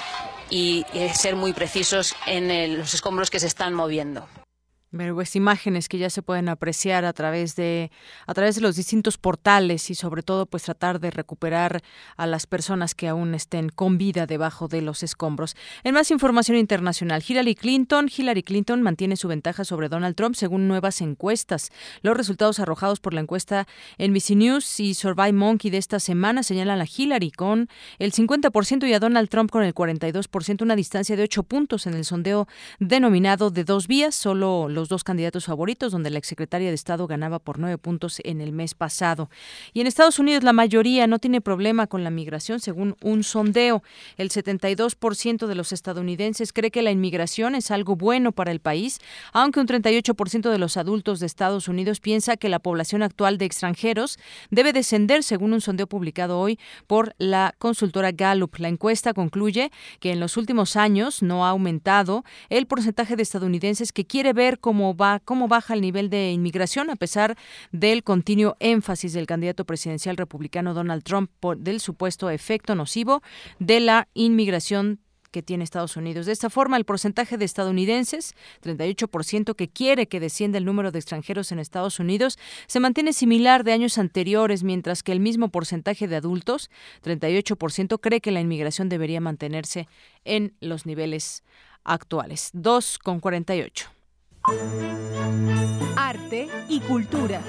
y, ser muy precisos en los escombros que se están moviendo. Pues imágenes que ya se pueden apreciar a través de a través de los distintos portales y sobre todo pues tratar de recuperar a las personas que aún estén con vida debajo de los escombros. En más información internacional, Hillary Clinton, Hillary Clinton mantiene su ventaja sobre Donald Trump según nuevas encuestas. Los resultados arrojados por la encuesta NBC News y Survive Monkey de esta semana señalan a Hillary con el 50% y a Donald Trump con el 42%, una distancia de 8 puntos en el sondeo denominado de dos vías, solo dos candidatos favoritos, donde la exsecretaria de Estado ganaba por nueve puntos en el mes pasado. Y en Estados Unidos la mayoría no tiene problema con la migración, según un sondeo. El 72% de los estadounidenses cree que la inmigración es algo bueno para el país, aunque un 38% de los adultos de Estados Unidos piensa que la población actual de extranjeros debe descender, según un sondeo publicado hoy por la consultora Gallup. La encuesta concluye que en los últimos años no ha aumentado el porcentaje de estadounidenses que quiere ver cómo, va, cómo baja el nivel de inmigración a pesar del continuo énfasis del candidato presidencial republicano Donald Trump por, del supuesto efecto nocivo de la inmigración que tiene Estados Unidos. De esta forma, el porcentaje de estadounidenses, 38% que quiere que descienda el número de extranjeros en Estados Unidos, se mantiene similar de años anteriores, mientras que el mismo porcentaje de adultos, 38%, cree que la inmigración debería mantenerse en los niveles actuales. 2,48. Arte y cultura.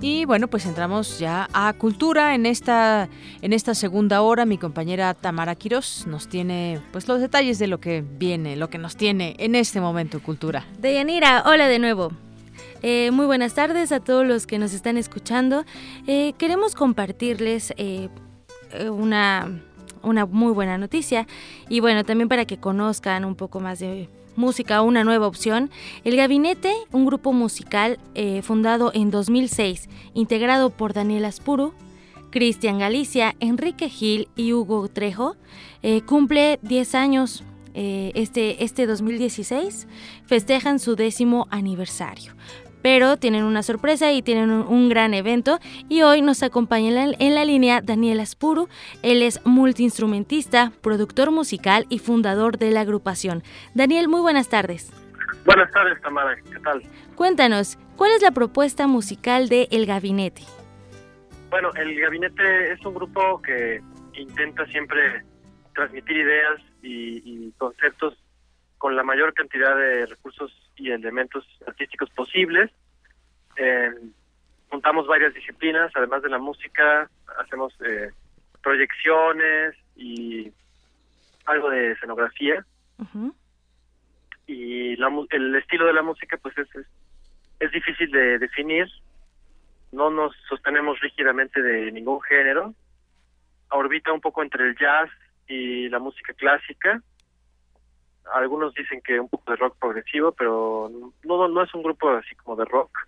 Y bueno, pues entramos ya a cultura en esta en esta segunda hora. Mi compañera Tamara Quiros nos tiene pues los detalles de lo que viene, lo que nos tiene en este momento cultura. Deyanira, hola de nuevo. Eh, muy buenas tardes a todos los que nos están escuchando. Eh, queremos compartirles eh, una, una muy buena noticia y bueno, también para que conozcan un poco más de música, una nueva opción. El Gabinete, un grupo musical fundado en 2006, integrado por Daniel Aspuru, Cristian Galicia, Enrique Gil y Hugo Trejo, cumple 10 años este, este 2016, festejan su décimo aniversario pero tienen una sorpresa y tienen un, gran evento y hoy nos acompaña en la, línea Daniel Aspuru. Él es multiinstrumentista, productor musical y fundador de la agrupación. Daniel, muy buenas tardes. Buenas tardes, Tamara. ¿Qué tal? Cuéntanos, ¿cuál es la propuesta musical de El Gabinete? Bueno, El Gabinete es un grupo que intenta siempre transmitir ideas y conceptos con la mayor cantidad de recursos y elementos artísticos posibles. Eh, juntamos varias disciplinas, además de la música, hacemos eh, proyecciones y algo de escenografía. Y el estilo de la música, pues es, es, difícil de definir. No nos sostenemos rígidamente de ningún género. Orbita un poco entre el jazz y la música clásica algunos dicen que un poco de rock progresivo, pero no no es un grupo así como de rock.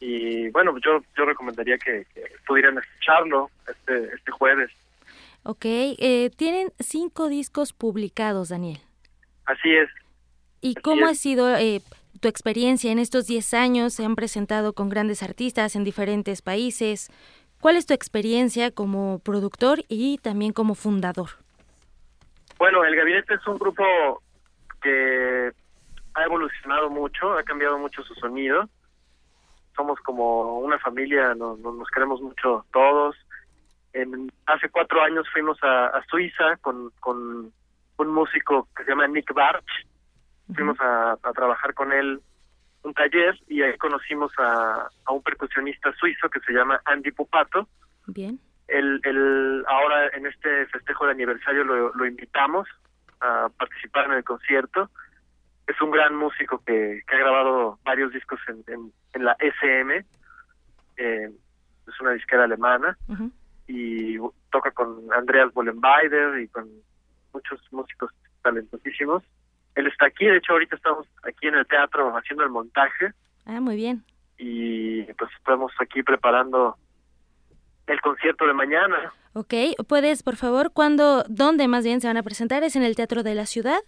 y bueno, yo yo recomendaría que, pudieran escucharlo este este jueves. Ok, eh, tienen cinco discos publicados, Daniel. Así es. ¿Y cómo ha sido eh, tu experiencia en estos diez años? Se han presentado con grandes artistas en diferentes países. ¿Cuál es tu experiencia como productor y también como fundador? Bueno, el Gabinete es un grupo que ha evolucionado mucho, ha cambiado mucho su sonido. Somos como una familia, nos, nos queremos mucho todos. En, hace cuatro años fuimos a, Suiza con, con un músico que se llama Nick Barch. Fuimos a, trabajar con él un taller y ahí conocimos a, a un percusionista suizo que se llama Andy Pupato. Bien. El, el, ahora en este festejo de aniversario lo, lo invitamos a participar en el concierto. Es un gran músico que, ha grabado varios discos en, en, la SM, eh, es una disquera alemana, y toca con Andreas Bollenbeider y con muchos músicos talentosísimos. Él está aquí, de hecho ahorita estamos aquí en el teatro haciendo el montaje. Ah, muy bien. Y pues estamos aquí preparando el concierto de mañana. Ok, ¿puedes, por favor, cuándo, dónde más bien se van a presentar? ¿Es en el Teatro de la Ciudad?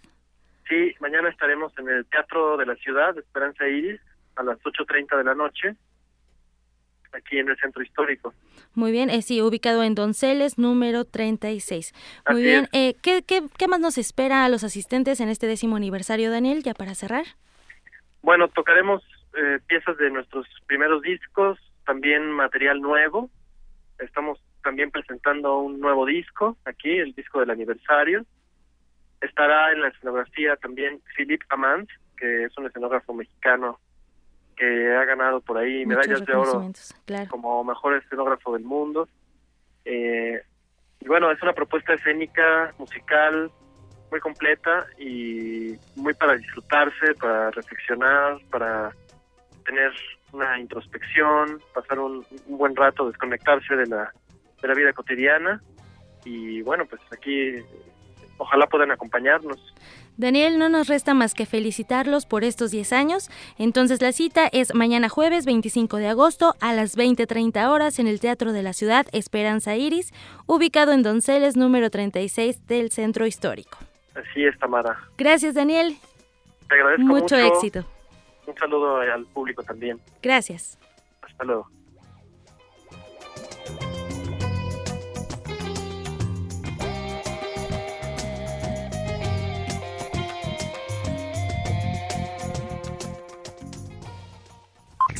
Sí, mañana estaremos en el Teatro de la Ciudad, Esperanza Iris, a las 8.30 de la noche, aquí en el Centro Histórico. Muy bien, eh, sí, ubicado en Donceles, número 36. Muy bien, eh, ¿qué, qué, qué más nos espera a los asistentes en este décimo aniversario, Daniel, ya para cerrar? Bueno, tocaremos eh, piezas de nuestros primeros discos, también material nuevo, Estamos también presentando un nuevo disco aquí, el disco del aniversario. Estará en la escenografía también Philippe Amand, que es un escenógrafo mexicano que ha ganado por ahí medallas de oro como mejor escenógrafo del mundo. Eh, y bueno, es una propuesta escénica, musical, muy completa y muy para disfrutarse, para reflexionar, para tener una introspección, pasar un, buen rato, desconectarse de la, de la vida cotidiana y bueno, pues aquí ojalá puedan acompañarnos. Daniel, no nos resta más que felicitarlos por estos 10 años. Entonces la cita es mañana jueves 25 de agosto a las 20.30 horas en el Teatro de la Ciudad Esperanza Iris, ubicado en Donceles número 36 del Centro Histórico. Así es, Tamara. Gracias, Daniel. Te agradezco mucho. Mucho éxito. Un saludo al público también. Gracias. Hasta luego.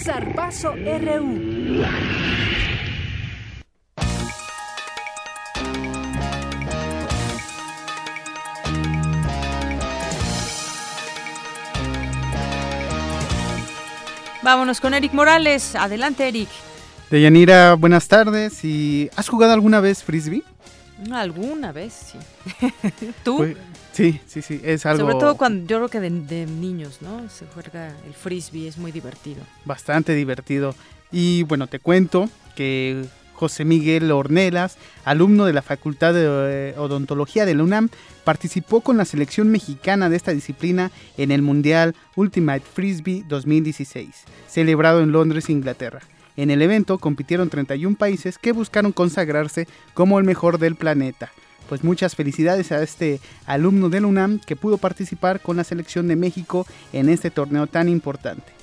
Zarpazo RU. Vámonos con Eric Morales. Adelante, Eric. Deyanira, buenas tardes. ¿Y has jugado alguna vez frisbee? Alguna vez, sí. ¿Tú? Pues, sí, sí, sí, es algo... Sobre todo cuando yo creo que de, niños, ¿no? Se juega el frisbee, es muy divertido. Bastante divertido. Y bueno, te cuento que José Miguel Ornelas, alumno de la Facultad de eh, Odontología de la UNAM, participó con la selección mexicana de esta disciplina en el Mundial Ultimate Frisbee 2016, celebrado en Londres, Inglaterra. En el evento compitieron 31 países que buscaron consagrarse como el mejor del planeta. Pues muchas felicidades a este alumno del UNAM que pudo participar con la selección de México en este torneo tan importante.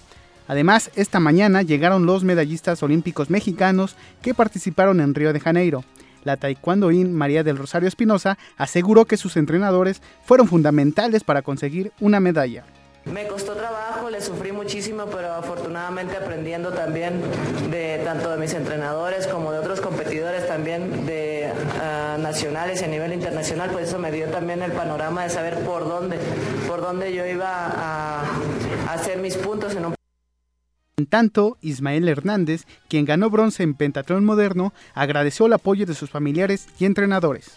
Además, esta mañana llegaron los medallistas olímpicos mexicanos que participaron en Río de Janeiro. La taekwondoín María del Rosario Espinosa aseguró que sus entrenadores fueron fundamentales para conseguir una medalla. Me costó trabajo, le sufrí muchísimo, pero afortunadamente aprendiendo también de tanto de mis entrenadores como de otros competidores también de uh, nacionales y a nivel internacional, pues eso me dio también el panorama de saber por dónde, por dónde yo iba a hacer mis puntos en un en tanto, Ismael Hernández, quien ganó bronce en pentatlón moderno, agradeció el apoyo de sus familiares y entrenadores.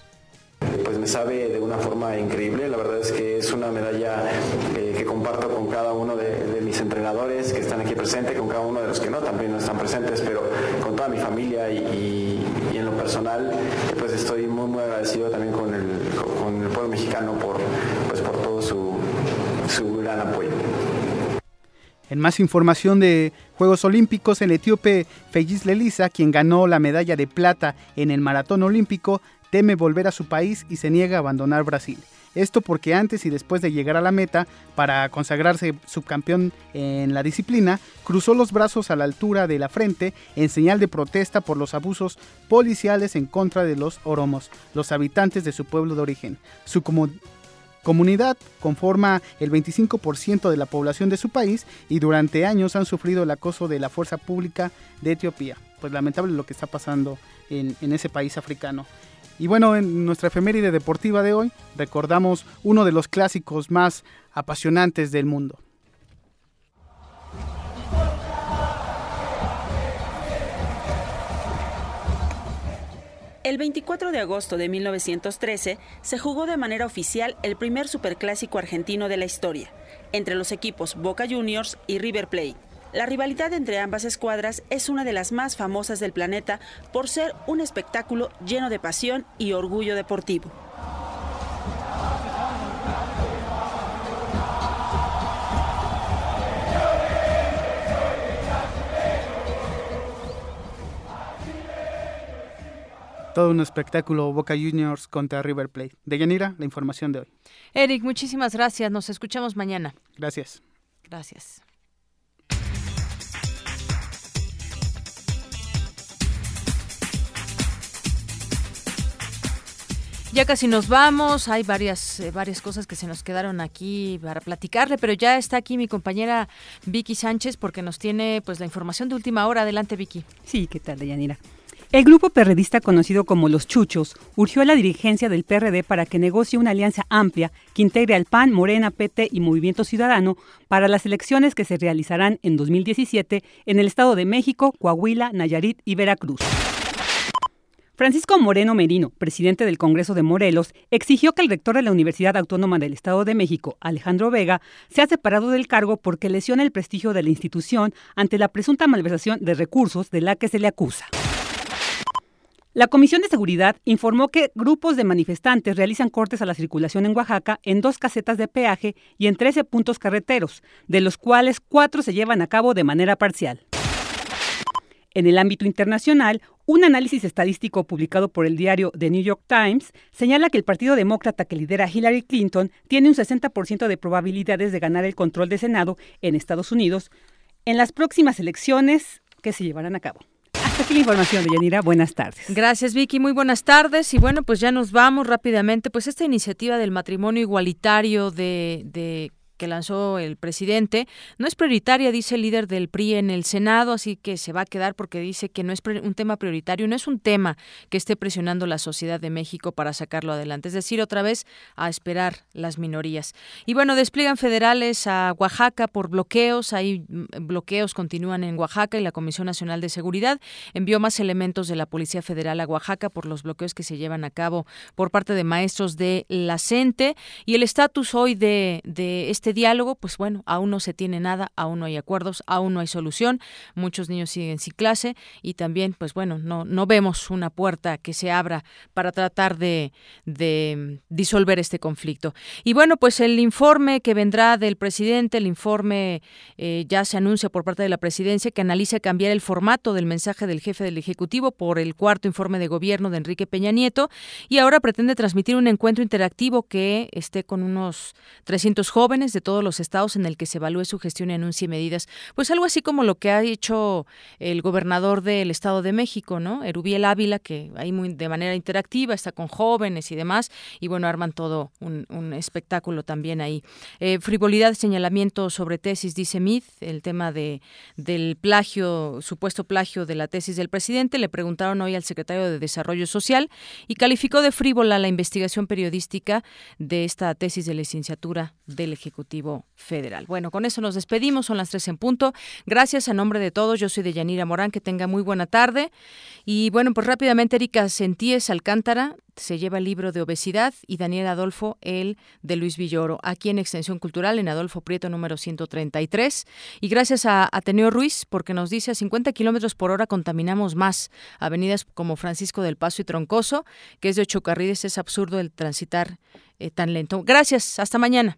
Pues me sabe de una forma increíble, la verdad es que es una medalla eh, que comparto con cada uno de, mis entrenadores que están aquí presentes, con cada uno de los que no, también no están presentes, pero con toda mi familia y, en lo personal, pues estoy muy, muy agradecido también con el, pueblo mexicano por, pues por todo su gran apoyo. En más información de Juegos Olímpicos, el etíope Feyis Lelisa, quien ganó la medalla de plata en el maratón olímpico, teme volver a su país y se niega a abandonar Brasil. Esto porque antes y después de llegar a la meta, para consagrarse subcampeón en la disciplina, cruzó los brazos a la altura de la frente en señal de protesta por los abusos policiales en contra de los oromos, los habitantes de su pueblo de origen. Su comunidad conforma el 25% de la población de su país y durante años han sufrido el acoso de la fuerza pública de Etiopía. Pues lamentable lo que está pasando en, en ese país africano. Y bueno, en nuestra efeméride deportiva de hoy recordamos uno de los clásicos más apasionantes del mundo. El 24 de agosto de 1913 se jugó de manera oficial el primer superclásico argentino de la historia, entre los equipos Boca Juniors y River Plate. La rivalidad entre ambas escuadras es una de las más famosas del planeta por ser un espectáculo lleno de pasión y orgullo deportivo. Todo un espectáculo Boca Juniors contra River Plate. De Yanira, la información de hoy. Eric, muchísimas gracias. Nos escuchamos mañana. Gracias. Gracias. Ya casi nos vamos, hay varias, eh, varias cosas que se nos quedaron aquí para platicarle, pero ya está aquí mi compañera Vicky Sánchez porque nos tiene pues la información de última hora. Adelante Vicky. Sí, ¿qué tal, Yanira? El grupo perredista conocido como Los Chuchos urgió a la dirigencia del PRD para que negocie una alianza amplia que integre al PAN, Morena, PT y Movimiento Ciudadano para las elecciones que se realizarán en 2017 en el Estado de México, Coahuila, Nayarit y Veracruz. Francisco Moreno Merino, presidente del Congreso de Morelos, exigió que el rector de la Universidad Autónoma del Estado de México, Alejandro Vega, sea separado del cargo porque lesiona el prestigio de la institución ante la presunta malversación de recursos de la que se le acusa. La Comisión de Seguridad informó que grupos de manifestantes realizan cortes a la circulación en Oaxaca en dos casetas de peaje y en 13 puntos carreteros, de los cuales cuatro se llevan a cabo de manera parcial. En el ámbito internacional, un análisis estadístico publicado por el diario The New York Times señala que el Partido Demócrata que lidera Hillary Clinton tiene un 60% de probabilidades de ganar el control de Senado en Estados Unidos en las próximas elecciones que se llevarán a cabo. Aquí la información de Yanira. Buenas tardes. Gracias, Vicky. Muy buenas tardes. Y bueno, pues ya nos vamos rápidamente. Pues esta iniciativa del matrimonio igualitario de, de que lanzó el presidente no es prioritaria, dice el líder del PRI en el Senado, así que se va a quedar porque dice que no es un tema prioritario, no es un tema que esté presionando la sociedad de México para sacarlo adelante. Es decir, otra vez a esperar las minorías. Y bueno, despliegan federales a Oaxaca por bloqueos, hay bloqueos continúan en Oaxaca y la Comisión Nacional de Seguridad envió más elementos de la Policía Federal a Oaxaca por los bloqueos que se llevan a cabo por parte de maestros de la CENTE y el estatus hoy de, de este diálogo, pues bueno, aún no se tiene nada, aún no hay acuerdos, aún no hay solución, muchos niños siguen sin clase y también, pues bueno, no, no vemos una puerta que se abra para tratar de, disolver este conflicto. Y bueno, pues el informe que vendrá del presidente, el informe eh, ya se anuncia por parte de la presidencia que analiza cambiar el formato del mensaje del jefe del Ejecutivo por el cuarto informe de gobierno de Enrique Peña Nieto y ahora pretende transmitir un encuentro interactivo que esté con unos 300 jóvenes de todos los estados en el que se evalúe su gestión y anuncie medidas. Pues algo así como lo que ha hecho el gobernador del Estado de México, ¿no? Erubiel Ávila, que ahí muy de manera interactiva está con jóvenes y demás, y bueno, arman todo un, espectáculo también ahí. Eh, frivolidad, señalamiento sobre tesis, dice Mith, el tema de del plagio, supuesto plagio de la tesis del presidente. Le preguntaron hoy al secretario de Desarrollo Social y calificó de frívola la investigación periodística de esta tesis de licenciatura del Ejecutivo Federal. Bueno, con eso nos despedimos, son las tres en punto. Gracias a nombre de todos, yo soy de Yanira Morán, que tenga muy buena tarde. Y bueno, pues rápidamente Erika Sentíes Alcántara se lleva el libro de obesidad y Daniel Adolfo el de Luis Villoro, aquí en Extensión Cultural, en Adolfo Prieto número 133. Y gracias a Ateneo Ruiz, porque nos dice a 50 kilómetros por hora contaminamos más. Avenidas como Francisco del Paso y Troncoso, que es de ocho carriles, es absurdo el transitar eh, tan lento. Gracias, hasta mañana.